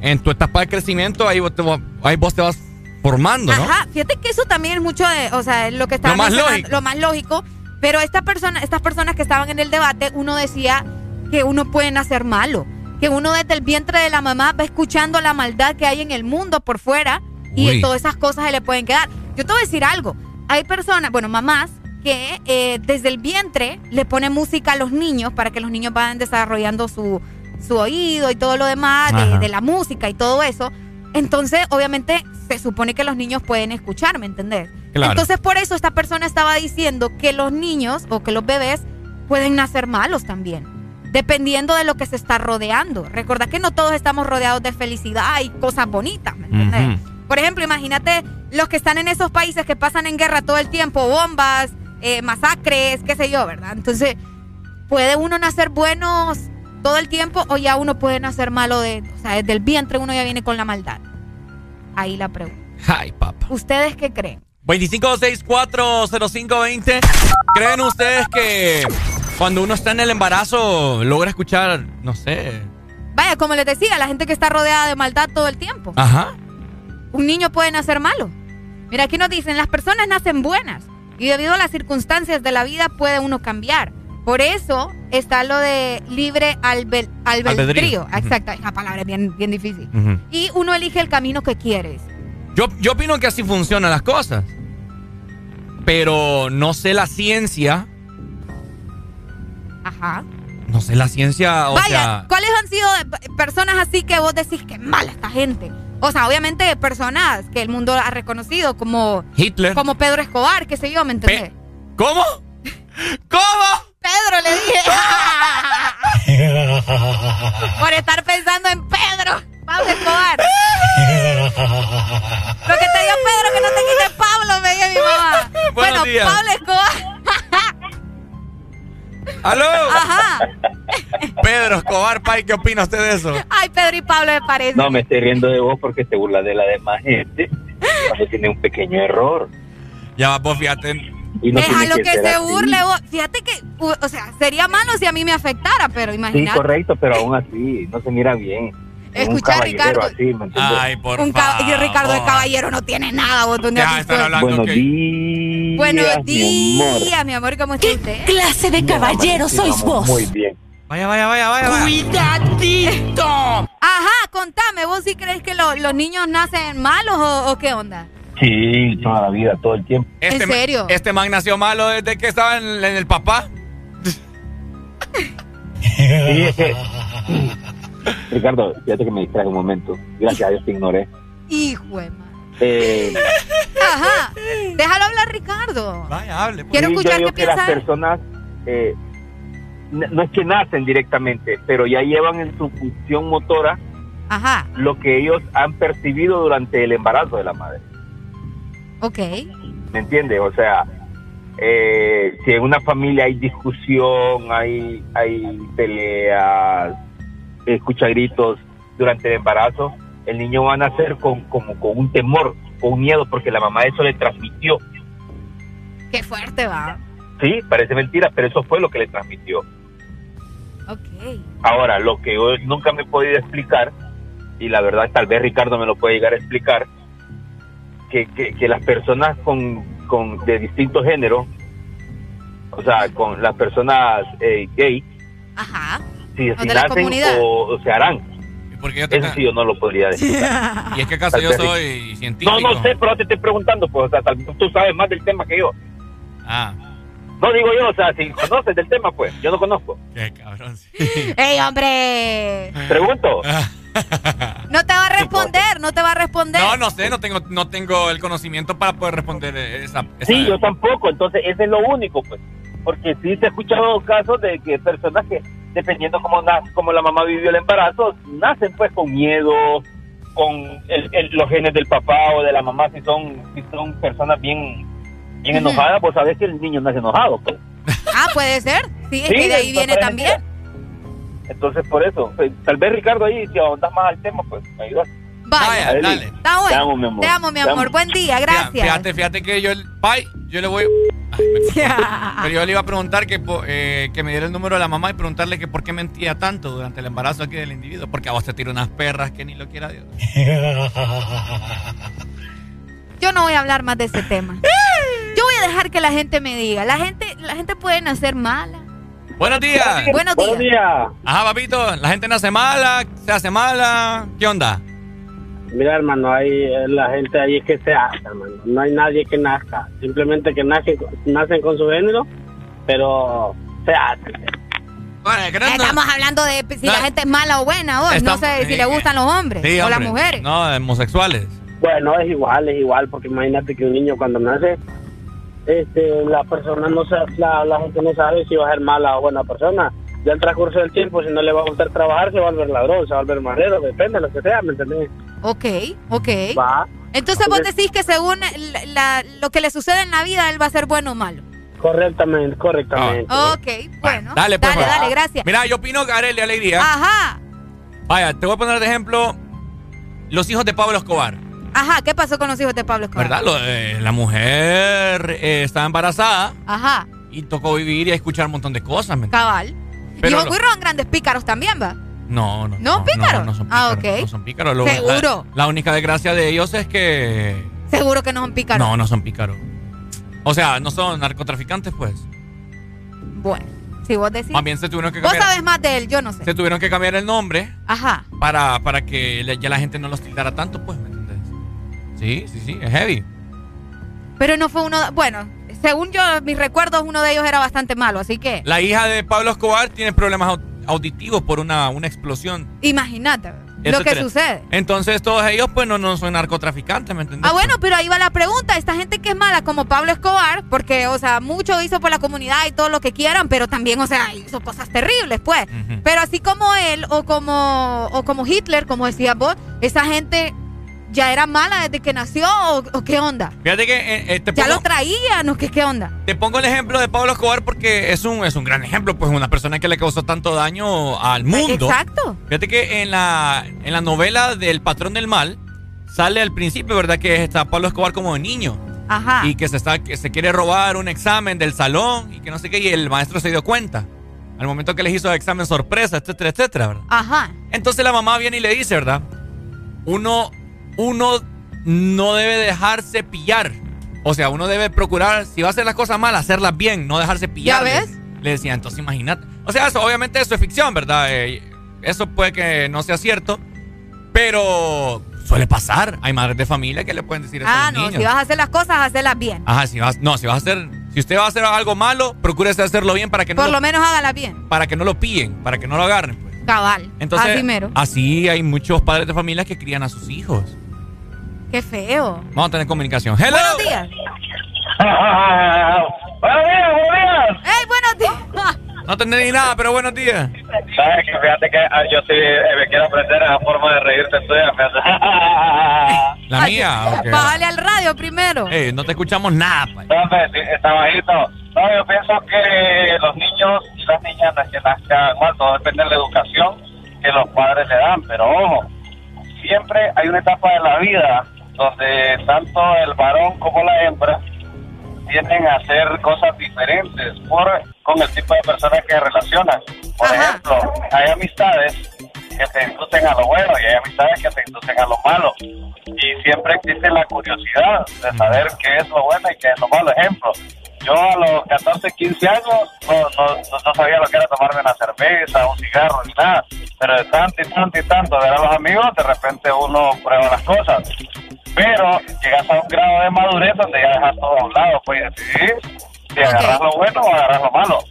en tu etapa de crecimiento, ahí vos te, ahí vos te vas formando, ¿no? Ajá, fíjate que eso también es mucho de, o sea, lo que está Lo más lógico. lo más lógico. Pero esta persona, estas personas que estaban en el debate, uno decía que uno puede nacer malo, que uno desde el vientre de la mamá va escuchando la maldad que hay en el mundo por fuera y Uy. todas esas cosas se le pueden quedar. Yo te voy a decir algo, hay personas, bueno, mamás que eh, desde el vientre le ponen música a los niños para que los niños vayan desarrollando su, su oído y todo lo demás, de, la música y todo eso. Entonces, obviamente, se supone que los niños pueden escuchar, ¿me entendés? Claro. Entonces, por eso esta persona estaba diciendo que los niños o que los bebés pueden nacer malos también, dependiendo de lo que se está rodeando. Recordad que no todos estamos rodeados de felicidad y cosas bonitas, ¿me entendés? Por ejemplo, imagínate los que están en esos países que pasan en guerra todo el tiempo, bombas, eh, masacres, qué sé yo, ¿verdad? Entonces, ¿puede uno nacer buenos todo el tiempo o ya uno puede nacer malo de, o sea, desde el vientre uno ya viene con la maldad? Ahí la pregunta. Ay, papá. ¿Ustedes qué creen? 25640520. ¿Creen ustedes que cuando uno está en el embarazo logra escuchar, no sé? Vaya, como les decía, la gente que está rodeada de maldad todo el tiempo. Ajá. Un niño puede nacer malo. Mira, aquí nos dicen, las personas nacen buenas y debido a las circunstancias de la vida puede uno cambiar. Por eso está lo de libre albel- albedrío. Albedrío. Exacto, esa palabra es bien, bien difícil. Y uno elige el camino que quieres. Yo, yo opino que así funcionan las cosas. Pero no sé la ciencia. Ajá. No sé la ciencia, o Vaya, sea. ¿cuáles han sido personas así que vos decís que mala esta gente? O sea, obviamente personas que el mundo ha reconocido como Hitler. como Pedro Escobar, qué sé yo, ¿me entendés? ¿Cómo? ¿Cómo? Pedro le dije. Por estar pensando en Pedro. Pablo Escobar. Lo que te dio Pedro que no te quite Pablo, me dice mi mamá. Buenos bueno, días. Pablo Escobar. ¡Aló! Ajá. Pedro Escobar, Pai, ¿qué opina usted de eso? Ay, Pedro y Pablo me parece. No, me estoy riendo de vos porque te burlas de la demás gente cuando tiene un pequeño error. Ya va, pues fíjate. Y no lo que, ser se así. burle vos. Fíjate que, o sea, sería malo si a mí me afectara, pero Sí, imagínate. correcto, pero aún así no se mira bien. Escucha, Ricardo. así. Ay, por Un y Ricardo de Caballero no tiene nada, vos dónde has visto eso? Buenos días. Buenos mi amor. días, mi amor, ¿cómo está usted? clase de caballero sois vos? Muy bien. Vaya, vaya, vaya, vaya. vaya. ¡Cuidadito! Ajá, contame, ¿vos sí crees que lo- los niños nacen malos o, o qué onda? Sí, toda la vida, todo el tiempo. Este ¿En serio? Este man nació malo desde que estaba en, en el papá. Sí, es que- Ricardo, fíjate que me distraje un momento. Gracias a Dios te ignoré. Hijo de Eh, Ajá. Déjalo hablar, Ricardo. Vaya, hable. Quiero sí, escuchar yo qué que las piensa personas eh, no es que nacen directamente, pero ya llevan en su función motora Ajá. lo que ellos han percibido durante el embarazo de la madre. Ok. ¿Me entiendes? O sea, eh, si en una familia hay discusión, hay, hay peleas, escucha gritos durante el embarazo, el niño va a nacer con, como, con un temor, con un miedo, porque la mamá eso le transmitió. Qué fuerte va. Sí, parece mentira, pero eso fue lo que le transmitió. Ok. Ahora, lo que yo nunca me he podido explicar, y la verdad tal vez Ricardo me lo puede llegar a explicar, que, que, que las personas con, con de distinto género, o sea, con las personas eh, gay, Ajá. si, si nacen o, o se harán. Porque yo te Eso sí yo no lo podría decir. Y es que acaso Tal yo soy científico. No, no sé, pero te estoy preguntando, pues, o sea, tal vez tú sabes más del tema que yo. Ah, No digo yo, o sea, si conoces del tema, pues, yo no conozco. qué cabrón. ¡Ey, hombre! Pregunto. No te va a responder, no te va a responder. No, no sé, no tengo, no tengo el conocimiento para poder responder esa. esa- Sí, yo tampoco, entonces ese es lo único, pues. Porque sí se ha escuchado casos de que personas que, dependiendo cómo, na- cómo la mamá vivió el embarazo, nacen pues con miedo, con el- el- los genes del papá o de la mamá, si son, si son personas bien, bien Ujú. enojadas, pues sabes que el niño nace enojado, pues. Ah, puede ser. Sí, es Sí, que de ahí viene también. Entonces, por eso, pues, tal vez Ricardo ahí, si ahondas más al tema, pues me ayudas. Vaya, dale. Está bueno. Te amo, mi amor. Te amo, mi amor. amo. Buen día, gracias. Fíjate, fíjate que yo, bye, yo le voy. Ay, me cortó. Pero yo le iba a preguntar que, eh, que me diera el número de la mamá y preguntarle que por qué mentía tanto durante el embarazo aquí del individuo. Porque a vos te tira unas perras que ni lo quiera Dios. Yo no voy a hablar más de ese tema. Yo voy a dejar que la gente me diga. La gente, la gente puede nacer mala. Buenos días. Buenos días. Ajá, papito, la gente nace mala, se hace mala. ¿Qué onda? Mira, hermano, hay eh, la gente ahí es que se hace, hermano. No hay nadie que nazca. Simplemente que nacen, nacen con su género, pero se hace. Estamos hablando de si la gente es mala o buena, vos. No Estamos- sé si eh, le gustan los hombres Sí, o las mujeres. No, homosexuales. Bueno, es igual, es igual, porque imagínate que un niño cuando nace, este, la persona no sabe, la, la gente no sabe si va a ser mala o buena persona. Ya el transcurso del tiempo, si no le va a gustar trabajar, se va a volver ladrón, se va a volver marrero, depende de lo que sea, ¿me entendés? Ok, ok. Va. Entonces vos decís que según la- la- lo que le sucede en la vida, él va a ser bueno o malo. Correctamente, correctamente. Ok, bueno. Dale, pues. dale, dale, gracias. Mira, yo opino que Arely Alegría. Ajá, Vaya, te voy a poner de ejemplo los hijos de Pablo Escobar. Ajá. ¿Qué pasó con los hijos de Pablo Escobar? ¿Verdad? Lo- eh, la mujer eh, estaba embarazada Ajá, y tocó vivir y escuchar un montón de cosas. ¿me cabal. Pero y los son grandes pícaros también, ¿va? No, no. ¿No, pícaros? No, son Ah, pícaros. ok. No son pícaros. Lo- ¿Seguro? La, la única desgracia de ellos es que. Seguro que no son pícaros. No, no son pícaros. O sea, no son narcotraficantes, pues. Bueno, si vos decís. Más bien se tuvieron que Vos cambiar. sabes más de él, yo no sé. Se tuvieron que cambiar el nombre Ajá. para, para que le- ya la gente no los tildara tanto, pues. Sí, sí, sí, es heavy. Pero no fue uno. Según según yo, mis recuerdos, uno de ellos era bastante malo, así que. La hija de Pablo Escobar tiene problemas au- auditivos por una, una explosión. Imagínate lo que sucede. Entonces todos ellos pues no, no son narcotraficantes, ¿me entiendes? Ah, bueno, pero ahí va la pregunta. Esta gente que es mala, como Pablo Escobar, porque, o sea, mucho hizo por la comunidad y todo lo que quieran, pero también, o sea, hizo cosas terribles, pues. Pero así como él o como, o como Hitler, como decías vos, esa gente ya era mala desde que nació o, o qué onda. Fíjate que eh, eh, te, Ya lo traían o qué, qué onda. te pongo el ejemplo de Pablo Escobar porque es un, es un gran ejemplo, pues una persona que le causó tanto daño al mundo. Exacto. Fíjate que en la, en la novela del Patrón del Mal sale al principio, ¿verdad? Que está Pablo Escobar como niño. Ajá. Y que se, está, que se quiere robar un examen del salón y que no sé qué, y el maestro se dio cuenta. Al momento que les hizo examen sorpresa, etcétera, etcétera, ¿verdad? Ajá. Entonces la mamá viene y le dice, ¿verdad? Uno, uno no debe dejarse pillar. O sea, uno debe procurar, si va a hacer las cosas mal, hacerlas bien, no dejarse pillar. ¿Ya ves? Le decía, entonces imagínate. O sea, eso, obviamente eso es ficción, ¿verdad? Eh, eso puede que no sea cierto, pero Suele pasar. Hay madres de familia que le pueden decir eso Ah, a los no, niños. si vas a hacer las cosas, hacerlas bien. Ajá, si vas, no, si vas a hacer, si usted va a hacer algo malo, procúrese hacerlo bien para que no Por lo, lo menos hágalas bien. para que no lo pillen, para que no lo agarren. pues. Cabal. Entonces, Así mero. así hay muchos padres de familia que crían a sus hijos. Qué feo. Vamos a tener comunicación. Hello. Buenos días. Buenos días, buenos días. ¡Ey, buenos días! No entendí nada, pero buenos días. Sabes que fíjate que ah, yo sí eh, me quiero aprender esa forma de reírte tuya. La mía, ok. Bájale al radio primero. Eh, no te escuchamos nada. pa. No, sí, está bajito. No, yo pienso que los niños y las niñas que nazcan mal, todo depende de la educación que los padres le dan, pero ojo, siempre hay una etapa de la vida donde tanto el varón como la hembra tienden a hacer cosas diferentes por, con el tipo de personas que relacionan. Por ejemplo, hay amistades que te inducen a lo bueno y hay amistades que te inducen a lo malo. Y siempre existe la curiosidad de saber qué es lo bueno y qué es lo malo. Ejemplo, yo a los 14, 15 años no, no, no- no sabía lo que era tomarme una cerveza, un cigarro, ni nada. Pero de tanto y tanto y tanto ver a los amigos, de repente uno prueba las cosas. Pero llegas a un grado de madurez donde ya dejas todo a un lado, pues y decidir si agarras lo bueno o agarras lo malo.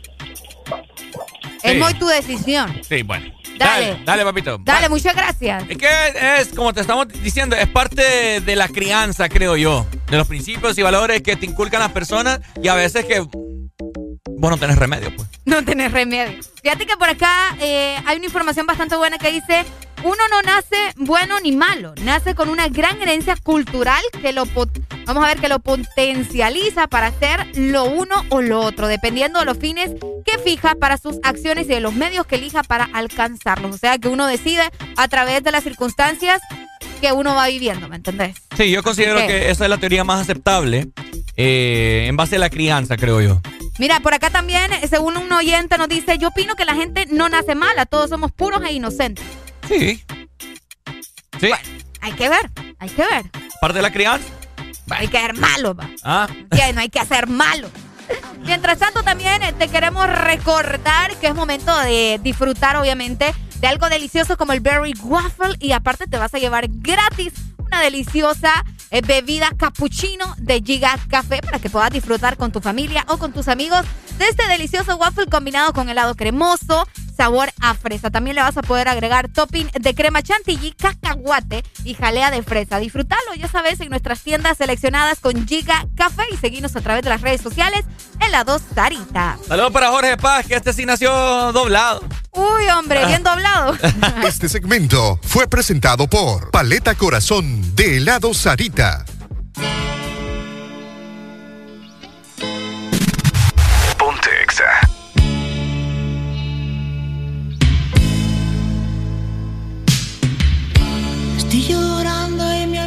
Es muy tu decisión. Sí, bueno. Dale. Dale, papito. Dale, muchas gracias. Es que es, como te estamos diciendo, es parte de la crianza, creo yo. De los principios y valores que te inculcan las personas y a veces que vos no tenés remedio, pues. No tenés remedio. Fíjate que por acá eh, hay una información bastante buena que dice, uno no nace bueno ni malo, nace con una gran herencia cultural que lo, vamos a ver, que lo potencializa para hacer lo uno o lo otro, dependiendo de los fines que fija para sus acciones y de los medios que elija para alcanzarlos. O sea que uno decide a través de las circunstancias que uno va viviendo, ¿me entendés? Sí, yo considero que esa es la teoría más aceptable eh, en base a la crianza, creo yo. Mira, por acá también, según un oyente nos dice, yo opino que la gente no nace mala, todos somos puros e inocentes. Sí. Sí. Hay que ver, hay que ver. Parte de la crianza. Hay que ser malo, va. Ah. Que no hay que hacer malo. Mientras tanto, también eh, te queremos recordar que es momento de disfrutar, obviamente, de algo delicioso como el Berry Waffle. Y aparte, te vas a llevar gratis una deliciosa eh, bebida cappuccino de Giga Café para que puedas disfrutar con tu familia o con tus amigos de este delicioso waffle combinado con helado cremoso, sabor a fresa. También le vas a poder agregar topping de crema chantilly, cacahuate y jalea de fresa. Disfrútalo, ya sabes, en nuestras tiendas seleccionadas con Giga Café y seguinos a través de las redes sociales en la 2 Sarita. Saludos para Jorge Paz, que este sí nació doblado. Uy, hombre, bien doblado. Este segmento fue presentado por Paleta Corazón de helado Sarita.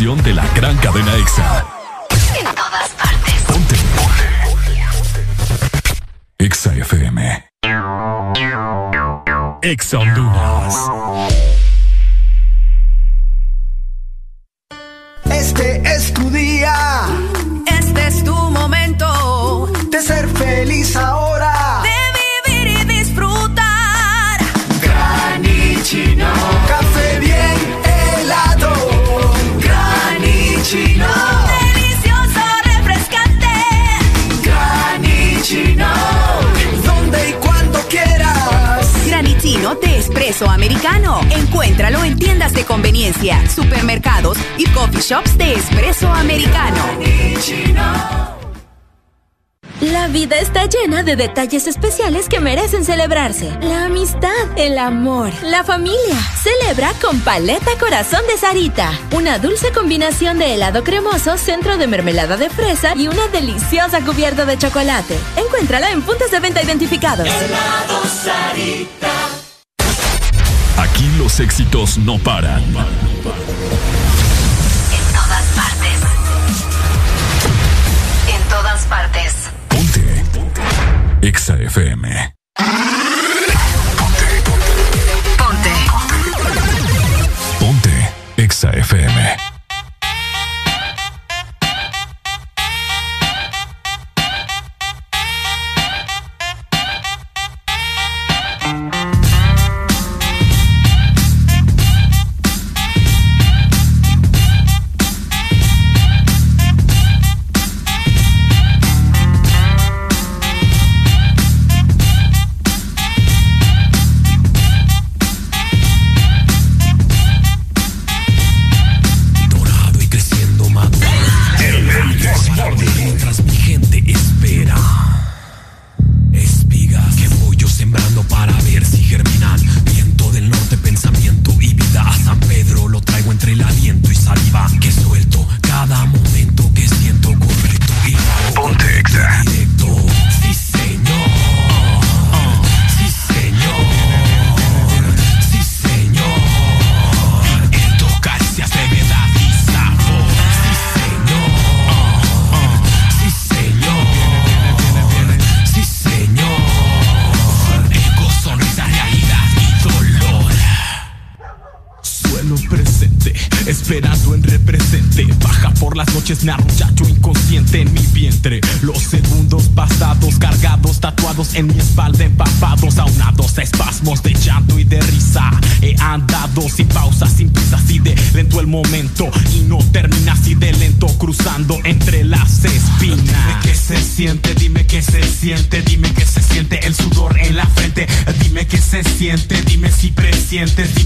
de la gran cadena EXA. En todas partes. Ponte. EXA FM. EXA Honduras. Este es tu día. Este es tu momento. De ser feliz ahora espresso americano. Encuéntralo en tiendas de conveniencia, supermercados y coffee shops de espresso americano. La vida está llena de detalles especiales que merecen celebrarse. La amistad, el amor, la familia. Celebra con Paleta Corazón de Sarita. Una dulce combinación de helado cremoso, centro de mermelada de fresa y una deliciosa cubierta de chocolate. Encuéntrala en puntos de venta identificados. Helado Sarita. Aquí los éxitos no paran. En todas partes. En todas partes. Ponte. Ponte. Exa FM. Ponte. Ponte. Ponte. Ponte. Exa FM. sientes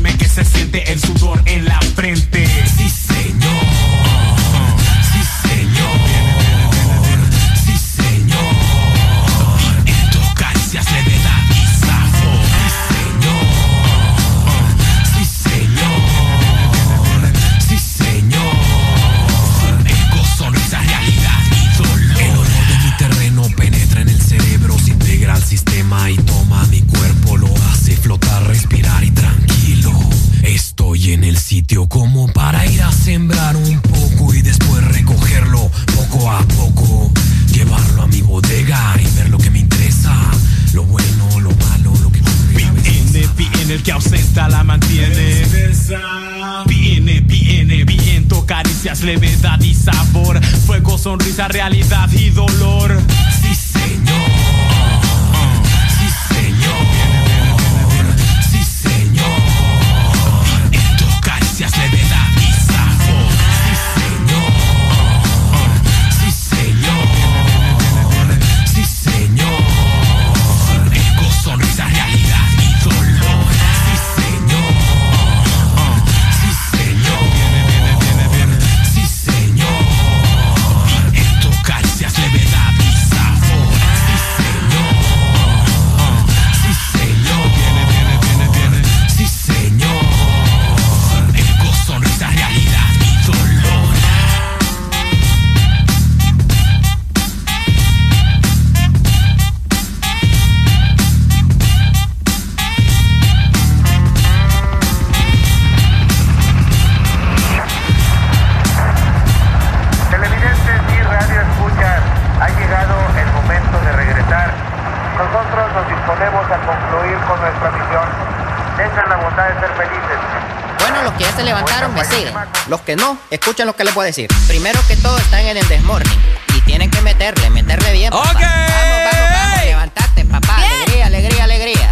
que no, escuchen lo que les voy a decir. Primero que todo están en el desmorning. Y tienen que meterle, meterle bien. Papá. Vamos, vamos, vamos. Levantate, papá. Alegría, alegría, alegría.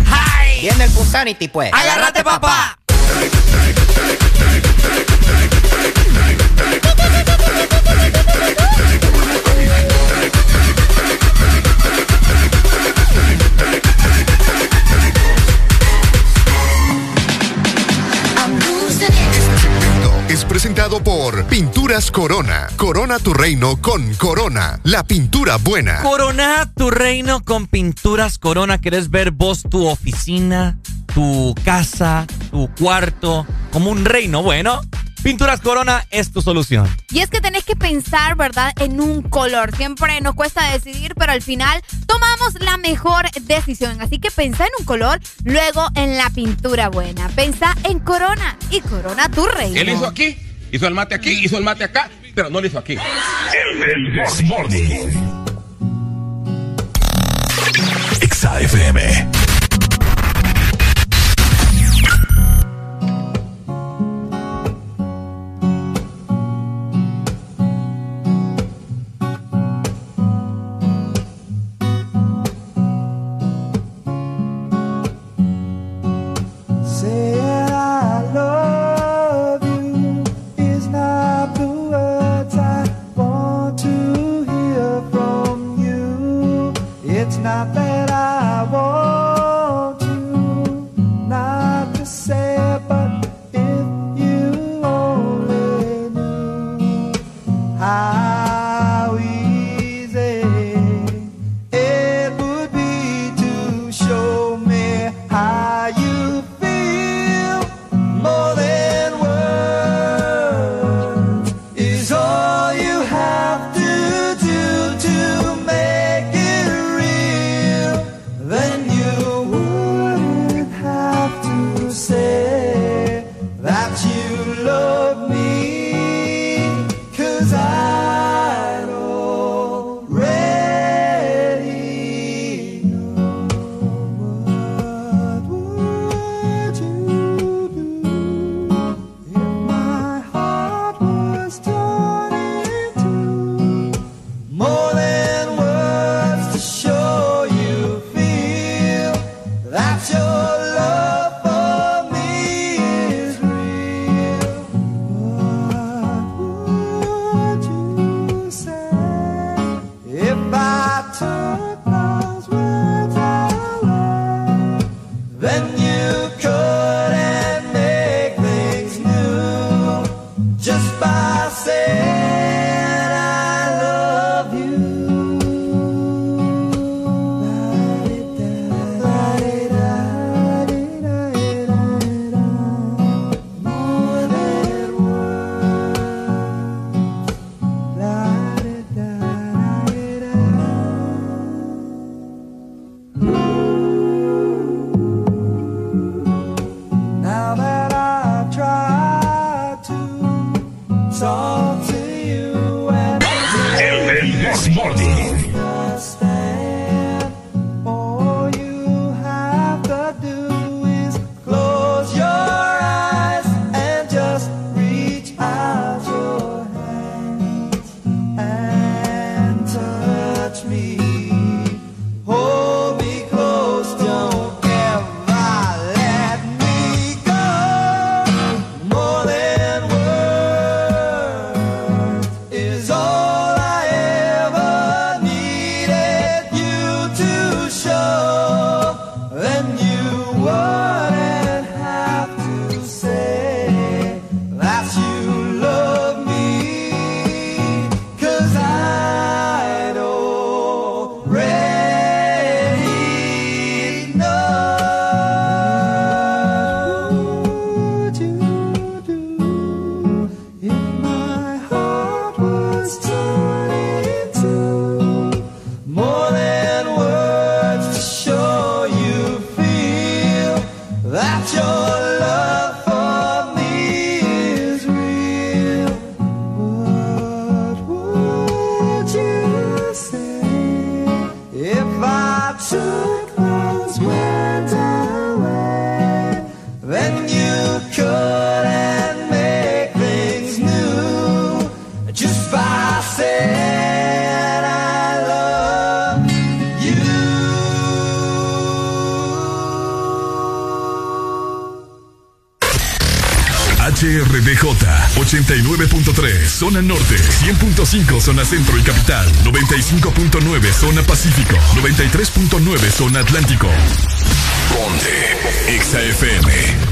Viene el Punsanity, pues. Agárrate, papá. Pinturas Corona. Corona tu reino con Corona, la pintura buena. Corona tu reino con pinturas Corona. ¿Querés ver vos tu oficina, tu casa, tu cuarto como un reino? Bueno, Pinturas Corona es tu solución. Y es que tenés que pensar, ¿verdad?, en un color. Siempre nos cuesta decidir, pero al final tomamos la mejor decisión. Así que pensá en un color, luego en la pintura buena. Pensá en Corona y Corona tu reino. Él hizo aquí, hizo el mate aquí, hizo el mate acá, pero no lo hizo aquí. El Desmorning. Exa FM. Zona pacífico, 93.9 zona atlántico. Ponte XAFM.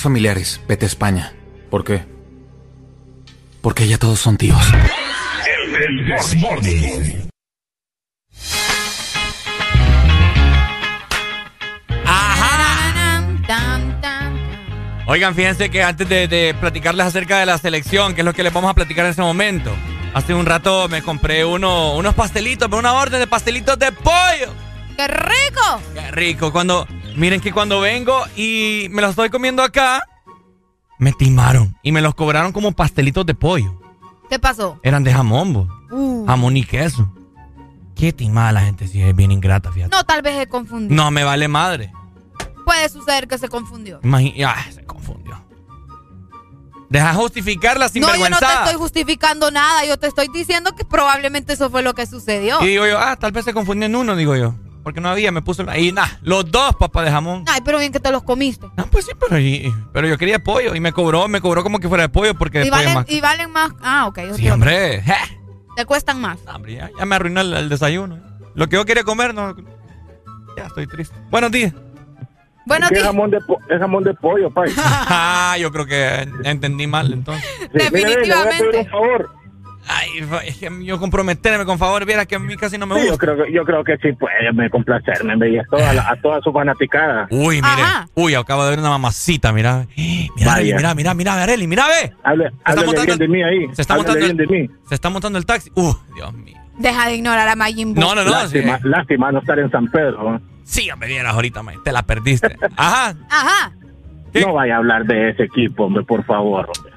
Familiares, vete a España. ¿Por qué? Porque ya todos son tíos. El Morning. Oigan, fíjense que antes de, de platicarles acerca de la selección, que es lo que les vamos a platicar en ese momento, hace un rato me compré uno, unos pastelitos, una orden de pastelitos de pollo. ¡Qué rico! Qué rico. Cuando, miren que cuando vengo y me los estoy comiendo acá, me timaron y me los cobraron como pastelitos de pollo. ¿Qué pasó? Eran de jamón. Uh. jamón y queso. Qué timada la gente, si es bien ingrata, fíjate. No, tal vez se confundió. No me vale madre. Puede suceder que se confundió. Imagi- ah, se confundió. Deja justificar la No, yo no te estoy justificando nada. Yo te estoy diciendo que probablemente eso fue lo que sucedió. Y digo yo, ah, tal vez se confundió en uno, digo yo. Porque no había, me puso. Y nada, los dos papas de jamón. Ay, pero bien que te los comiste. Pues sí, pero, y- pero yo quería pollo y me cobró, me cobró como que fuera de pollo porque Y valen, más. y valen más. Ah, ok. Sí, hombre. Te cuestan más. hombre, ya, ya me arruinó el, el desayuno. Lo que yo quería comer, no. Ya estoy triste. Buenos días. Buenos Es jamón de, po- es jamón de pollo, pai. Ah, yo creo que entendí mal entonces. Sí, mire, ve, le voy a pedir un favor. Ay, fa- es que yo comprometerme con favor, viera que a mí casi no me Sí, gusta. yo creo que yo creo que sí puede me complacerme, me a toda a toda su fanaticada. Uy, mire. Ajá. Uy, acabo de ver una mamacita, mira. Mira, Vaya. mira, mira, mira, Areli, mira, ve. Hable, háblele bien de mí ahí. Se está montando bien el, de mí. Se está montando el taxi. Uh, Dios mío. Deja de ignorar a Majin Buu. No, no, no. Lástima, sí. lástima no estar en San Pedro. ¿no? Sí, hombre, vieras ahorita, man, te la perdiste. Ajá. Ajá. No vaya a hablar de ese equipo, hombre, por favor. Hombre.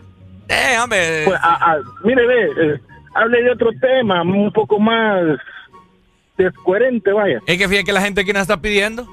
Eh, hombre. Pues, a- a- mire, ve, eh, hable de otro tema, un poco más descoherente, vaya. Es que fíjate que la gente aquí nos está pidiendo.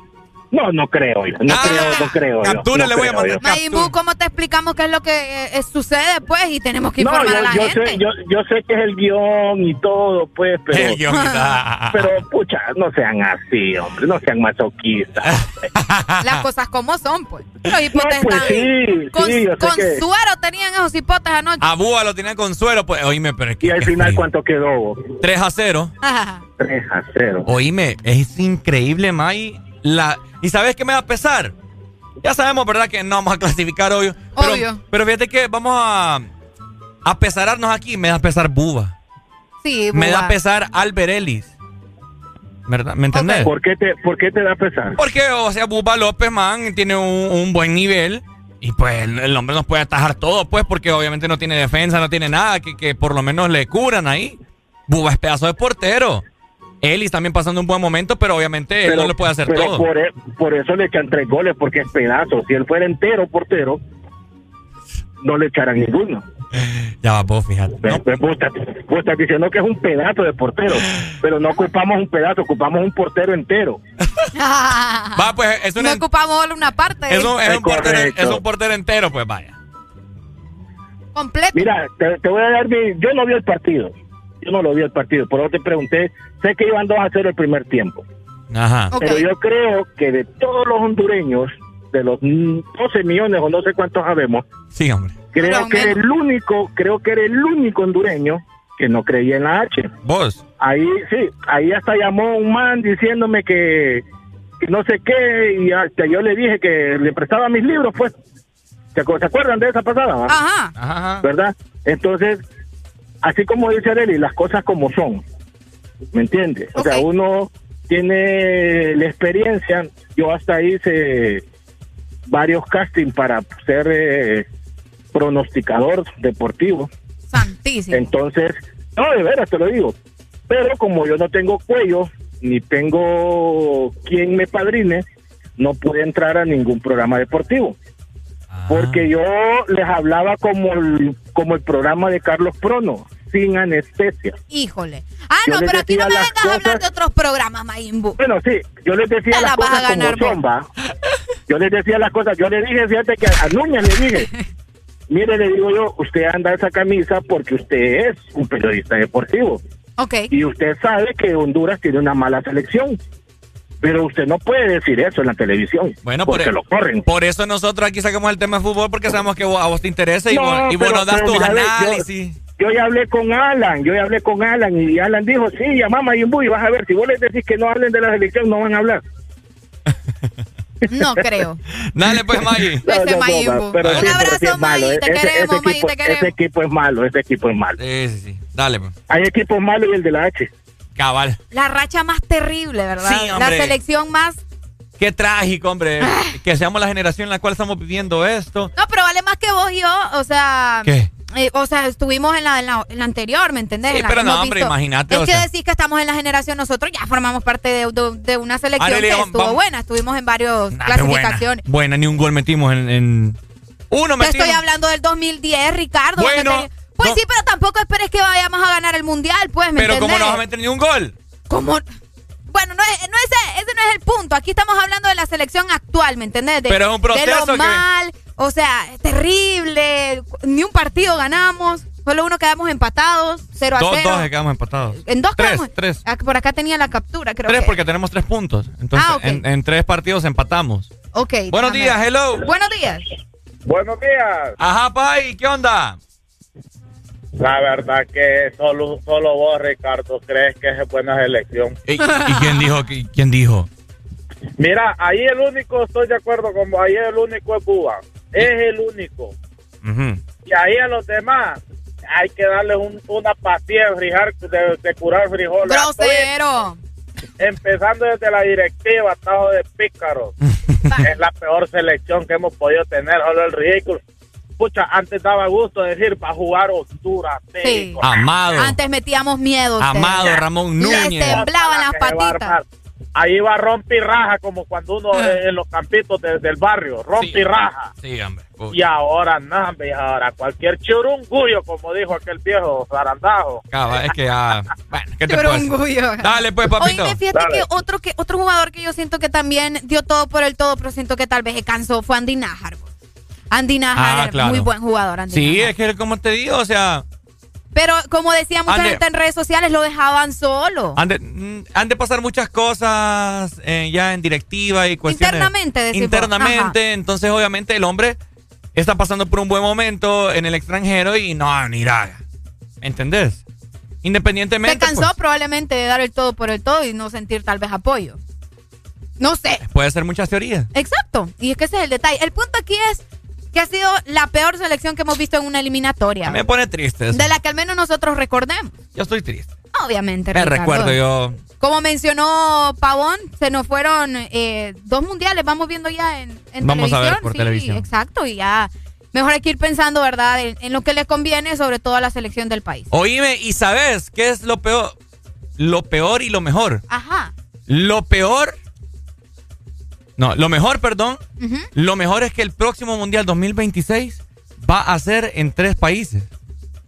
No, no creo yo. No Ah, creo, no creo. captura, no le voy a mandar. Mayimbu, ¿cómo te explicamos qué es lo que eh, eh, sucede, pues? Y tenemos que No, informar yo, a la yo gente. sé, yo, yo sé que es el guion y todo, pues, pero. El guion, pero, pucha, no sean así, hombre, no sean masoquistas. Las cosas como son, pues. Los hipotes pues están- sí, con, sí, yo sé con que- suero tenían esos hipotes anoche. A Búa lo tenían con suero, pues. Oíme, pero es que. Y al final, ¿cuánto quedó? 3 a 0. 3 a 0. Oíme, es increíble, May. La... ¿Y sabes qué me va a pesar? Ya sabemos, ¿verdad? Que no vamos a clasificar, obvio. Pero, Obvio. Pero fíjate que vamos a, a pesararnos aquí. Me da pesar Buba. Sí, Me da Buba. pesar Albert Ellis. ¿Verdad? ¿Me entendés? ¿Por qué te, por qué te da pesar? Porque, o sea, Buba López, man, tiene un, un buen nivel. Y pues el, el hombre nos puede atajar todo, pues, porque obviamente no tiene defensa, no tiene nada, que, que por lo menos le curan ahí. Buba es pedazo de portero. Ellis también pasando un buen momento, pero obviamente él no le puede hacer pero todo. Por, e- por eso le echan tres goles, porque es pedazo. Si él fuera entero portero, no le echaran ninguno. Ya va, vos, fíjate. Pues, pues, vos, estás, vos estás diciendo que es un pedazo de portero, pero no ocupamos un pedazo, ocupamos un portero entero. Va, pues es, una- no ocupamos solo una parte. es un, es Es un portero, correcto. es un portero entero, pues vaya. Completo. Mira, te, te voy a dar mi... Yo no vi el partido. Yo no lo vi el partido, por eso te pregunté. Sé que iban 2 a 0 el primer tiempo. Ajá. Pero yo creo que de todos los hondureños, de los mm, 12 millones o no sé cuántos sabemos, Sí, hombre. creo que era el único, creo que era el único hondureño que no creía en la H. ¿Vos? Ahí, sí, ahí hasta llamó un man diciéndome que, que no sé qué, y hasta yo le dije que le prestaba mis libros, pues. ¿Se, acu- se acuerdan de esa pasada? va? Ajá. ¿Verdad? Entonces, así como dice Arely, las cosas como son. ¿Me entiendes? O sea, uno tiene la experiencia. Yo hasta hice varios castings para ser eh, pronosticador deportivo. Santísimo. Entonces, no, de veras te lo digo. Pero como yo no tengo cuello, ni tengo quien me padrine, no pude entrar a ningún programa deportivo. Porque yo les hablaba como el, como el programa de Carlos Prono, sin anestesia. Híjole. Ah, Yo no, pero aquí no me vengas a hablar de otros programas, Mayimbu. Bueno, sí, yo les decía Te las la cosas ganar, como son, va. Yo les decía las cosas, yo le dije, fíjate que a Núñez le dije, mire, le digo yo, usted anda esa camisa porque usted es un periodista deportivo. Ok. Y usted sabe que Honduras tiene una mala selección. Pero usted no puede decir eso en la televisión. Bueno, por, porque e- lo corren. por eso nosotros aquí sacamos el tema de fútbol porque sabemos que vos- a vos te interesa y, No, vos, y vos nos das tus mira, ve, yo- análisis. Yo, ya hablé con Alan, yo ya hablé con Alan y Alan dijo, sí, llama a Mayimbu y vas a ver, si vos les decís que no hablen de la selección, no van a hablar. No creo. Dale pues, Maggie. No, no, no, Mayimbu. pero Un sí, pero sí abrazo, es malo. Maggie, te Ese- ese queremos, Maggie, equipo- te queremos. Ese equipo es malo, ese equipo es malo. Sí, sí, sí. Dale, pues. Hay equipos malos y el de la H. Cabal. La racha más terrible, ¿verdad? Sí, la selección más... Qué trágico, hombre. que seamos la generación en la cual estamos viviendo esto. No, pero vale más que vos y yo, o sea... ¿Qué? eh, o sea, estuvimos en la, en la, en la anterior, ¿me entendés? Sí, pero no, hombre, imagínate, Es o que sea. decís que estamos en la generación, nosotros ya formamos parte de, de- de una selección que vamos- estuvo vamos- buena. Estuvimos en varios Nah, buena. clasificaciones. Buena, ni un gol metimos en. en- Uno Te metimos. estoy hablando del 2010, Ricardo. Bueno, Pues no. sí, pero tampoco esperes que vayamos a ganar el mundial, pues, ¿me Pero ¿cómo entendés? no vas a meter ni un gol? ¿Cómo? Bueno, no es, no es- ese no es el punto. Aquí estamos hablando de la selección actual, ¿me entendés? De, Pero es un De proceso lo que- mal, o sea, terrible. Ni un partido ganamos. Solo uno quedamos empatados, 0 a Dos, 0. dos que quedamos empatados. En dos Tres, quedamos. tres. Ah, Por acá tenía la captura, creo Tres que. porque tenemos tres puntos. Entonces, Ah, ok. en, en tres partidos empatamos. Ok. Buenos déjame días, hello. Buenos días. Buenos días. Ajá, Pai, ¿qué onda? La verdad que solo, solo vos, Ricardo, crees que es buena selección. ¿Y, y quién dijo? que- ¿Quién dijo? Mira, ahí el único, estoy de acuerdo con vos, ahí el único es Cuba. Es el único. Y ahí a los demás hay que darles un- una pastilla de, frijar, de, de curar frijoles. Grosero. Empezando desde la directiva, Tajo de Pícaros. es la peor selección que hemos podido tener, solo el ridículo. Pucha, antes daba gusto decir para jugar Honduras. Sí. México. Amado. Antes metíamos miedo. Amado Ramón Núñez. temblaban las patitas. ahí va rompe y raja como cuando uno Ah. eh, en los campitos de- del barrio, rompe y raja. Sí, hombre. Uy. Y ahora, no, hombre, ahora cualquier churungullo, como dijo aquel viejo zarandajo. Cava, es que ya. Bueno, ¿qué te? Churungullo. Dale, pues, papito. Oye, fíjate que otro que otro jugador que yo siento que también dio todo por el todo, pero siento que tal vez se cansó fue Andy Najar. Andy Najar Ah, claro. muy buen jugador, Andy Sí, Najar. es que como te digo, o sea, Pero como decía mucha Andy- gente en redes sociales, lo dejaban solo. han de, mm, han de pasar muchas cosas eh, ya en directiva y cuestiones. Internamente, decimos. Internamente, entonces obviamente el hombre está pasando por un buen momento en el extranjero y no, ni nada. ¿Entendés? Se Independientemente. cansó pues, probablemente de dar el todo por el todo y no sentir tal vez apoyo. No sé. puede ser muchas teorías. Exacto. Y es que ese es el detalle. El punto aquí es que ha sido la peor selección que hemos visto en una eliminatoria. Me pone triste eso. De la que al menos nosotros recordemos. Yo estoy triste. Obviamente. Me Ricardo. recuerdo yo. Como mencionó Pavón, se nos fueron eh, dos mundiales, vamos viendo ya en, en Vamos a ver por sí, televisión. Exacto, y ya mejor hay que ir pensando, ¿verdad?, en, en lo que le conviene, sobre todo a la selección del país. Oíme, ¿y sabes qué es lo peor? Lo peor y lo mejor. Ajá. Lo peor. No, lo mejor, perdón. Lo mejor es que el próximo Mundial 2026 va a ser en tres países.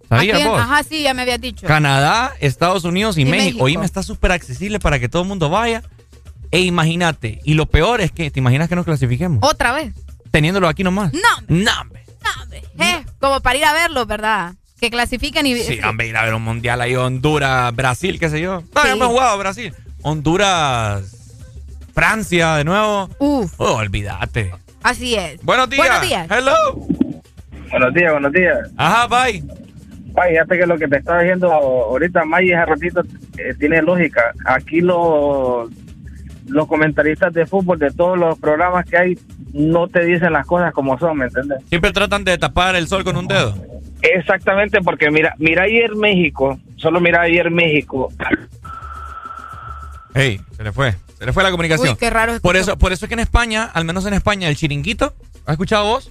¿Sabías vos? Ajá, sí, ya me habías dicho. Canadá, Estados Unidos y, Y México. México. Oíme, está súper accesible para que todo el mundo vaya. E imagínate. Y lo peor es que, ¿te imaginas que nos clasifiquemos? Otra vez. Teniéndolo aquí nomás. No, No, hombre. Eh, como para ir a verlo, ¿verdad? Que clasifiquen y... Sí, hombre, ir a ver un mundial ahí, Honduras, Brasil, qué sé yo. No, ya hemos jugado Brasil. Honduras, Francia de nuevo. Uf. Oh, olvídate. Así es. Buenos días. Buenos días. Hello. Buenos días, buenos días. Ajá, bye. Ay, fíjate que lo que te estaba diciendo ahorita, May, hace ratito, eh, tiene lógica. Aquí los, los comentaristas de fútbol de todos los programas que hay no te dicen las cosas como son, ¿me entiendes? Siempre tratan de tapar el sol con un dedo. Exactamente, porque mira, mira ayer México, solo mira ayer México. Hey, se le fue. Se le fue la comunicación. Uy, qué raro Por eso, por eso es que en España, al menos en España, el chiringuito, ¿has escuchado vos?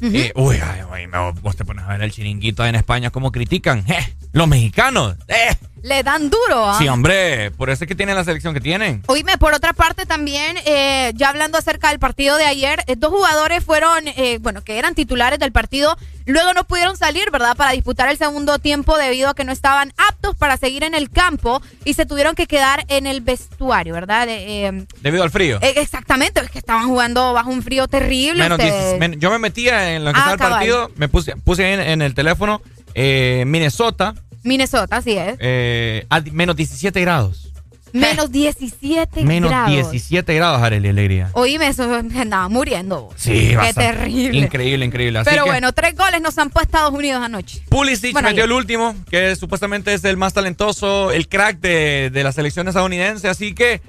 Eh, uy, ay, ay, me- vos te pones a ver el chiringuito en España, cómo critican. Eh, los mexicanos. Eh, Le dan duro, ¿ah? sí, hombre, por eso es que tienen la selección que tienen. Oíme, por otra parte también, eh, ya hablando acerca del partido de ayer, eh, dos jugadores fueron, eh, bueno, que eran titulares del partido, luego no pudieron salir, ¿verdad?, para disputar el segundo tiempo debido a que no estaban aptos para seguir en el campo y se tuvieron que quedar en el vestuario, ¿verdad? Eh, Debido al frío. eh, exactamente, es que estaban jugando bajo un frío terrible. Menos ustedes. 16 men- yo me metía en lo que Ah, estaba el cabal. partido, me puse, puse en, en el teléfono eh, Minnesota, Minnesota, así es. eh, a menos 17 grados. Menos 17 Menos grados. 17 grados, Arely Alegría. Oíme, eso andaba muriendo. Sí, Qué terrible. Increíble, increíble. Así Pero que bueno, tres goles nos han puesto Estados Unidos anoche. Pulisic Bueno, metió ayer. el último, que supuestamente es el más talentoso, el crack de, de la selección estadounidense. Así que,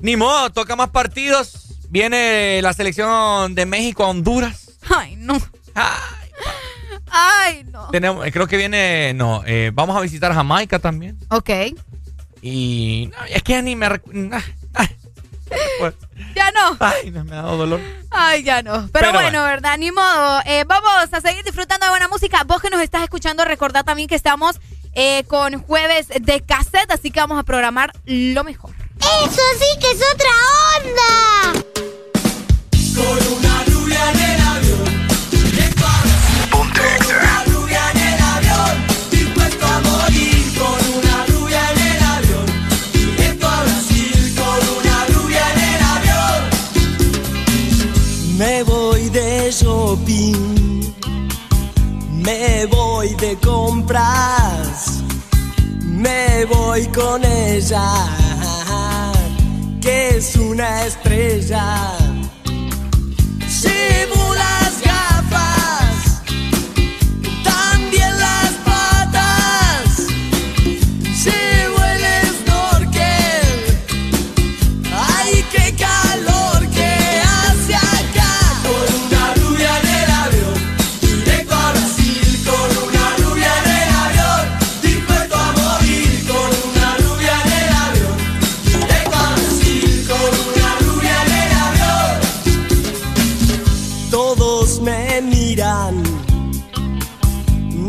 ni modo, toca más partidos. Viene la selección de México a Honduras. Ay, no. Ay, no. Tenemos, creo que viene, no, eh, vamos a visitar Jamaica también. Ok. Y no, es que ya ni me... ah, ah, pues, Ya no. Ay, no me ha dado dolor. Ay, ya no. Pero, Pero bueno, bueno. ¿verdad? Ni modo. Eh, vamos a seguir disfrutando de buena música. Vos que nos estás escuchando, recordad también que estamos eh, con jueves de cassette, así que vamos a programar lo mejor. ¡Eso sí que es otra onda! Con una rubia en el avión. Me voy de shopping, me voy de compras, me voy con ella, que es una estrella.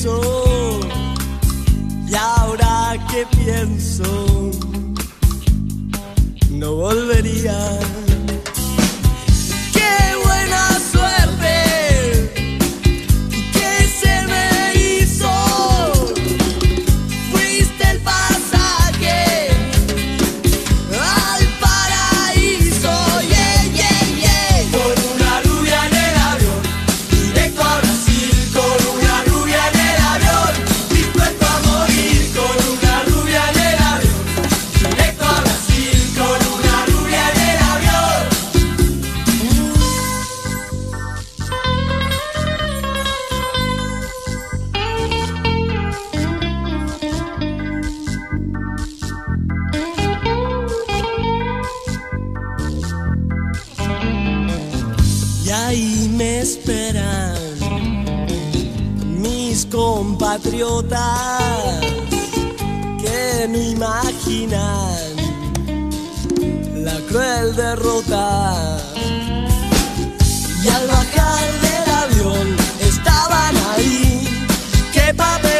Intenso. Y ahora que pienso, no volvería. Mis compatriotas que no imaginan la cruel derrota. Y al bajar del avión estaban ahí. ¡Qué papelón!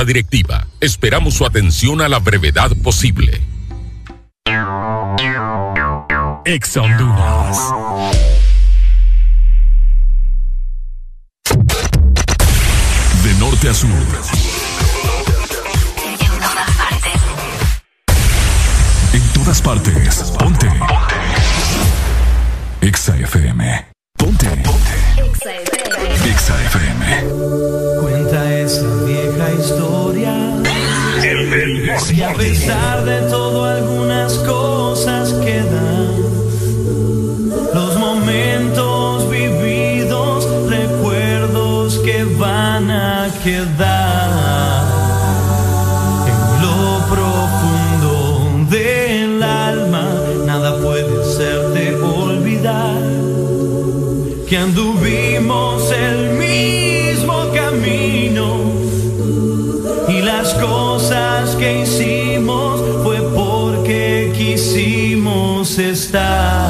Directiva, esperamos su atención a la brevedad posible. Ex Honduras. De norte a sur. En todas partes. Ponte. Ponte. Exa FM. Ponte. Ponte. Exa FM. Cuenta esa vieja historia. Y a pesar de todo, algunas cosas está.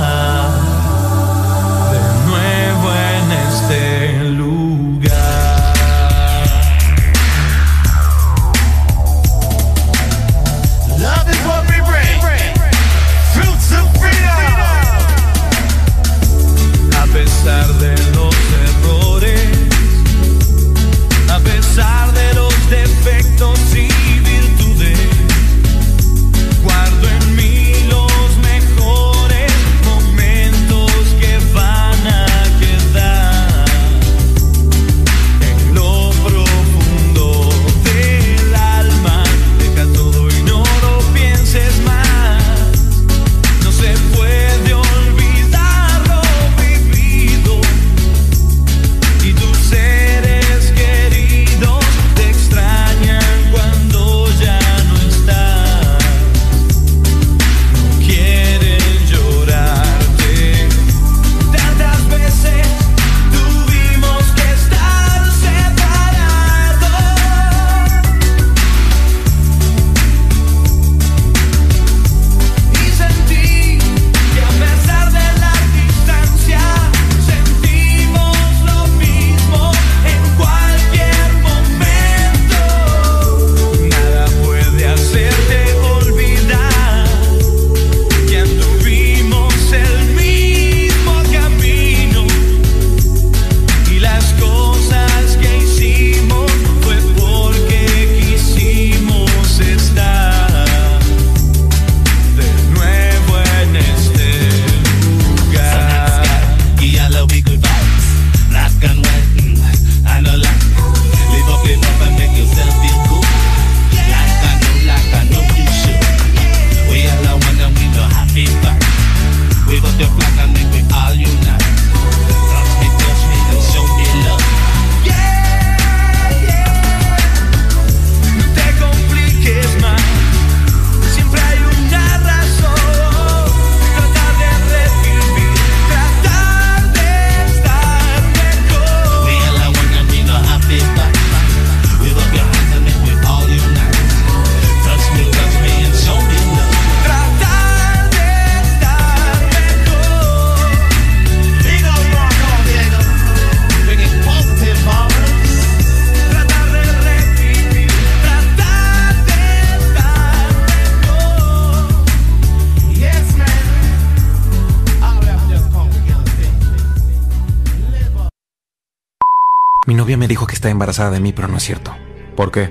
Novia me dijo que está embarazada de mí, pero no es cierto. ¿Por qué?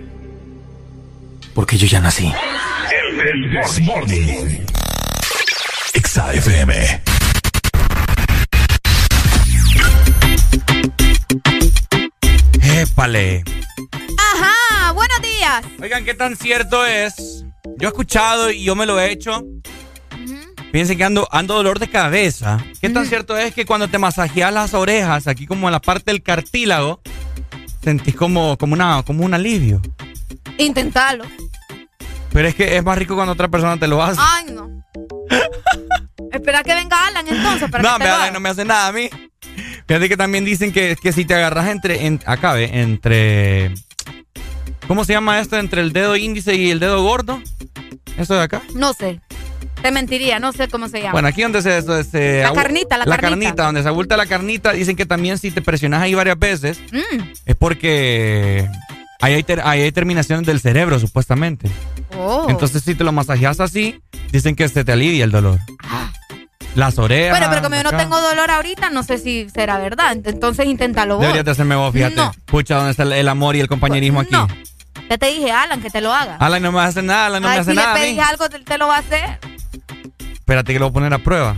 Porque yo ya nací. El This Morning. Exa FM. Épale. Ajá, buenos días. Oigan, ¿qué tan cierto es? Yo he escuchado y yo me lo he hecho. Fíjense que ando, ando dolor de cabeza. ¿Qué tan cierto es que cuando te masajeas las orejas, aquí como en la parte del cartílago, sentís como, como, una, como un alivio? Intentalo. Pero es que es más rico cuando otra persona te lo hace. Ay, no. Espera que venga Alan entonces para no, que te me- lo haga. no me hace nada a mí. Fíjate que también dicen que, que si te agarras entre, en, acá ve, entre, ¿cómo se llama esto? Entre el dedo índice y el dedo gordo. ¿Eso de acá? No sé. Te mentiría, no sé cómo se llama. Bueno, aquí donde se... se- se- La carnita, la carnita. donde se abulta la carnita, dicen que también si te presionas ahí varias veces, Mm. es porque ahí hay, ter- ahí hay terminaciones del cerebro, supuestamente. Oh. Entonces, si te lo masajeas así, dicen que se te alivia el dolor. Las orejas. Bueno, pero como yo no tengo dolor ahorita, no sé si será verdad. Entonces inténtalo vos. Deberías de hacerme vos, fíjate. No. Pucha, ¿dónde está el, el amor y el compañerismo aquí? No. Ya te dije, Alan, que te lo haga. Alan no me hace nada, Alan no Ay, me hace si nada. le a pedís algo, te, te lo va a hacer. Espérate que lo voy a poner a prueba.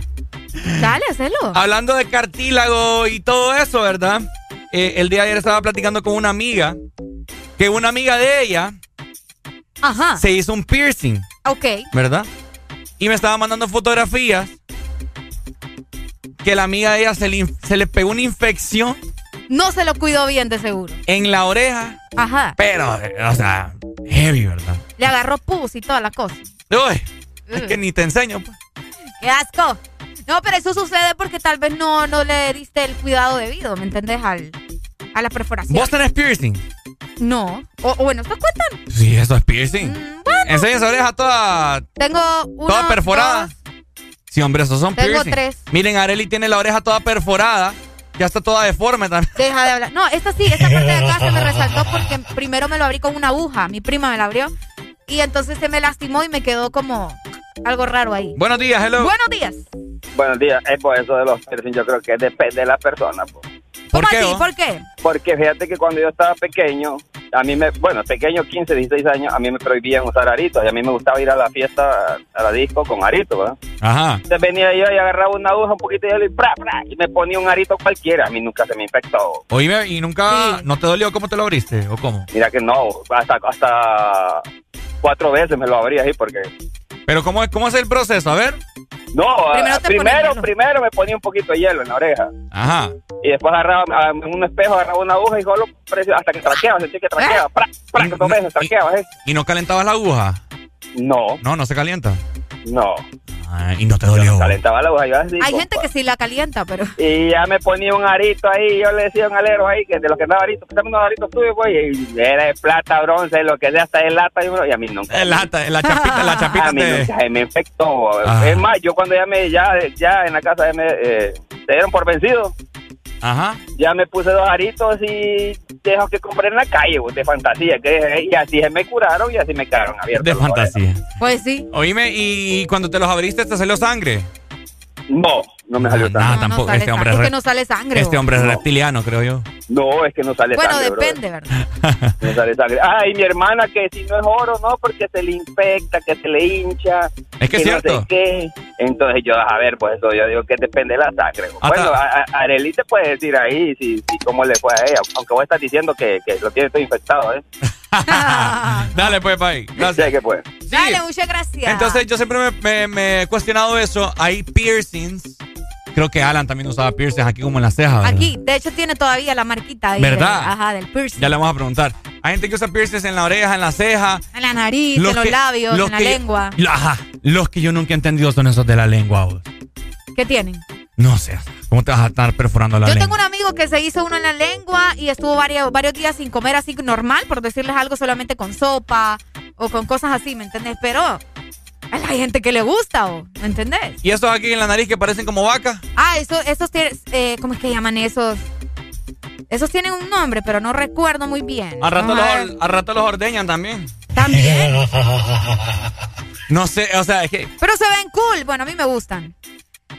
Dale, hacelo. Hablando de cartílago y todo eso, ¿verdad? Eh, el día de ayer estaba platicando con una amiga que una amiga de ella Ajá. se hizo un piercing, Ok. ¿verdad? Y me estaba mandando fotografías que la amiga de ella se le, se le pegó una infección No se lo cuidó bien, de seguro. en la oreja, Ajá. pero, eh, o sea, heavy, ¿verdad? Le agarró pus y toda la cosa. Uy, es que ni te enseño. pues. ¡Qué asco! No, pero eso sucede porque tal vez no, no le diste el cuidado debido, ¿me entendés? Al, a la perforación. ¿Vos tenés piercing? No. O, o bueno, ¿se cuentan? Sí, eso es piercing. Mm, Enseña esa oreja toda, Tengo uno, toda perforada. dos, Sí, hombre, esos son Tengo piercing. tres. Miren, Areli tiene la oreja toda perforada. Ya está toda deforme también. Deja de hablar. No, esta sí, esta parte de acá se me resaltó porque primero me lo abrí con una aguja. Mi prima me la abrió. Y entonces se me lastimó y me quedó como algo raro ahí. Buenos días, hello. Buenos días. Buenos días. Es por eso de los piercing, yo creo que depende de la persona. po. ¿Cómo así? ¿Por qué? Porque fíjate que cuando yo estaba pequeño, a mí me, bueno, pequeño, 15, 16 años, a mí me prohibían usar aritos. Y a mí me gustaba ir a la fiesta, a la disco con aritos, ¿verdad? Ajá. Entonces venía yo y agarraba una aguja un poquito de hielo y, ¡pra, pra! y me ponía un arito cualquiera. A mí nunca se me infectó. Oíme, ¿y nunca no te dolió cómo te lo abriste o cómo? Mira que no, hasta, hasta cuatro veces me lo abrí ahí porque... Pero ¿cómo es, cómo es el proceso? A ver. No, Primero ah, primero, hielo. primero me ponía un poquito de hielo en la oreja. Ajá. Y después agarraba ah, en un espejo, agarraba una aguja y solo precio hasta que traqueaba, sentí que traqueaba, pra, pra, que dos veces traqueaba, ¿eh? ¿Y no calentabas la aguja? No. No, no se calienta. No. Ah, y no te dolió. Calentaba la aguja, yo así. Hay compa. gente que sí la calienta, pero... Y ya me ponía un arito ahí, yo le decía a un alero ahí, que de los que andaba arito, préstame unos aritos tuyos, pues, y era de plata, bronce, lo que sea, hasta de lata, y, uno- y a mí nunca. El lata, la chapita, la chapita a mí te... nunca me infectó. Ah. Es más, yo cuando ya me, ya, ya en la casa ya me, eh, se dieron por vencido, Ajá. ya me puse dos aritos y dejo que compré en la calle, pues, de fantasía, que, y así se me curaron y así me quedaron abiertos. De fantasía. Pues sí. Oíme, ¿y cuando te los abriste te salió sangre? No, no me salió Nada, sangre. tampoco. sale este hombre sangre. es, Es que no sale sangre, Este hombre es No. reptiliano, creo yo. No, es que no sale Bueno, sangre. brother. depende, ¿verdad? No sale sangre. Ah, y mi hermana que si no es oro, no, porque se le infecta, que se le hincha. Es que es no cierto. sé qué. Entonces yo, a ver, pues eso, yo digo que depende de la sangre. Hasta- Bueno, a, a- Arely te puede decir ahí si, si cómo le fue a ella, aunque vos estás diciendo que, que lo tiene todo infectado, ¿eh? Dale, pues, Pai. Gracias. Sí, que pues. Dale, muchas gracias. Entonces, yo siempre me, me- me he cuestionado eso. Hay piercings. Creo que Alan también usaba piercings aquí como en la ceja. ¿verdad? Aquí, de hecho, tiene todavía la marquita ahí. ¿Verdad? del- ajá, del piercing. Ya le vamos a preguntar. Hay gente que usa piercings en la oreja, en la ceja. En la nariz, en los que- labios, los en la que- lengua. Ajá. Los que yo nunca he entendido son esos de la lengua. vos. ¿Qué tienen? No sé. ¿Cómo te vas a estar perforando la Yo lengua? tengo un amigo que se hizo uno en la lengua y estuvo varios, varios días sin comer así normal, por decirles algo, solamente con sopa o con cosas así, ¿me entendés? Pero hay gente que le gusta, ¿o? ¿me entendés? ¿Y esos aquí en la nariz que parecen como vaca? Ah, eso, esos tienen, eh, ¿cómo es que llaman esos? Esos tienen un nombre, pero no recuerdo muy bien. Al rato, a los, al rato los ordeñan también. También. No sé, o sea, es que. Pero se ven cool. Bueno, a mí me gustan.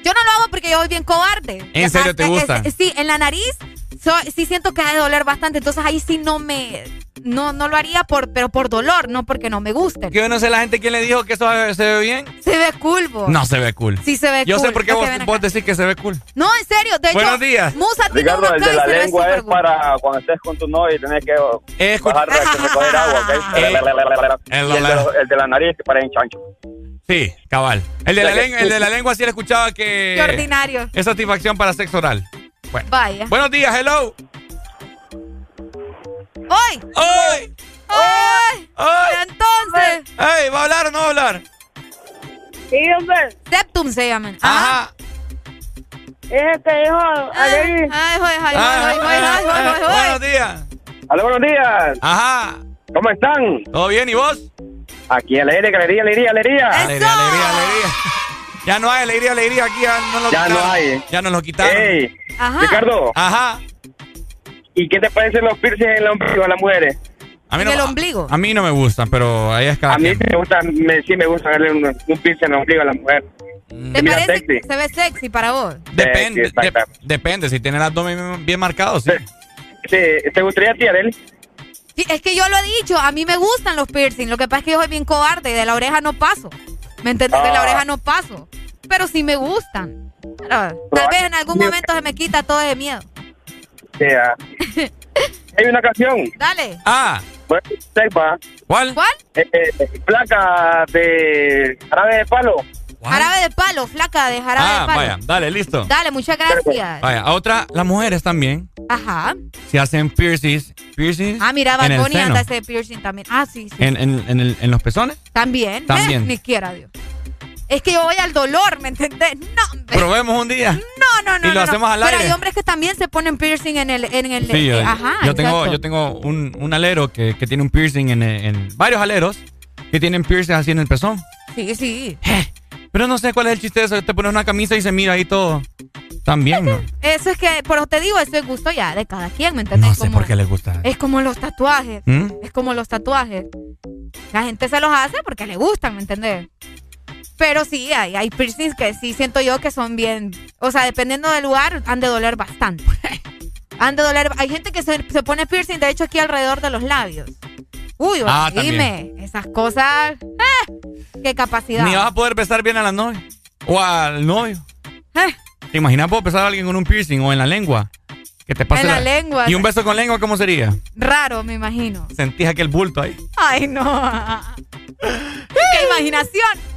Yo no lo hago porque yo soy bien cobarde. ¿En serio te eh, sí, en la nariz so- sí siento que ha de doler bastante. Entonces ahí sí no me... No, no lo haría por, pero por dolor, no porque no me gusten. Que yo no sé la gente quién le dijo que eso se ve bien. Se ve cool, vos. No se ve cool. Sí se ve Yo cool. sé por qué vos, vos decís que se ve cool. No, en serio. De hecho, Buenos días. Musa tiene Ricardo, el acá de la lengua es cool. para cuando estés con tu novia y tenés que Es bajar recoger agua. Eh, el, de, los- el de la nariz que parece chancho. Sí, cabal. El de, la, el de la lengua sí le escuchaba que... Qué ordinario. Es satisfacción para sexo oral. Bueno. Vaya. Buenos días, hello. ¡Hoy! ¡Hoy! ¡Hoy! ¡Hoy! Entonces. ¡Ey! ¿Va a hablar o no va a hablar? Sí, hombre. Septum se llaman. Ajá. Ajá. Es este hijo. Ah, ay, ay, ay, ay, ay, ah, ah, ay, Buenos días. Hola, buenos días. Ajá. ¿Cómo están? ¿Todo bien? ¿Y vos? Aquí alegría, alegría, alegría, alegría. Alegría, alegría, alegría. Ya no hay alegría, alegría aquí. Ya no lo Ya no hay. Ya nos lo quitaron. Ey, Ajá. Ricardo. Ajá. ¿Y qué te parecen los piercings en el ombligo a las mujeres? A mí En no, el ombligo. A mí no me gustan, pero ahí es cada A mí quien. sí me gusta, me, sí me gusta darle un, un piercing en el ombligo a la mujer. ¿Te Mira, parece sexy. que se ve sexy para vos? Depende, Sí, exacto. de- depende. Si tiene el abdomen bien marcado, sí. Sí, ¿te gustaría a ti, Arely? Sí, es que yo lo he dicho, a mí me gustan los piercing. Lo que pasa es que yo soy bien cobarde y de la oreja no paso. ¿Me entiendes? De la Ah. oreja no paso. Pero sí me gustan. Pero tal vez en algún momento se me quita todo ese miedo. Sí, ah. Hay una canción. Dale. Ah. Bueno, sepa. ¿Cuál? ¿Cuál? Eh, eh, placa de jarabe de palo. Jarabe de palo, flaca de jarabe Ah, de palo. vaya, dale, listo. Dale, muchas gracias. Vaya, a otra, las mujeres también, Ajá. si hacen piercings, piercings Ah, mira, seno, anda ese piercing también. Ah, sí, sí. en, en, en, el- en los pezones. También. También. Eh, ni quiera Dios. Es que yo voy al dolor, ¿me entendés? No. Probemos un día. No, no, no. Y lo no, no. hacemos al Pero aire. hay hombres que también se ponen piercing en el. En el Sí, yo, eh, ajá, yo tengo, exacto. yo tengo un, un alero que, que tiene un piercing en, en varios aleros que tienen piercing así en el pezón. Sí, sí. Pero no sé cuál es el chiste de eso. Te pones una camisa y se mira ahí todo. También, ¿no? Eso es que, por eso te digo, eso es gusto ya de cada quien, ¿me entendés? No sé Como- por qué les gusta. Es como los tatuajes. ¿Mm? Es como los tatuajes. La gente se los hace porque le gustan, ¿me entendés? Pero sí, hay, hay piercings que sí siento yo que son bien. O sea, dependiendo del lugar, han de doler bastante. han de doler. Hay gente que se, se pone piercing, de hecho, aquí alrededor de los labios. Uy, Ah, dime, esas cosas. ¡eh! ¡Qué capacidad! Ni vas a poder besar bien a la novia. O al novio. Eh. ¿Te imaginas poder besar a alguien con un piercing o en la lengua? Que te pase En la lengua. ¿Y un beso con lengua cómo sería? Raro, me imagino. Sentís aquel bulto ahí. Ay, no. ¡Qué imaginación!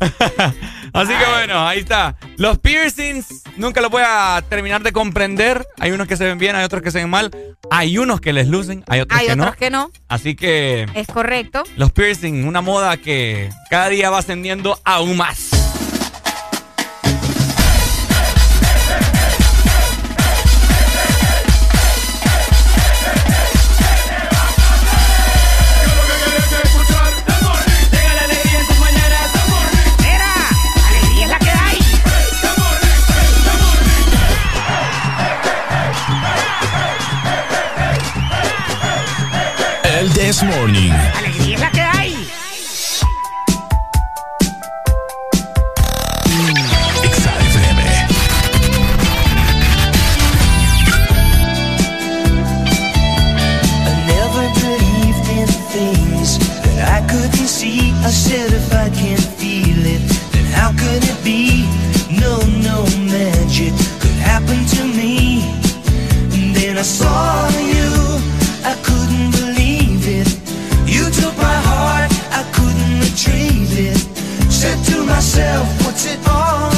Así que bueno, ahí está. Los piercings nunca los voy a terminar de comprender. Hay unos que se ven bien, hay otros que se ven mal. Hay unos que les lucen, hay otros Hay que otros no. que no. Así que Es correcto. los piercing, una moda que cada día va ascendiendo aún más. This Morning. Alegría es la que hay. I never believed in things that I couldn't see. I said if I can't feel it, then how could it be? No, no magic could happen to me. And then I saw you, myself, put it on.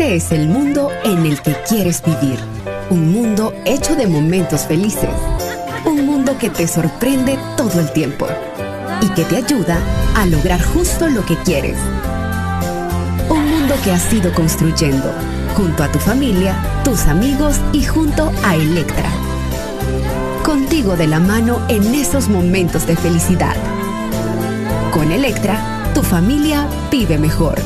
Este es el mundo en el que quieres vivir. Un mundo hecho de momentos felices. Un mundo que te sorprende todo el tiempo y que te ayuda a lograr justo lo que quieres. Un mundo que has ido construyendo junto a tu familia, tus amigos y junto a Electra. Contigo de la mano en esos momentos de felicidad. Con Electra, tu familia vive mejor.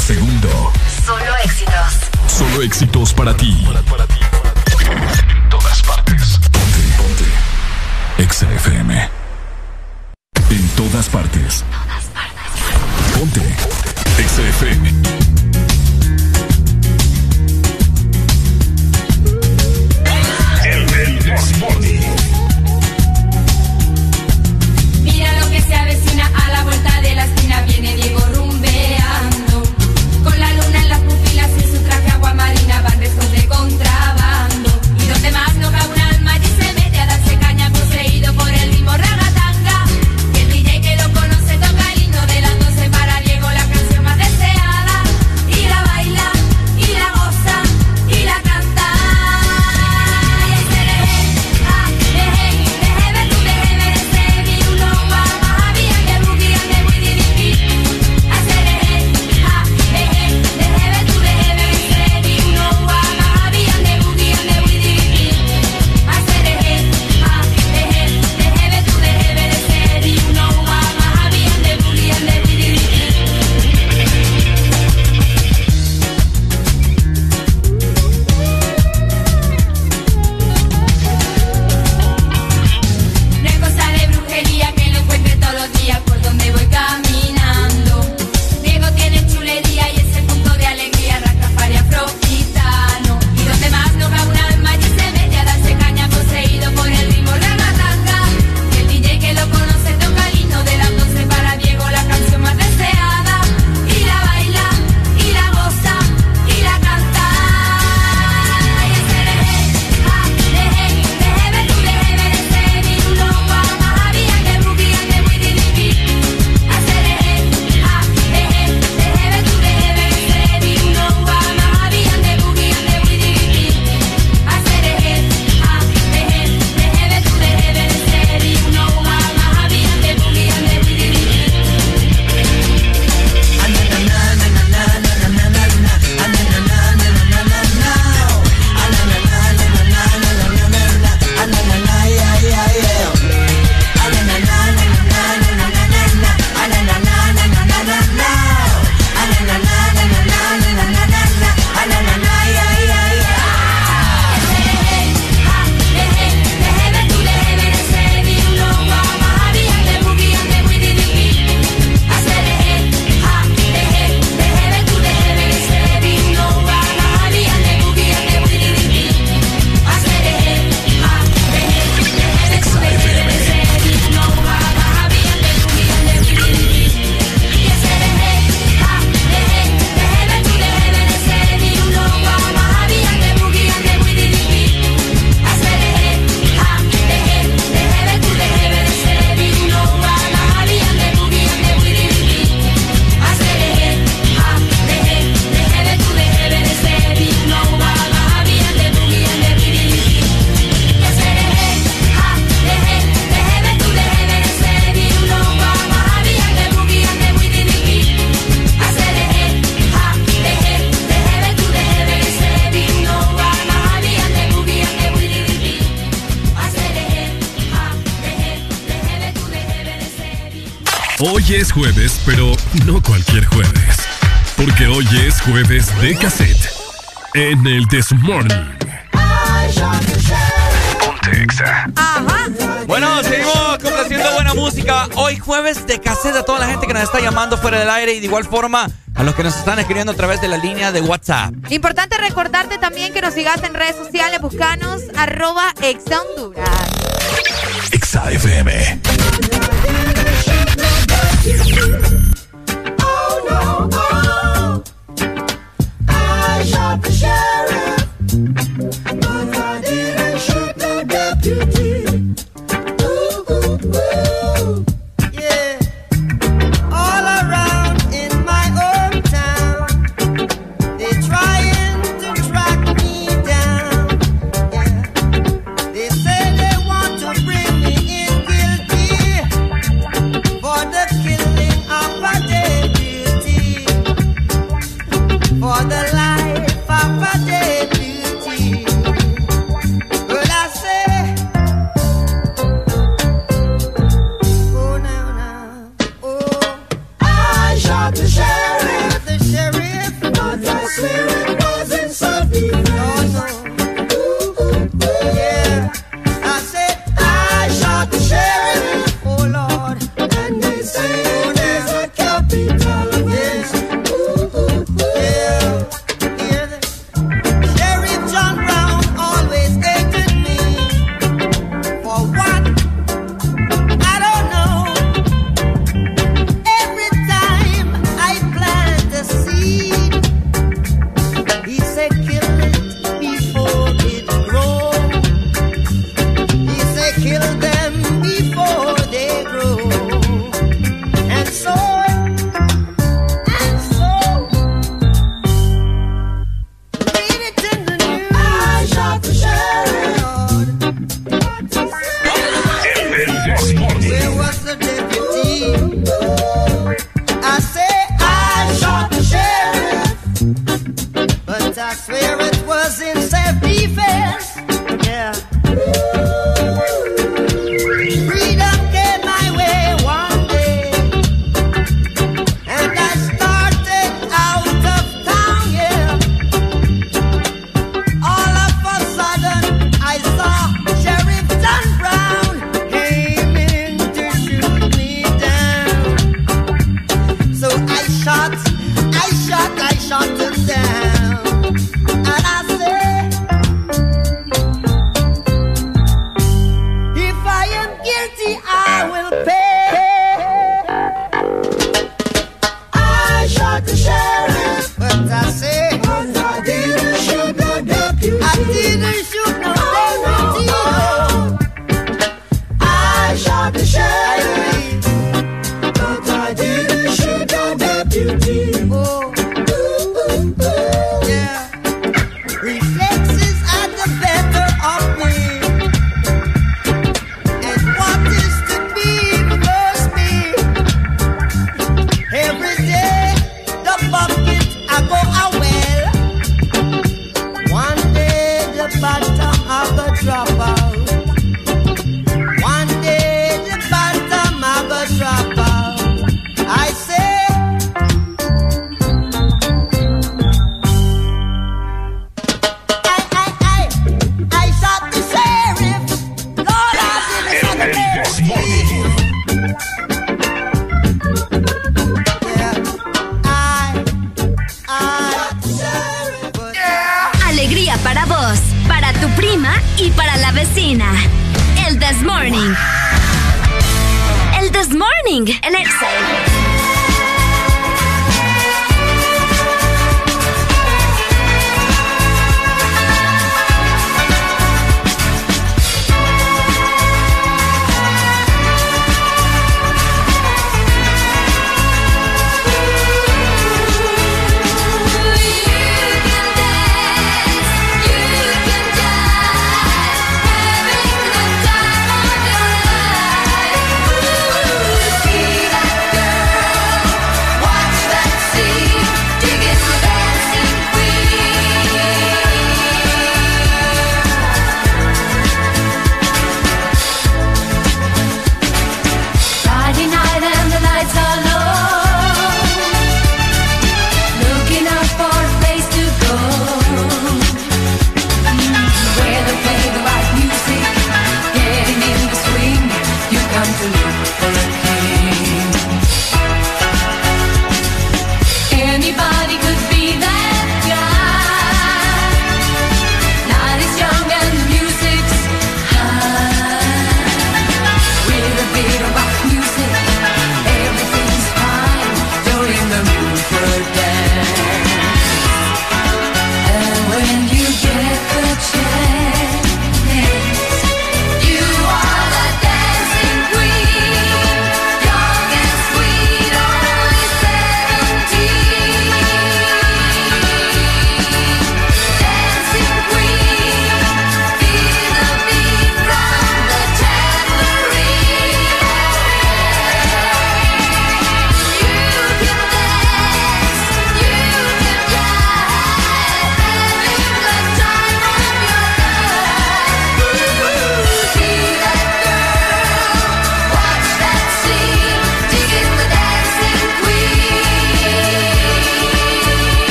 Segundo. Solo éxitos. Solo éxitos para ti. En todas partes. Ponte, ponte. Exa FM. jueves, pero no cualquier jueves. Porque hoy es jueves de cassette. En el This Morning. Ponte Exa. Ajá. Bueno, seguimos complaciendo buena música. Hoy jueves de cassette a toda la gente que nos está llamando fuera del aire y de igual forma a los que nos están escribiendo a través de la línea de WhatsApp. Importante recordarte también que nos sigas en redes sociales, buscanos arroba exahonduras. Exa FM.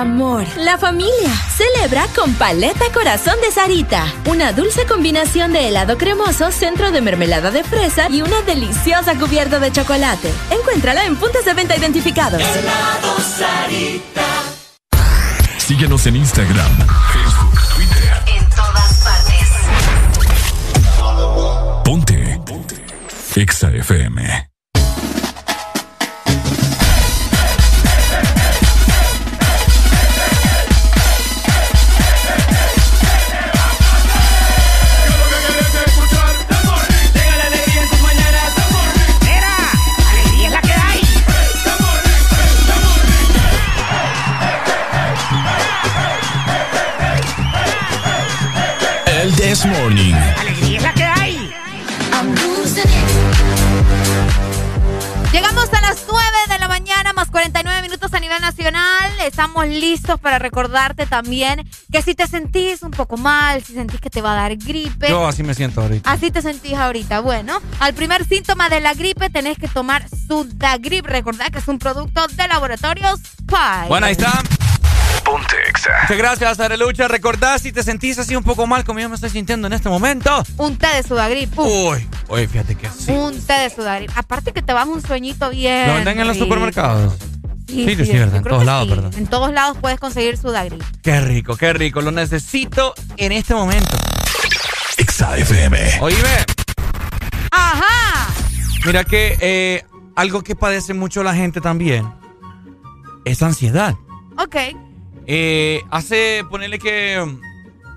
Amor, la familia. Celebra con Paleta Corazón de Sarita. Una dulce combinación de helado cremoso, centro de mermelada de fresa y una deliciosa cubierta de chocolate. Encuéntrala en puntos de venta identificados. Helado Sarita. Síguenos en Instagram, Facebook, Twitter. En todas partes. Ponte. Ponte. Exa FM. Recordarte también que si te sentís un poco mal, si sentís que te va a dar gripe. Yo así me siento ahorita. Así te sentís ahorita. Bueno, al primer síntoma de la gripe tenés que tomar Sudagrip. Recordad que es un producto de laboratorios Pi. Bueno, ahí está. Ponte Exa. Muchas gracias, Arelucha. Recordad si te sentís así un poco mal como yo me estoy sintiendo en este momento. Un té de Sudagrip. Uy, oye, fíjate que sí. Un té de Sudagrip. Aparte que te vas un sueñito bien. ¿Lo venden en los supermercados? Sí, Sí, que sí, sí, ¿verdad? En todos lados, sí. ¿verdad? En todos lados puedes conseguir Sudagrip. Qué rico, qué rico. Lo necesito en este momento. Exa FM. Oíme, ¡Ajá! mira que eh, algo que padece mucho la gente también es ansiedad. Ok. Eh, hace, ponerle que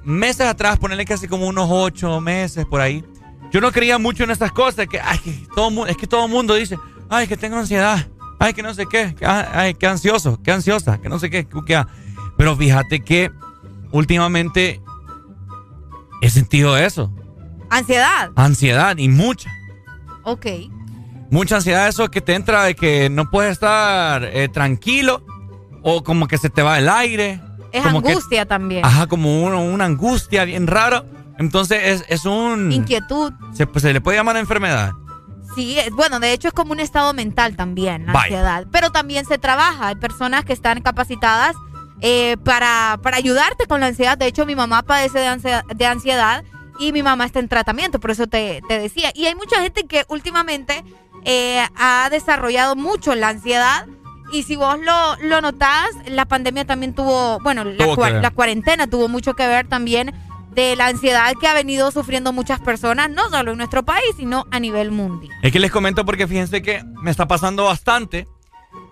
meses atrás, ponerle que hace como unos ocho meses por ahí, yo no creía mucho en estas cosas, que, ay, que todo, es que todo el mundo dice, ay, que tengo ansiedad, ay, que no sé qué, ah, ay, que ansioso, que ansiosa, que no sé qué, que, ah. pero fíjate que últimamente he sentido eso, Ansiedad. ansiedad y mucha. Ok. Mucha ansiedad, eso que te entra de que no puedes estar eh, tranquilo o como que se te va el aire. Es como que- angustia también. Ajá, como uno- una angustia bien rara. Entonces es, es un... Inquietud. Se, pues, se le puede llamar enfermedad. Sí, es- bueno, de hecho es como un estado mental también, la ansiedad. Pero también se trabaja. Hay personas que están capacitadas eh, para, para ayudarte con la ansiedad. De hecho, mi mamá padece de ansiedad, de ansiedad y mi mamá está en tratamiento, por eso te, te decía. Y hay mucha gente que últimamente eh, ha desarrollado mucho la ansiedad. Y si vos lo, lo notás, la pandemia también tuvo, bueno, la, la cuarentena tuvo mucho que ver también de la ansiedad que ha venido sufriendo muchas personas, no solo en nuestro país, sino a nivel mundial. Es que les comento porque fíjense que me está pasando bastante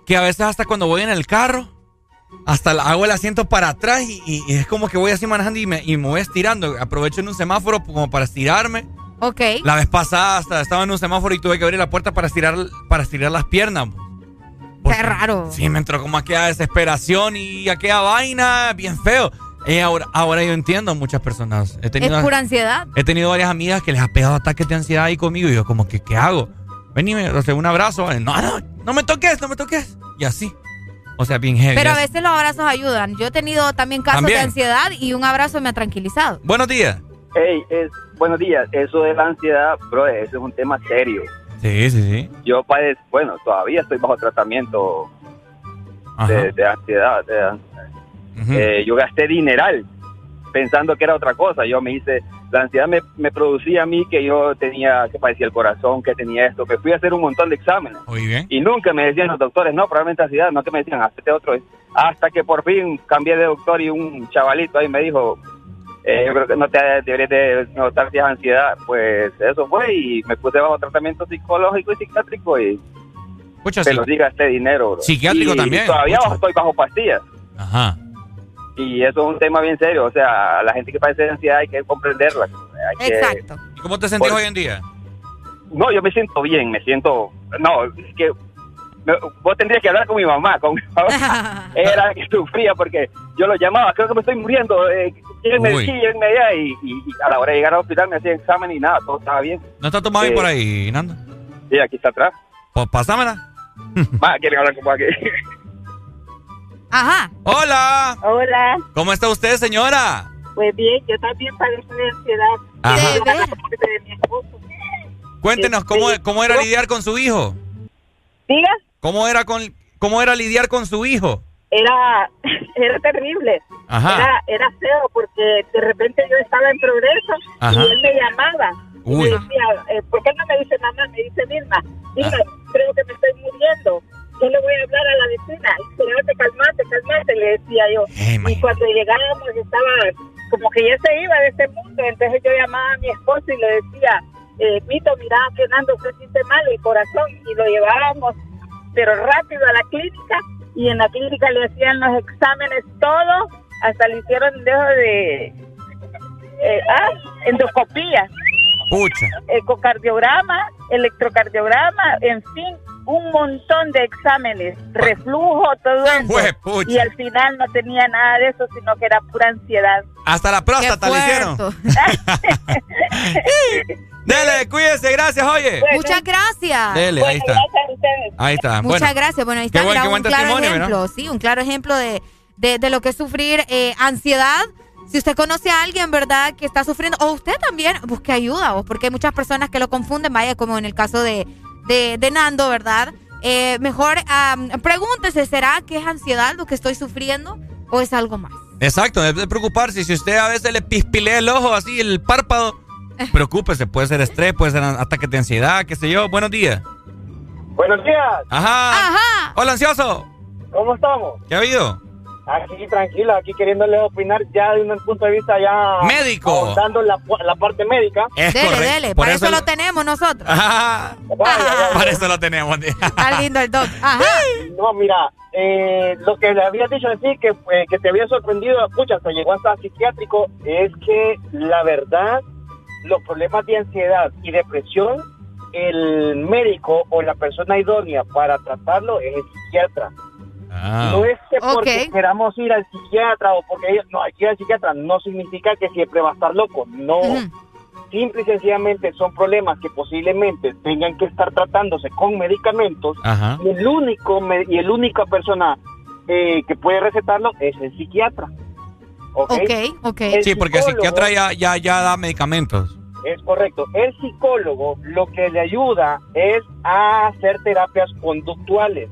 que a veces hasta cuando voy en el carro, hasta hago el asiento para atrás y, y- y es como que voy así manejando y me, y me voy estirando. Aprovecho en un semáforo como para estirarme. Ok. La vez pasada hasta estaba en un semáforo y tuve que abrir la puerta para estirar, para estirar las piernas. Qué raro. Sí, me entró como aquella desesperación y aquella vaina bien feo. Eh, ahora, ahora yo entiendo a muchas personas. He Es tenido, pura ansiedad. he tenido varias amigas que les ha pegado ataques de ansiedad ahí conmigo y yo como que, ¿qué hago? Vení, me- o sea, un abrazo. No, no, no me toques, no me toques. Y así. O sea, bien heavy. Pero a Es- veces los abrazos ayudan. Yo he tenido también casos También. de ansiedad y un abrazo me ha tranquilizado. Buenos días. Hey, es, buenos días. Eso de la ansiedad, bro, eso es un tema serio. Sí, sí, sí. Yo padezco, bueno, todavía estoy bajo tratamiento de, de ansiedad. de- eh, yo gasté dineral pensando que era otra cosa. Yo me hice, la ansiedad me, me producía a mí que yo tenía, que padecía el corazón, que tenía esto, que fui a hacer un montón de exámenes. Bien. Y nunca me decían los doctores, no, probablemente ansiedad, no que me decían, hazte otro. Hasta que por fin cambié de doctor y un chavalito ahí me dijo, eh, yo creo que no te deberías de notar si es ansiedad. Pues eso fue y me puse bajo tratamiento psicológico y psiquiátrico y Pucha, te sí. lo diga este dinero. bro. Psiquiátrico Y también, Todavía estoy bajo pastillas. Ajá. Y eso es un tema bien serio. O sea, la gente que padece de ansiedad hay que comprenderla. Hay que- Exacto. ¿Y cómo te sentís Por- hoy en día? No, yo me siento bien, me siento... No, es que me- vos tendrías que hablar con mi mamá. Con mi mamá. Era que sufría porque yo lo llamaba, creo que me estoy muriendo. Eh, llévenme aquí, llévenme allá. Y, y- y a la hora de llegar al hospital me hacía examen y nada, todo estaba bien. ¿No está tu mami Eh, por ahí, Nando? Sí, aquí está atrás. Pues pásamela. Va, quieren hablar como aquí. Ajá. Hola. Hola, ¿Cómo está usted, señora? pues bien, yo también padezco de ansiedad. Ajá. Parte de mi esposo. Cuéntenos, ¿cómo, cómo era lidiar con su hijo? Diga, ¿Cómo era, con, ¿Cómo era lidiar con su hijo? era, era terrible. Ajá. Era, era feo porque de repente yo estaba en progreso Ajá. y él me llamaba. Y Uy. me decía, eh, ¿por qué no me dice mamá? Me dice Vilma, Vilma, creo que me estoy muriendo. Yo le voy a hablar a la vecina. Espérate, calmate, calmate, le decía yo. y cuando llegábamos estaba como que ya se iba de este mundo. Entonces yo llamaba a mi esposo y le decía, eh, Mito, mira que Nando se siente mal el corazón. Y lo llevábamos, pero rápido a la clínica. Y en la clínica le hacían los exámenes todo. Hasta le hicieron dejo de... eh, ah, endoscopía Pucha. ecocardiograma, electrocardiograma, en fin, un montón de exámenes, reflujo, todo eso. Y al final no tenía nada de eso, sino que era pura ansiedad. Hasta la próstata le hicieron. Dele, cuídese, gracias, oye. Muchas gracias. Dele, ahí está. Ahí está. Muchas Bueno, gracias. Bueno, ahí qué está buen- mira, qué buen un claro testimonio, ejemplo, ¿verdad? sí, un claro ejemplo de, de, de lo que es sufrir eh, ansiedad. Si usted conoce a alguien, ¿verdad?, que está sufriendo, o usted también, busque ayuda, o porque hay muchas personas que lo confunden, vaya, como en el caso de, de, de Nando, ¿verdad? Eh, mejor pregúntese, ¿será que es ansiedad lo que estoy sufriendo o es algo más? Exacto, debe de preocuparse. Si usted a veces le pispilea el ojo así, el párpado, preocúpese. Puede ser estrés, puede ser ataques de ansiedad, qué sé yo. Buenos días. Buenos días. Ajá. Hola, ansioso. ¿Cómo estamos? ¿Qué ha habido? Aquí tranquilo, aquí queriéndole opinar ya de un punto de vista ya... Médico. Dando la, la parte médica. Es dele, correcto. dele, Por para eso, eso lo tenemos nosotros. Ajá. Para eso lo tenemos. Está lindo el doc. Ajá. No, mira, eh, lo que le habías dicho así, que, eh, que te había sorprendido, escucha, hasta llegó hasta psiquiátrico, es que la verdad, los problemas de ansiedad y depresión, el médico o la persona idónea para tratarlo es el psiquiatra. Ah. No es que porque queramos ir al psiquiatra o porque ellos, no, hay que ir al psiquiatra, no significa que siempre va a estar loco, no. Simple y sencillamente son problemas que posiblemente tengan que estar tratándose con medicamentos Ajá. y el único y el única persona eh, que puede recetarlo es el psiquiatra. ¿Ok? Ok, ok. El Sí, porque el psiquiatra ya, ya, ya da medicamentos. Es correcto. El psicólogo lo que le ayuda es a hacer terapias conductuales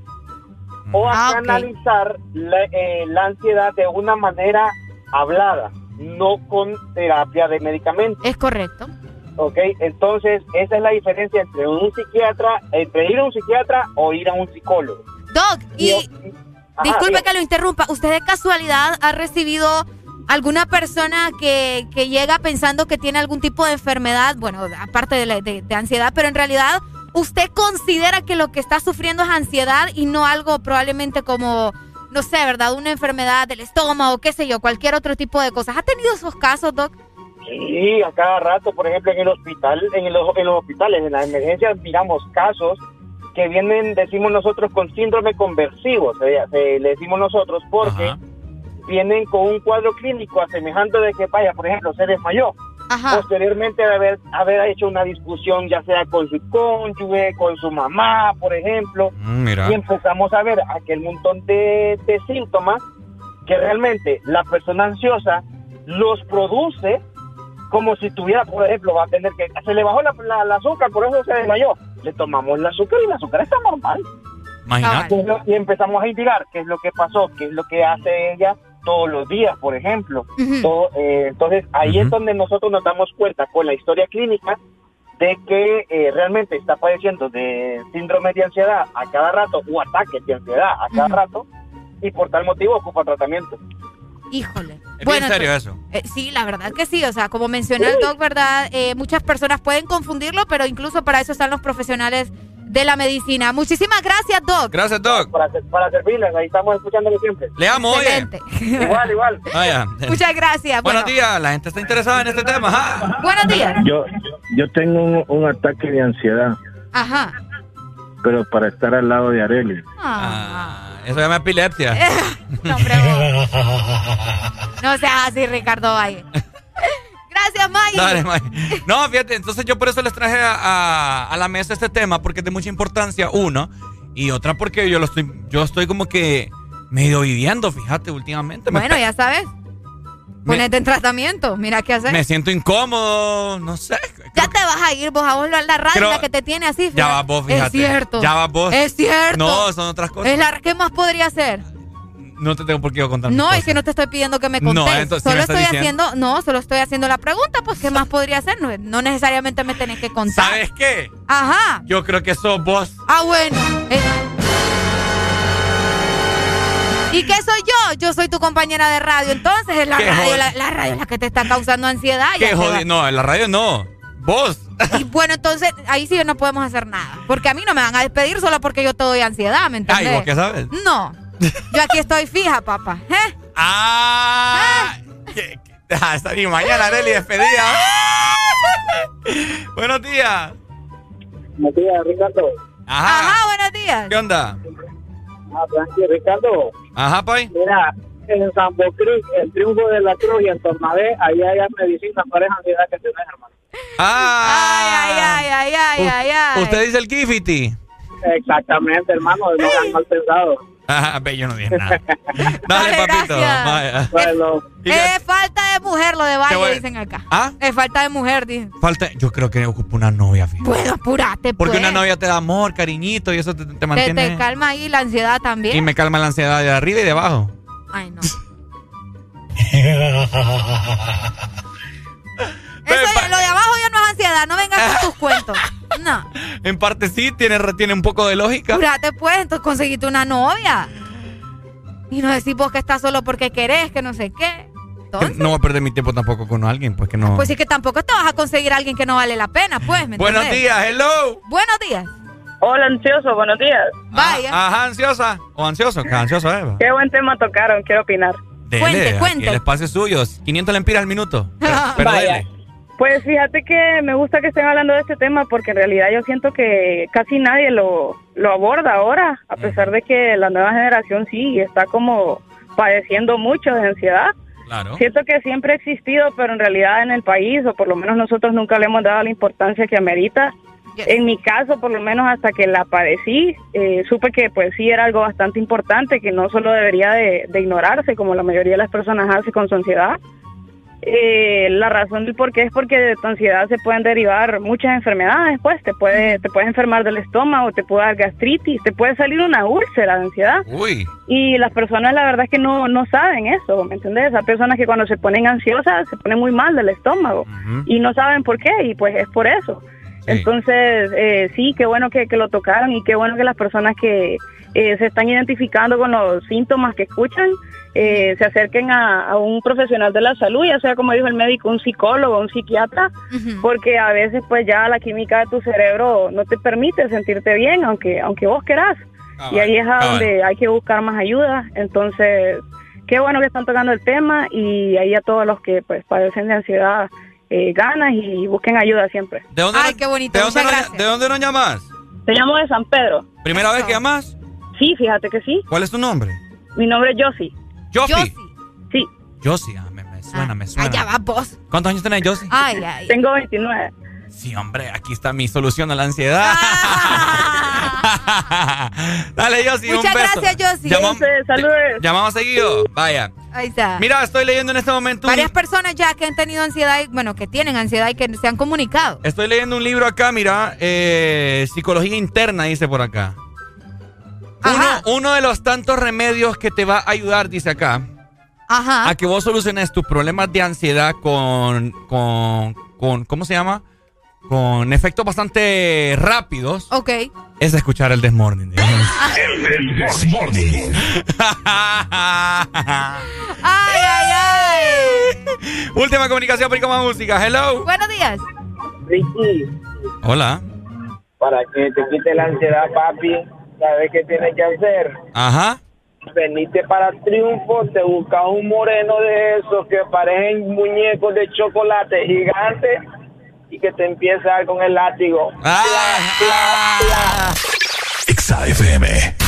o a Ah, canalizar la, eh, la ansiedad de una manera hablada, no con terapia de medicamentos. Es correcto. ¿Ok? Entonces, esa es la diferencia entre un psiquiatra, entre ir a un psiquiatra o ir a un psicólogo. Doc, y Ajá, disculpe que lo interrumpa, ¿usted de casualidad ha recibido alguna persona que, que llega pensando que tiene algún tipo de enfermedad, bueno, aparte de, la- de- de ansiedad, pero en realidad usted considera que lo que está sufriendo es ansiedad y no algo probablemente como, no sé, ¿verdad? Una enfermedad del estómago, qué sé yo, cualquier otro tipo de cosas. ¿Ha tenido esos casos, Doc? Sí, a cada rato, por ejemplo, en el hospital, en, el- en los hospitales, en las emergencias, miramos casos que vienen, decimos nosotros, con síndrome conversivo, se, se- le decimos nosotros, porque vienen con un cuadro clínico asemejando de que, vaya, por ejemplo, se desmayó. Posteriormente de haber, haber hecho una discusión, ya sea con su cónyuge, con su mamá, por ejemplo, Mm, mira. y empezamos a ver aquel montón de, de síntomas que realmente la persona ansiosa los produce como si tuviera, por ejemplo, va a tener que, se le bajó la, la- el azúcar, por eso se desmayó. Le tomamos el azúcar y el azúcar está normal. Imagínate. Y empezamos a investigar qué es lo que pasó, qué es lo que hace ella todos los días, por ejemplo. Todo, eh, entonces, ahí es donde nosotros nos damos cuenta con la historia clínica de que eh, realmente está padeciendo de síndrome de ansiedad a cada rato o ataques de ansiedad a cada rato y por tal motivo ocupa tratamiento. Híjole. Es bien serio eso. Eh, sí, la verdad que sí. O sea, como mencionó el doc, ¿verdad? Eh, muchas personas pueden confundirlo, pero incluso para eso están los profesionales de la medicina. Muchísimas gracias, doc. Gracias, Doc. Para, para servirles, ahí estamos escuchándolo siempre. Le amo, oye. Igual, igual. Vaya. Muchas gracias. Bueno, Buenos días, la gente está interesada en este tema. ajá. buenos días. Yo, yo tengo un, un ataque de ansiedad, Ajá. pero para estar al lado de Arely. Ah. Eso se llama epilepsia. No, hombre. No seas así, Ricardo Valle. Gracias, Maggie. Dale, Mike. No, fíjate, entonces yo por eso les traje a, a- a la mesa este tema, porque es de mucha importancia, uno, y otra porque yo lo estoy, yo estoy como que medio viviendo, fíjate, últimamente. Me- Bueno, ya sabes. Ponete en tratamiento. Mira qué hacer. Me siento incómodo, no sé. Ya te vas a ir vos a vos la radio la que te tiene así. Ya fíjate. vas vos, fíjate. Es cierto. Ya vas vos. Es cierto. No, son otras cosas. Es la, ¿Qué más podría ser? No te tengo por qué contar. No, es que no te estoy pidiendo que me No, contes. ¿qué solo estoy diciendo? haciendo, no, solo estoy haciendo la pregunta, pues ¿qué más podría ser? No, no necesariamente me tenés que contar. ¿Sabes qué? Ajá. Yo creo que sos vos. Ah, bueno. Eh. ¿Y qué soy yo? Yo soy tu compañera de radio. Entonces es la radio, la, la radio la que te está causando ansiedad. Qué jodido. No, en la radio no. Vos. Y bueno, entonces ahí sí no podemos hacer nada. Porque a mí no me van a despedir solo porque yo te doy ansiedad, ¿me entendés? Ay, ¿vos qué sabes? No. Yo aquí estoy fija, papá. ¿Eh? Ah. ¿Qué- qué- Ah, está bien, mañana, Nelly, despedida. Buenos días. Buenos días, Ricardo. Ajá. Ajá, buenos días. ¿Qué onda? Ah, tranquilo, Ricardo. Ajá, Pai. Mira, en San Cruz, el triunfo de la cruz y en Tornavés, ahí hay medicina para esa ansiedad que tienes, hermano. Ah. Ay, ay, ay, ay, ay, ay. Usted dice el Gifity. Exactamente, hermano, no han mal pensado. Ajá, ve, yo no dije nada. Dale, papito. gracias. Vaya. Bueno. Es falta de mujer lo de Te Valle, voy- dicen acá. ¿Ah? Es falta de mujer, dicen. Falta, yo creo que ocupo una novia, fíjate. Bueno, apúrate, Porque pues. una novia te da amor, cariñito y eso te, te Te, mantiene. te calma ahí la ansiedad también. y me calma la ansiedad de arriba y de abajo. Ay, no. Eso ya- lo de abajo ya no es ansiedad, no vengas con tus cuentos. No. En parte sí, tiene, tiene un poco de lógica. Apúrate, pues, entonces conseguiste una novia. Y no decís vos que estás solo porque querés, que no sé qué. Entonces, No voy a perder mi tiempo tampoco con alguien, pues que no. pues sí que tampoco te vas a conseguir a alguien que no vale la pena, pues, ¿me Buenos días, hello. Buenos días. Hola, ansioso, buenos días. Vaya. Ajá, ansiosa. O ansioso, que ansioso, Eva. Qué buen tema tocaron, quiero opinar. Dele, Cuente, cuente. El espacio es suyo. 500 lempiras al minuto. Pero, pero Vaya. dele. Pues fíjate que me gusta que estén hablando de este tema porque en realidad yo siento que casi nadie lo, lo aborda ahora, a pesar de que la nueva generación sí está como padeciendo mucho de ansiedad. Claro. Siento que siempre ha existido, pero en realidad en el país, o por lo menos nosotros nunca le hemos dado la importancia que amerita. En mi caso, por lo menos hasta que la padecí, eh, supe que pues sí era algo bastante importante, que no solo debería de, de ignorarse como la mayoría de las personas hace con su ansiedad. Eh, la razón del por qué es porque de tu ansiedad se pueden derivar muchas enfermedades, pues te puede, te puedes enfermar del estómago, te puede dar gastritis, te puede salir una úlcera de ansiedad. Uy. Y las personas la verdad es que no, no saben eso, ¿me entendés? Hay personas que cuando se ponen ansiosas se ponen muy mal del estómago y no saben por qué y pues es por eso. Entonces, eh, sí, qué bueno que, que lo tocaron y qué bueno que las personas que eh, se están identificando con los síntomas que escuchan eh, se acerquen a, a un profesional de la salud, ya sea como dijo el médico, un psicólogo, un psiquiatra, porque a veces pues ya la química de tu cerebro no te permite sentirte bien, aunque, aunque vos querás. y ahí es a cabal. donde hay que buscar más ayuda. Entonces, qué bueno que están tocando el tema y ahí a todos los que pues padecen de ansiedad, eh, ganas y busquen ayuda siempre. ¿De dónde Ay, qué bonito. ¿De dónde, Muchas nos, gracias. ¿De dónde nos llamas? Te llamo de San Pedro. ¿Primera vez que llamas? Sí, fíjate que sí. ¿Cuál es tu nombre? Mi nombre es Josie. Josie. Sí. Josie, ah, me, me suena, me suena. Allá va vos. ¿Cuántos años tenés, Josie? Ay, ay. Tengo 29. Sí, hombre, aquí está mi solución a la ansiedad. Dale, Josie, un Muchas beso. gracias, Josie. Llamamos, Saludos. llamamos seguido. Vaya. Ahí está. Mira, estoy leyendo en este momento. un- Varias personas ya que han tenido ansiedad, y, bueno, que tienen ansiedad y que se han comunicado. Estoy leyendo un libro acá, mira. eh, Psicología interna, dice por acá. Uno, uno de los tantos remedios que te va a ayudar, dice acá, Ajá. a que vos soluciones tus problemas de ansiedad con, con, con, ¿cómo se llama? Con efectos bastante rápidos. Ok. Es escuchar el Desmorning. El Desmorning. Ay, ay, ay. Última comunicación, Perico más música. Hello. Buenos días. Ricky, Hola. para que te quite la ansiedad, papi, ¿sabes qué tienes que hacer? Ajá. Veniste para triunfo, te buscas un moreno de esos que parecen muñecos de chocolate gigantes y que te empieza a dar con el látigo. Exa FM. If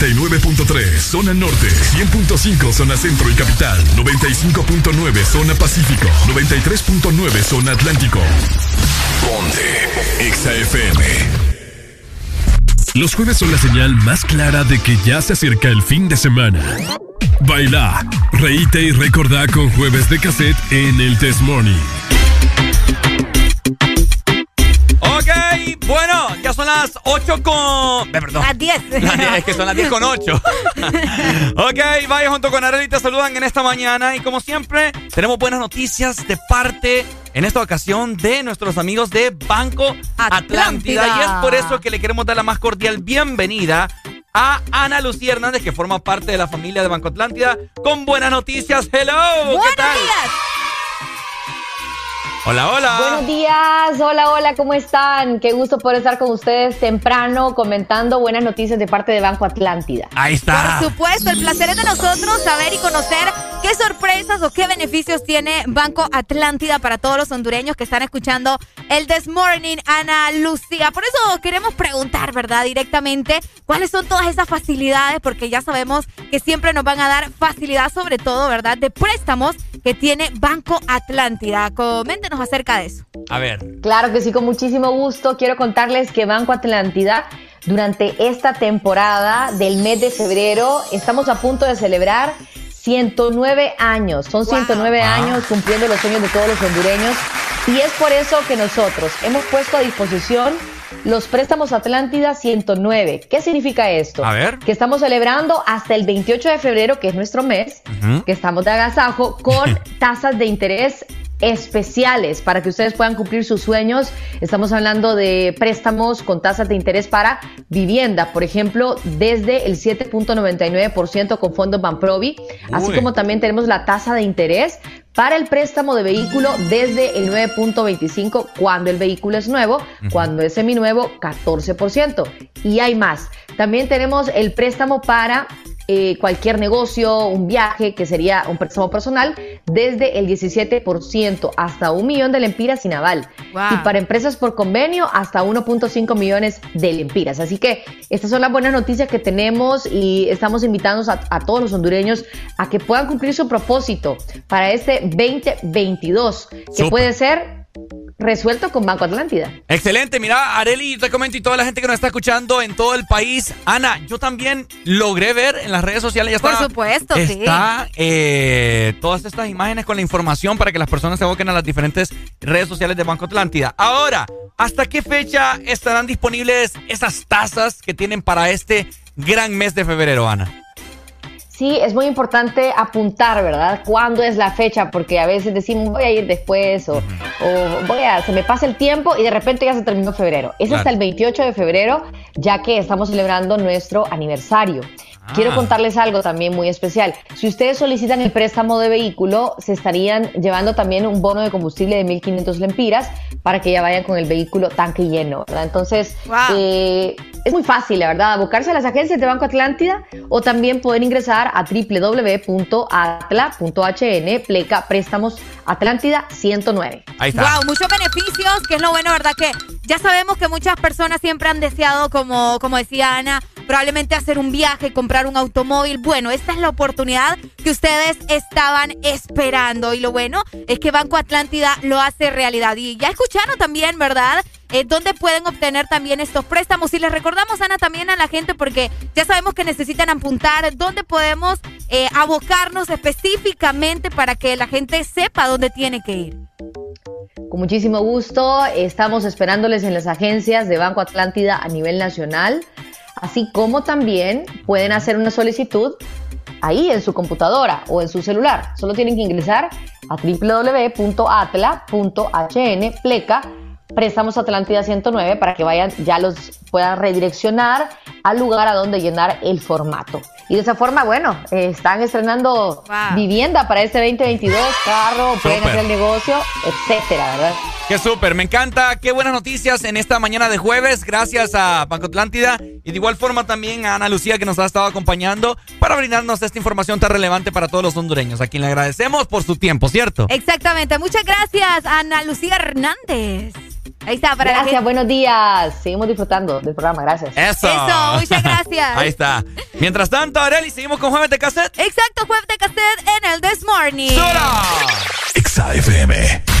89.3 zona norte, 100.5 zona centro y capital, 95.9 zona pacífico, 93.9 zona atlántico. Ponte XAFM. Los jueves son la señal más clara de que ya se acerca el fin de semana. Baila, reíte y recordá con jueves de cassette en el Test Morning. Ok, bueno, ya son las 8 con. Perdón. Las 10. Las 10, es que son las 10 con 8. ok, vaya junto con Arely, te saludan en esta mañana. Y como siempre, tenemos buenas noticias de parte, en esta ocasión, de nuestros amigos de Banco Atlántida. Atlántida. Y es por eso que le queremos dar la más cordial bienvenida a Ana Lucía Hernández, que forma parte de la familia de Banco Atlántida, con buenas noticias. Hello, ¿qué tal? Hola, hola. Buenos días, hola, hola, ¿cómo están? Qué gusto poder estar con ustedes temprano comentando buenas noticias de parte de Banco Atlántida. Ahí está. Por supuesto, el placer es de nosotros saber y conocer qué sorpresas o qué beneficios tiene Banco Atlántida para todos los hondureños que están escuchando el This Morning, Ana Lucía. Por eso queremos preguntar, ¿verdad? Directamente, ¿cuáles son todas esas facilidades? Porque ya sabemos que siempre nos van a dar facilidad, sobre todo, ¿verdad? De préstamos que tiene Banco Atlántida. Coméntenos acerca de eso. A ver. Claro que sí, con muchísimo gusto. Quiero contarles que Banco Atlántida, durante esta temporada del mes de febrero, estamos a punto de celebrar 109 años. Son 109 años cumpliendo los sueños de todos los hondureños. Y es por eso que nosotros hemos puesto a disposición los préstamos Atlántida 109. ¿Qué significa esto? A ver. Que estamos celebrando hasta el 28 de febrero, que es nuestro mes, que estamos de agasajo, con tasas de interés especiales para que ustedes puedan cumplir sus sueños. Estamos hablando de préstamos con tasas de interés para vivienda, por ejemplo, desde el 7.99% con fondos Banprovi, así como también tenemos la tasa de interés para el préstamo de vehículo desde el 9.25 cuando el vehículo es nuevo, cuando es seminuevo 14%. Y hay más. También tenemos el préstamo para eh, cualquier negocio, un viaje, que sería un préstamo personal, desde el 17% hasta un millón de lempiras sin aval. Wow. Y para empresas por convenio, hasta 1.5 millones de lempiras. Así que estas son las buenas noticias que tenemos y estamos invitando a, a todos los hondureños a que puedan cumplir su propósito para este 2022, que puede ser resuelto con Banco Atlántida. Excelente, mira, Areli, te comento y toda la gente que nos está escuchando en todo el país. Ana, yo también logré ver en las redes sociales, ya Por está, supuesto, sí. está eh, todas estas imágenes con la información para que las personas se aboquen a las diferentes redes sociales de Banco Atlántida. Ahora, ¿hasta qué fecha estarán disponibles esas tasas que tienen para este gran mes de febrero, Ana? Sí, es muy importante apuntar, ¿verdad? ¿Cuándo es la fecha? Porque a veces decimos voy a ir después o, o voy a, se me pasa el tiempo y de repente ya se terminó febrero. Es Claro. hasta el 28 de febrero, ya que estamos celebrando nuestro aniversario. Quiero Ah. contarles algo también muy especial. Si ustedes solicitan el préstamo de vehículo, se estarían llevando también un bono de combustible de 1.500 lempiras para que ya vayan con el vehículo tanque lleno, ¿verdad? Entonces, eh, es muy fácil, la verdad, abocarse a las agencias de Banco Atlántida o también poder ingresar a www.atla.hn, pleca préstamos Atlántida 109. Ahí está. Wow, muchos beneficios, que es lo bueno, ¿verdad? Que ya sabemos que muchas personas siempre han deseado, como, como decía Ana, probablemente hacer un viaje, comprar un automóvil. Bueno, esta es la oportunidad que ustedes estaban esperando. Y lo bueno es que Banco Atlántida lo hace realidad. Y ya escucharon también, ¿verdad? Eh, ¿Dónde pueden obtener también estos préstamos? Y les recordamos, Ana, también a la gente, porque ya sabemos que necesitan apuntar, ¿dónde podemos eh, abocarnos específicamente para que la gente sepa dónde tiene que ir? Con muchísimo gusto, estamos esperándoles en las agencias de Banco Atlántida a nivel nacional, así como también pueden hacer una solicitud ahí en su computadora o en su celular. Solo tienen que ingresar a www.atla.hn pleca préstamos Atlántida 109 para que vayan, ya los puedan redireccionar al lugar a donde llenar el formato. Y de esa forma, bueno, eh, están estrenando vivienda para este 2022, carro, pueden hacer el negocio, etcétera, ¿verdad? Qué súper, me encanta. Qué buenas noticias en esta mañana de jueves. Gracias a Banco Atlántida y de igual forma también a Ana Lucía que nos ha estado acompañando para brindarnos esta información tan relevante para todos los hondureños. A quien le agradecemos por su tiempo, ¿cierto? Exactamente. Muchas gracias, Ana Lucía Hernández. Ahí está, para Gracias, buenos días. Seguimos disfrutando del programa, gracias. Eso. Eso, muchas gracias. Ahí está. Mientras tanto, Areli, seguimos con Jueves de Cassette. Exacto, Jueves de Cassette en el This Morning. ¡Sora! XAFM.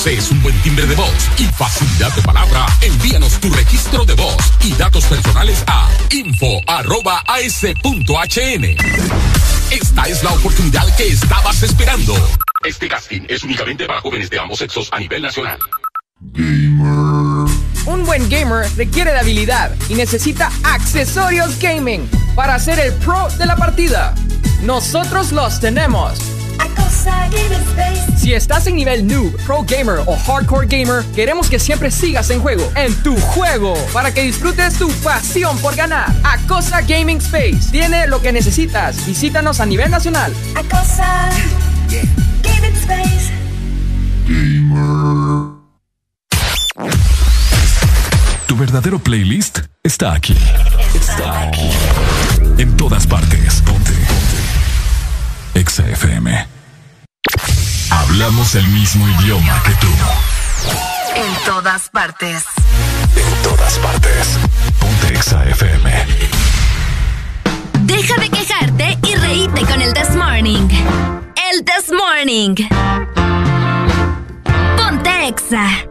Posees un buen timbre de voz y facilidad de palabra. Envíanos tu registro de voz y datos personales a info.as.hn. Esta es la oportunidad que estabas esperando. Este casting es únicamente para jóvenes de ambos sexos a nivel nacional. Gamer. Un buen gamer requiere de habilidad y necesita accesorios gaming para ser el pro de la partida. Nosotros los tenemos. Si estás en nivel noob, pro gamer o hardcore gamer, queremos que siempre sigas en juego, en tu juego, para que disfrutes tu pasión por ganar. Acosa Gaming Space tiene lo que necesitas. Visítanos a nivel nacional. Acosa Gaming Space. Tu verdadero playlist está aquí. Está aquí. En todas partes. Hablamos el mismo idioma que tú. En todas partes. En todas partes. Ponte Exa FM. Deja de quejarte y reíte con el This Morning. El This Morning. Ponte Exa.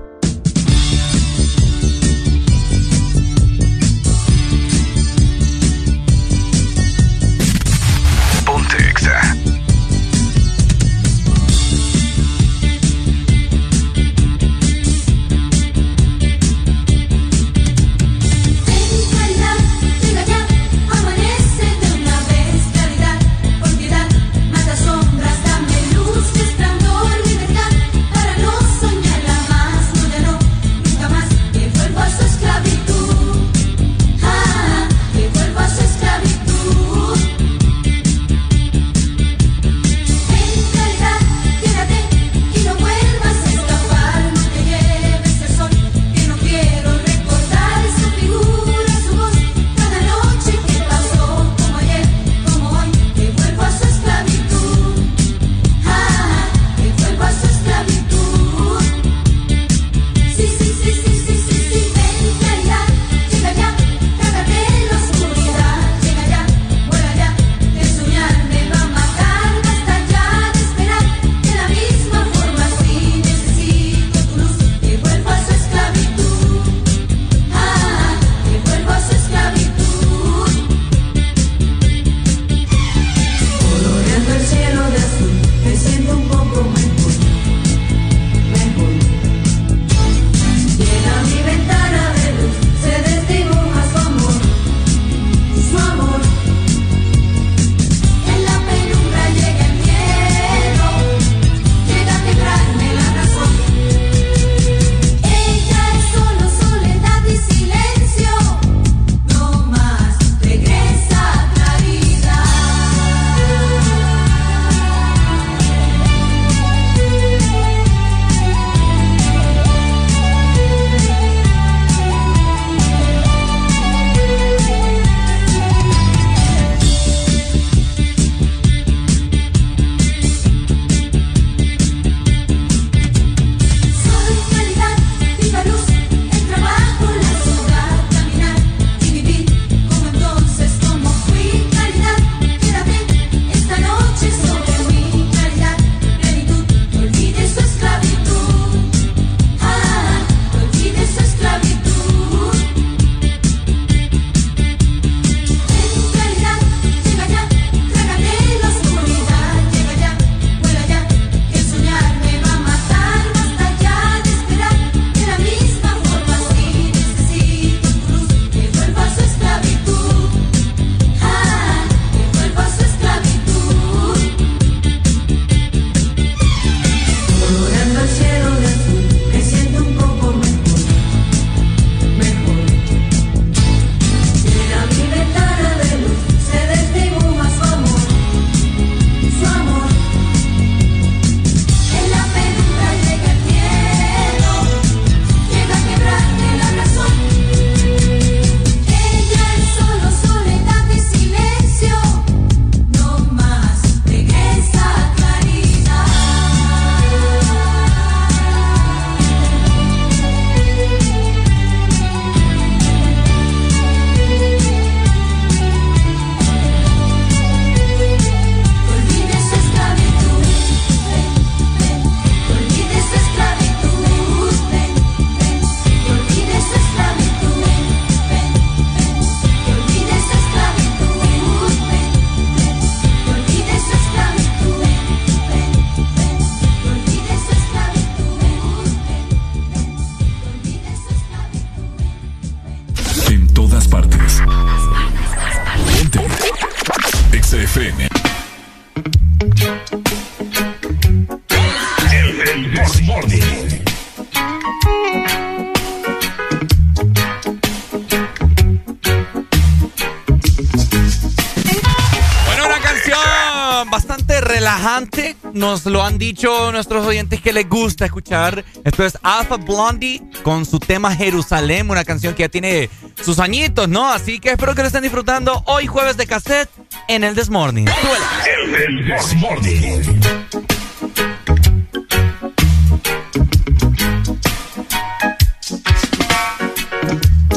Dicho nuestros oyentes que les gusta escuchar. Esto es Alpha Blondie con su tema Jerusalén, una canción que ya tiene sus añitos, ¿no? Así que espero que lo estén disfrutando hoy jueves de cassette en el This Morning. El, el.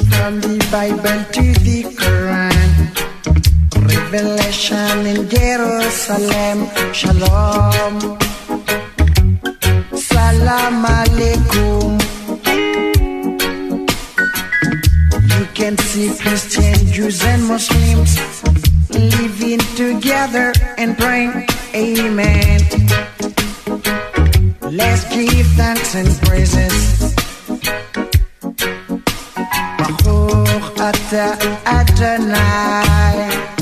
From the Bible to the Quran, Revelation in Jerusalem, Shalom, Salam Alaikum. You can see Christians, Jews, and Muslims living together and praying, Amen. Let's give thanks and praises. Baruch Adonai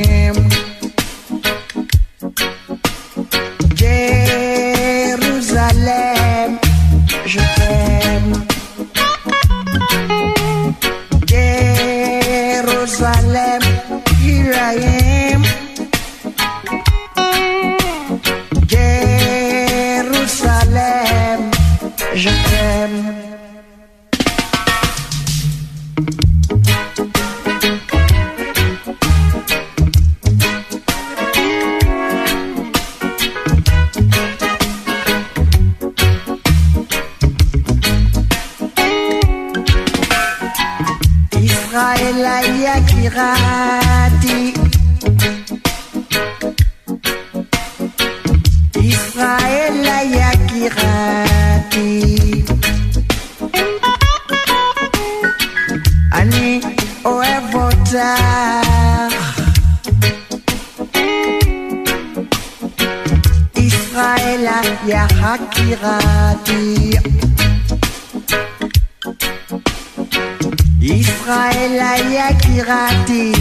paradis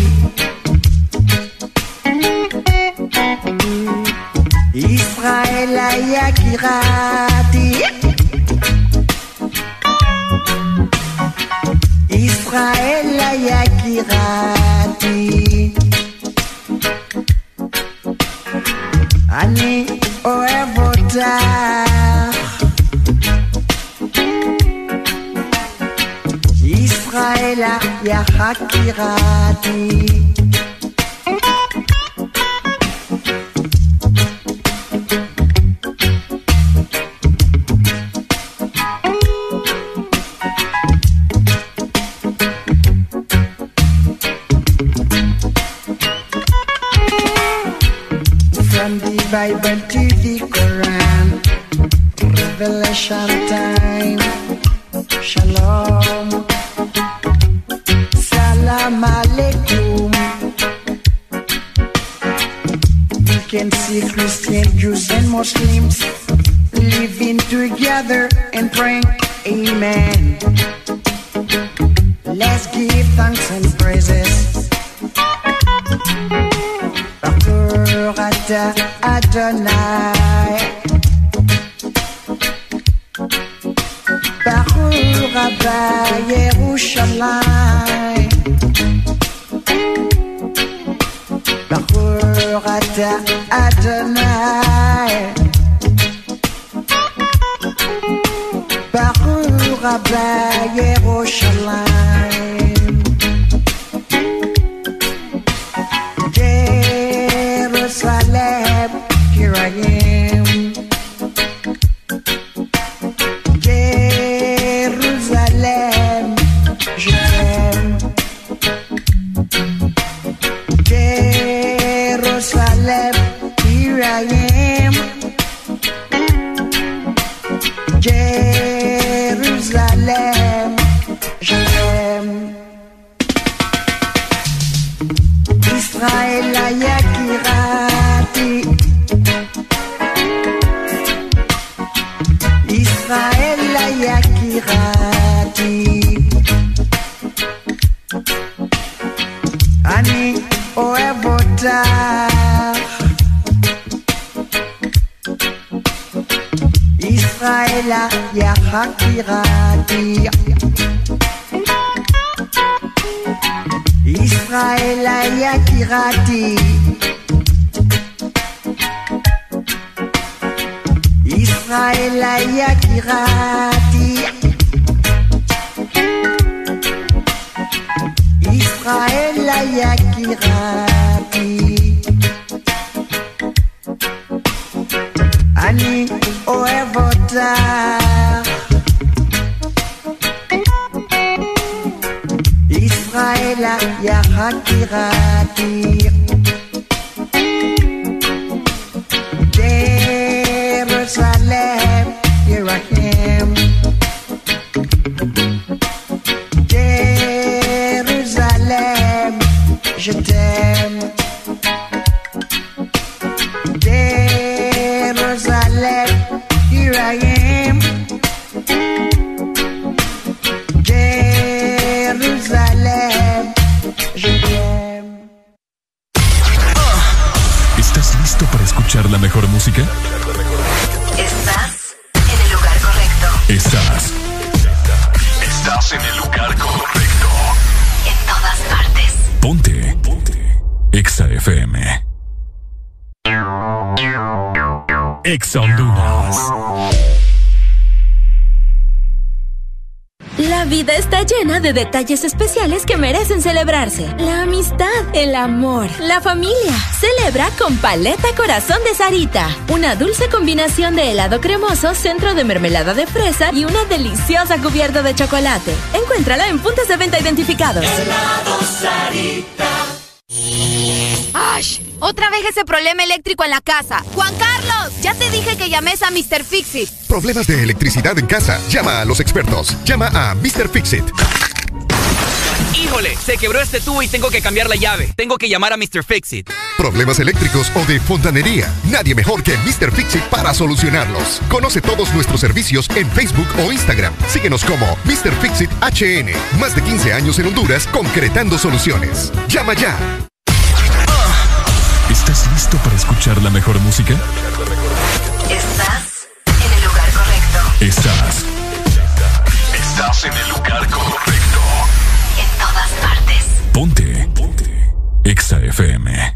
de detalles especiales que merecen celebrarse. La amistad, el amor, la familia. Celebra con Paleta Corazón de Sarita. Una dulce combinación de helado cremoso, centro de mermelada de fresa y una deliciosa cubierta de chocolate. Encuéntrala en puntos de venta identificados. ¡Ash! Otra vez ese problema eléctrico en la casa. Juan Carlos, ya te dije que llames a Mr. Fixit. Problemas de electricidad en casa. Llama a los expertos. Llama a Mr. Fixit. Se quebró este tubo y tengo que cambiar la llave. Tengo que llamar a Mr. Fixit. Problemas eléctricos o de fontanería. Nadie mejor que Mr. Fixit para solucionarlos. Conoce todos nuestros servicios en Facebook o Instagram. Síguenos como Mr. Fixit HN. Más de 15 años en Honduras concretando soluciones. Llama ya. ¿Estás listo para escuchar la mejor música? Estás en el lugar correcto. Estás. Estás en el lugar correcto. FM.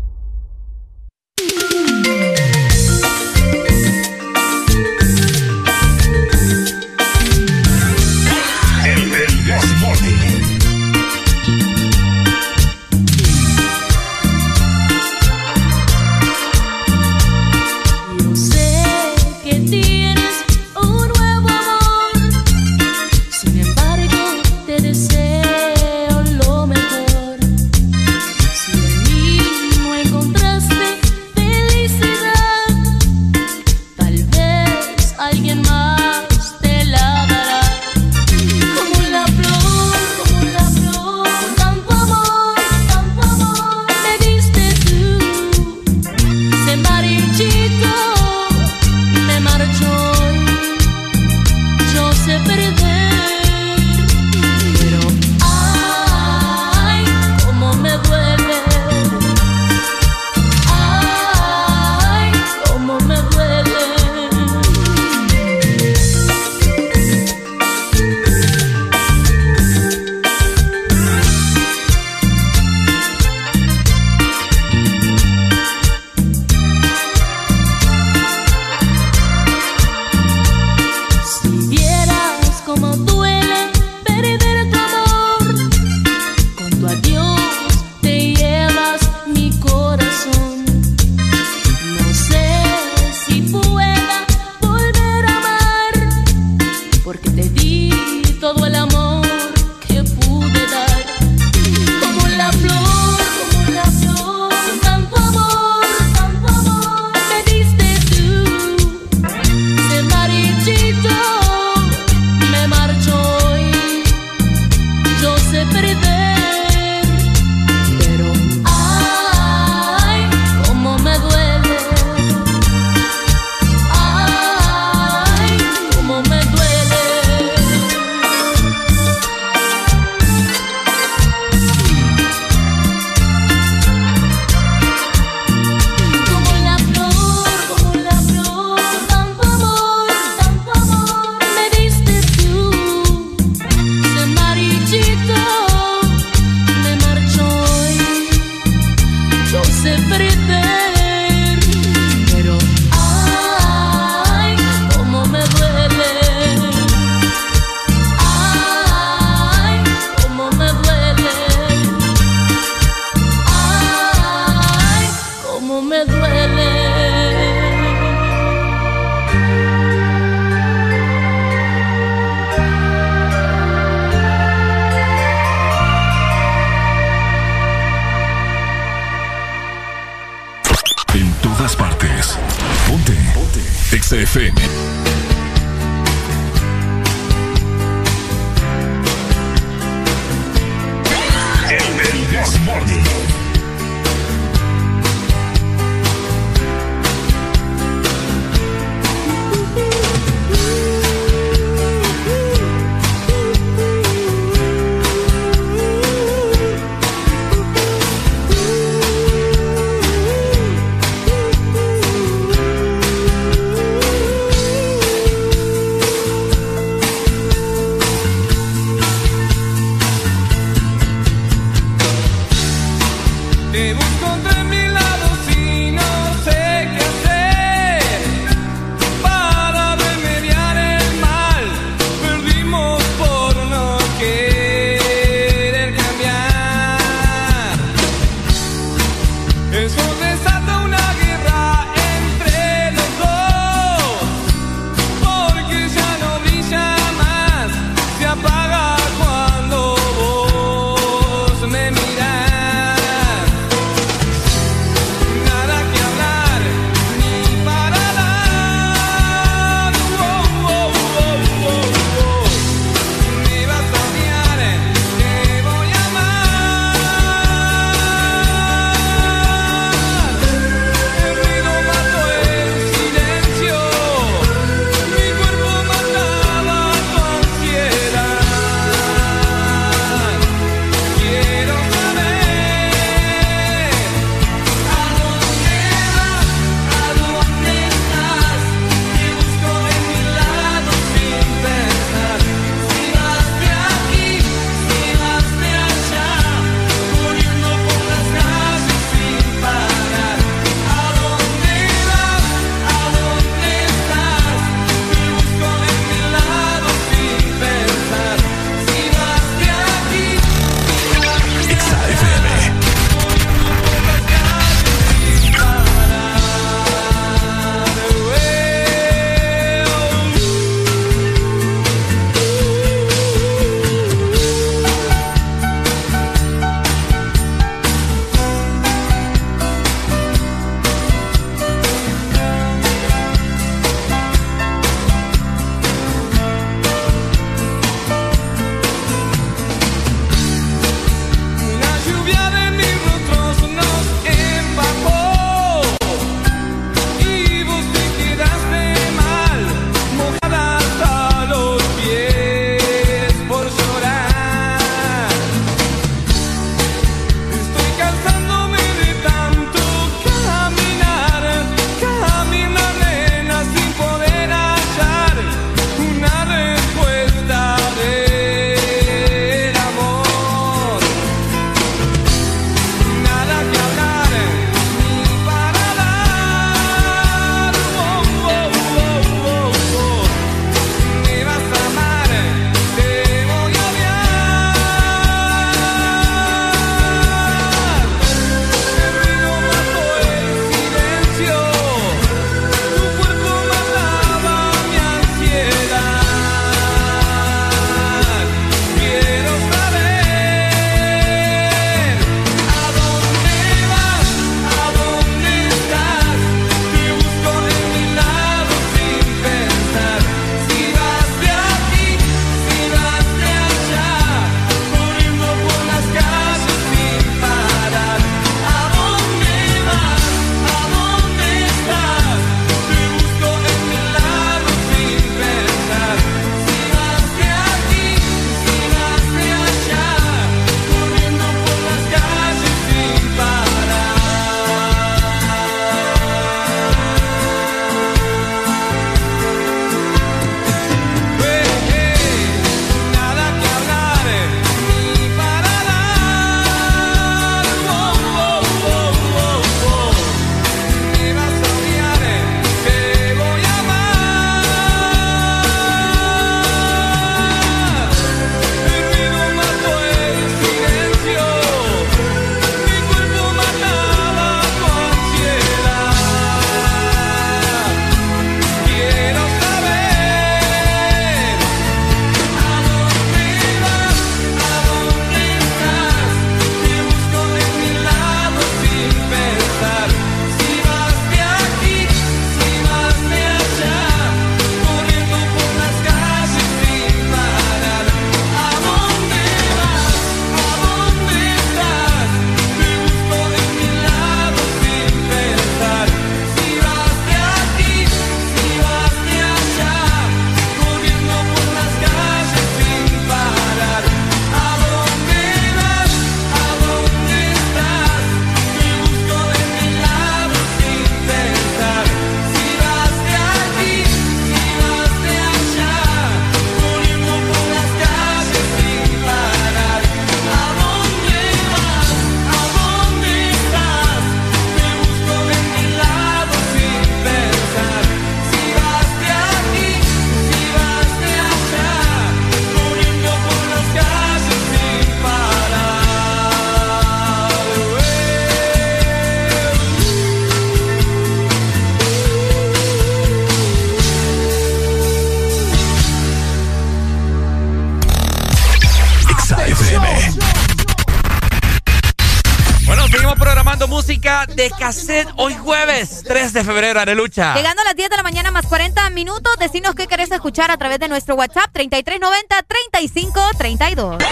febrero, Arelucha. Llegando a las 10 de la mañana más 40 minutos, decinos qué querés escuchar a través de nuestro WhatsApp 3390 3532.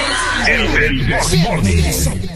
El, el, el,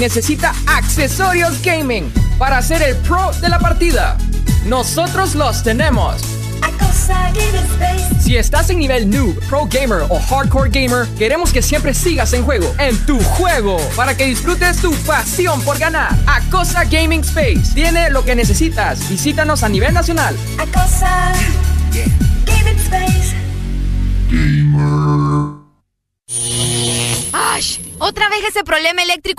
necesita accesorios gaming para ser el pro de la partida. Nosotros los tenemos. Si estás en nivel noob, pro gamer o hardcore gamer, queremos que siempre sigas en juego, en tu juego, para que disfrutes tu pasión por ganar. Acosa Gaming Space tiene lo que necesitas. Visítanos a nivel nacional.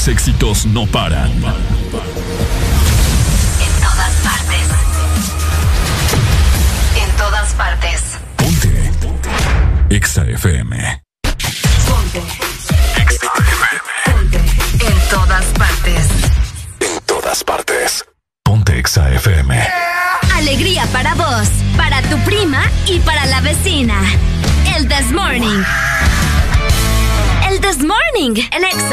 Los éxitos no paran. En todas partes. En todas partes. Exa FM. En todas partes. En todas partes. Ponte Exa FM. Alegría para vos, para tu prima y para la vecina. El This Morning. El This Morning. El Exa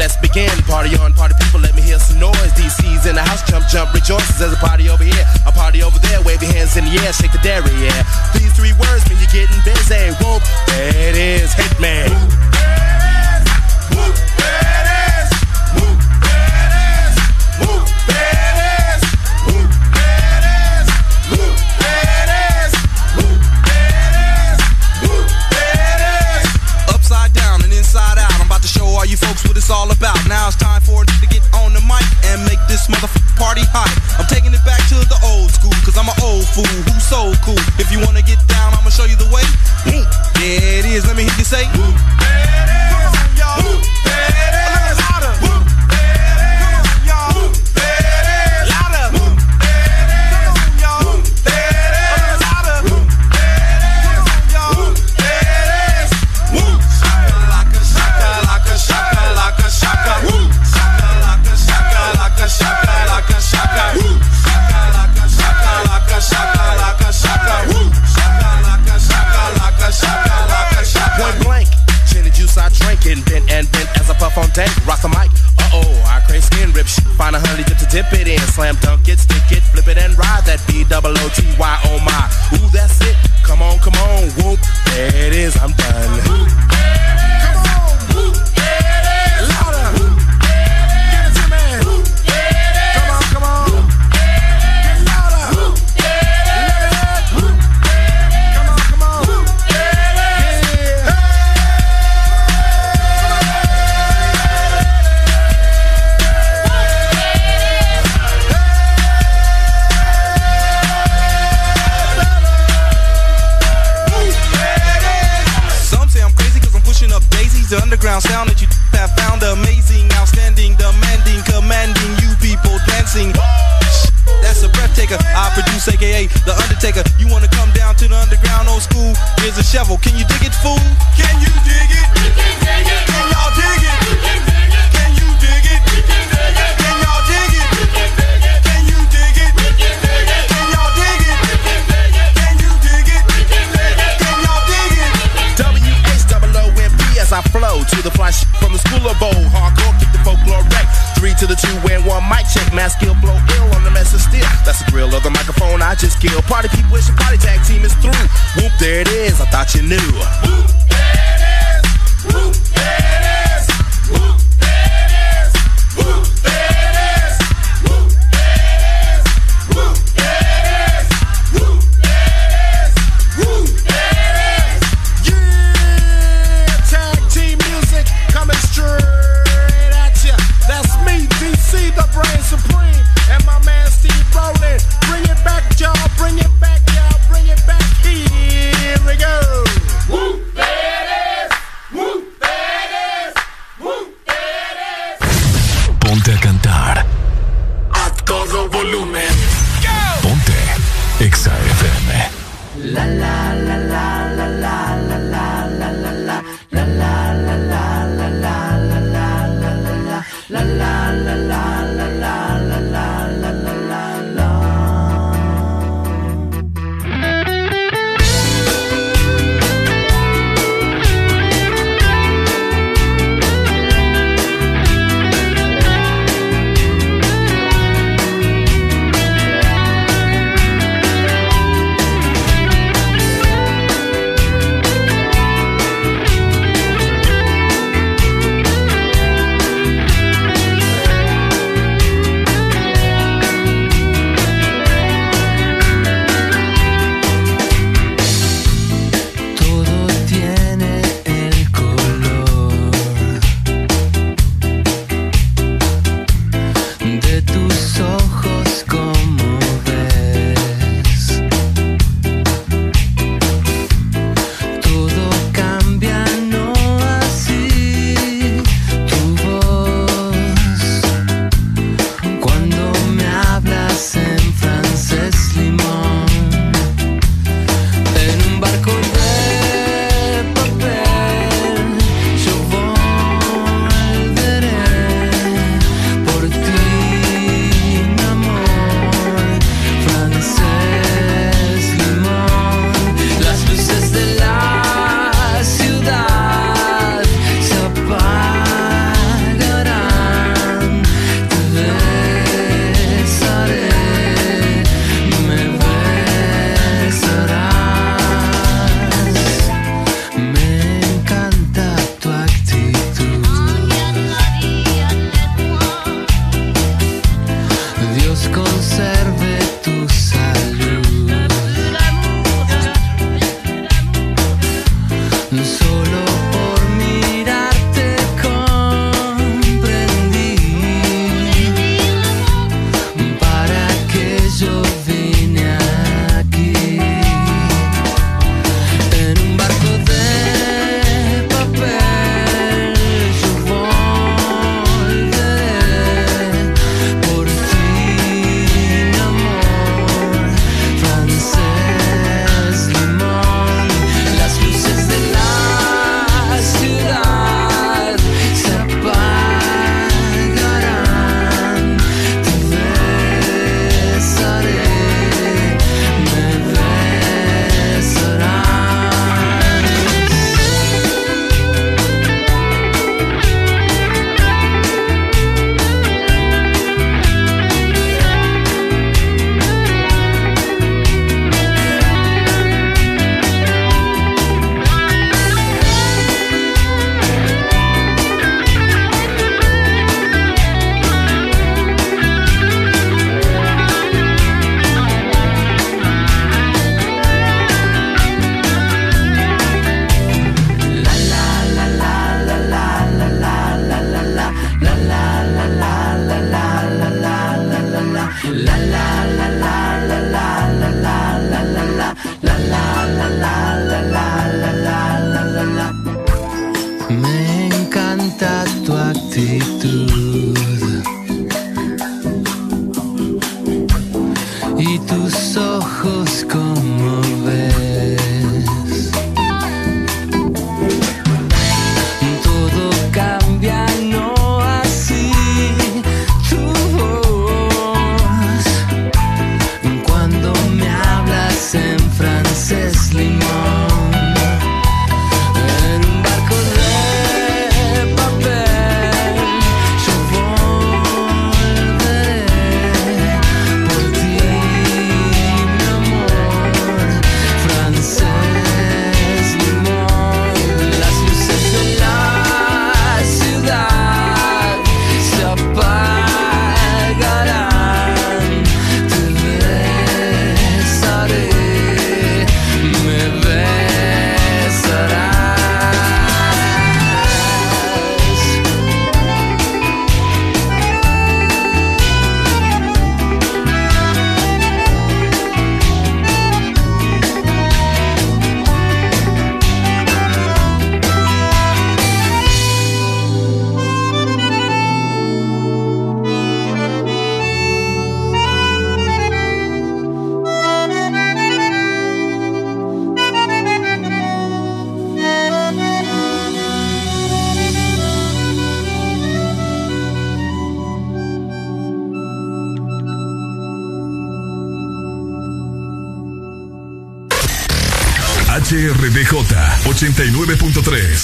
Let's begin. Party on, party people, let me hear some noise. DC's in the house, jump, jump, rejoices. There's a party over here, a party over there. Wave your hands in the air, shake the dairy, yeah. These three words mean you're getting busy. Whoop, that is Hitman.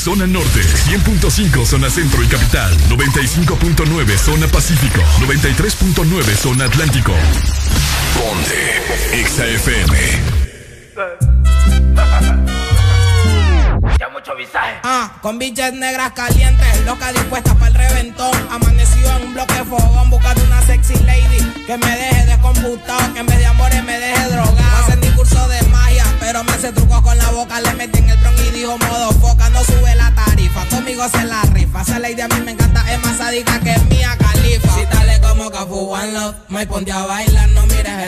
Zona norte, 100.5 zona centro y capital, 95.9 zona pacífico, 93.9 zona atlántico. Ponte XAFM. Ya mucho visaje. Ah, con biches negras calientes, loca dispuesta para el reventón. Amanecido en un bloque fogón, buscando una sexy lady que me deje descomputado, que en vez de amores me deje drogado. No pero me hace trucos con la boca. Le metí en el bron y dijo modo foca, no sube la tarifa. Conmigo se la rifa. Esa lady a mí me encanta, es más sádica que mía califa. Si dale como Cafu One Love, me ponte a bailar, no mires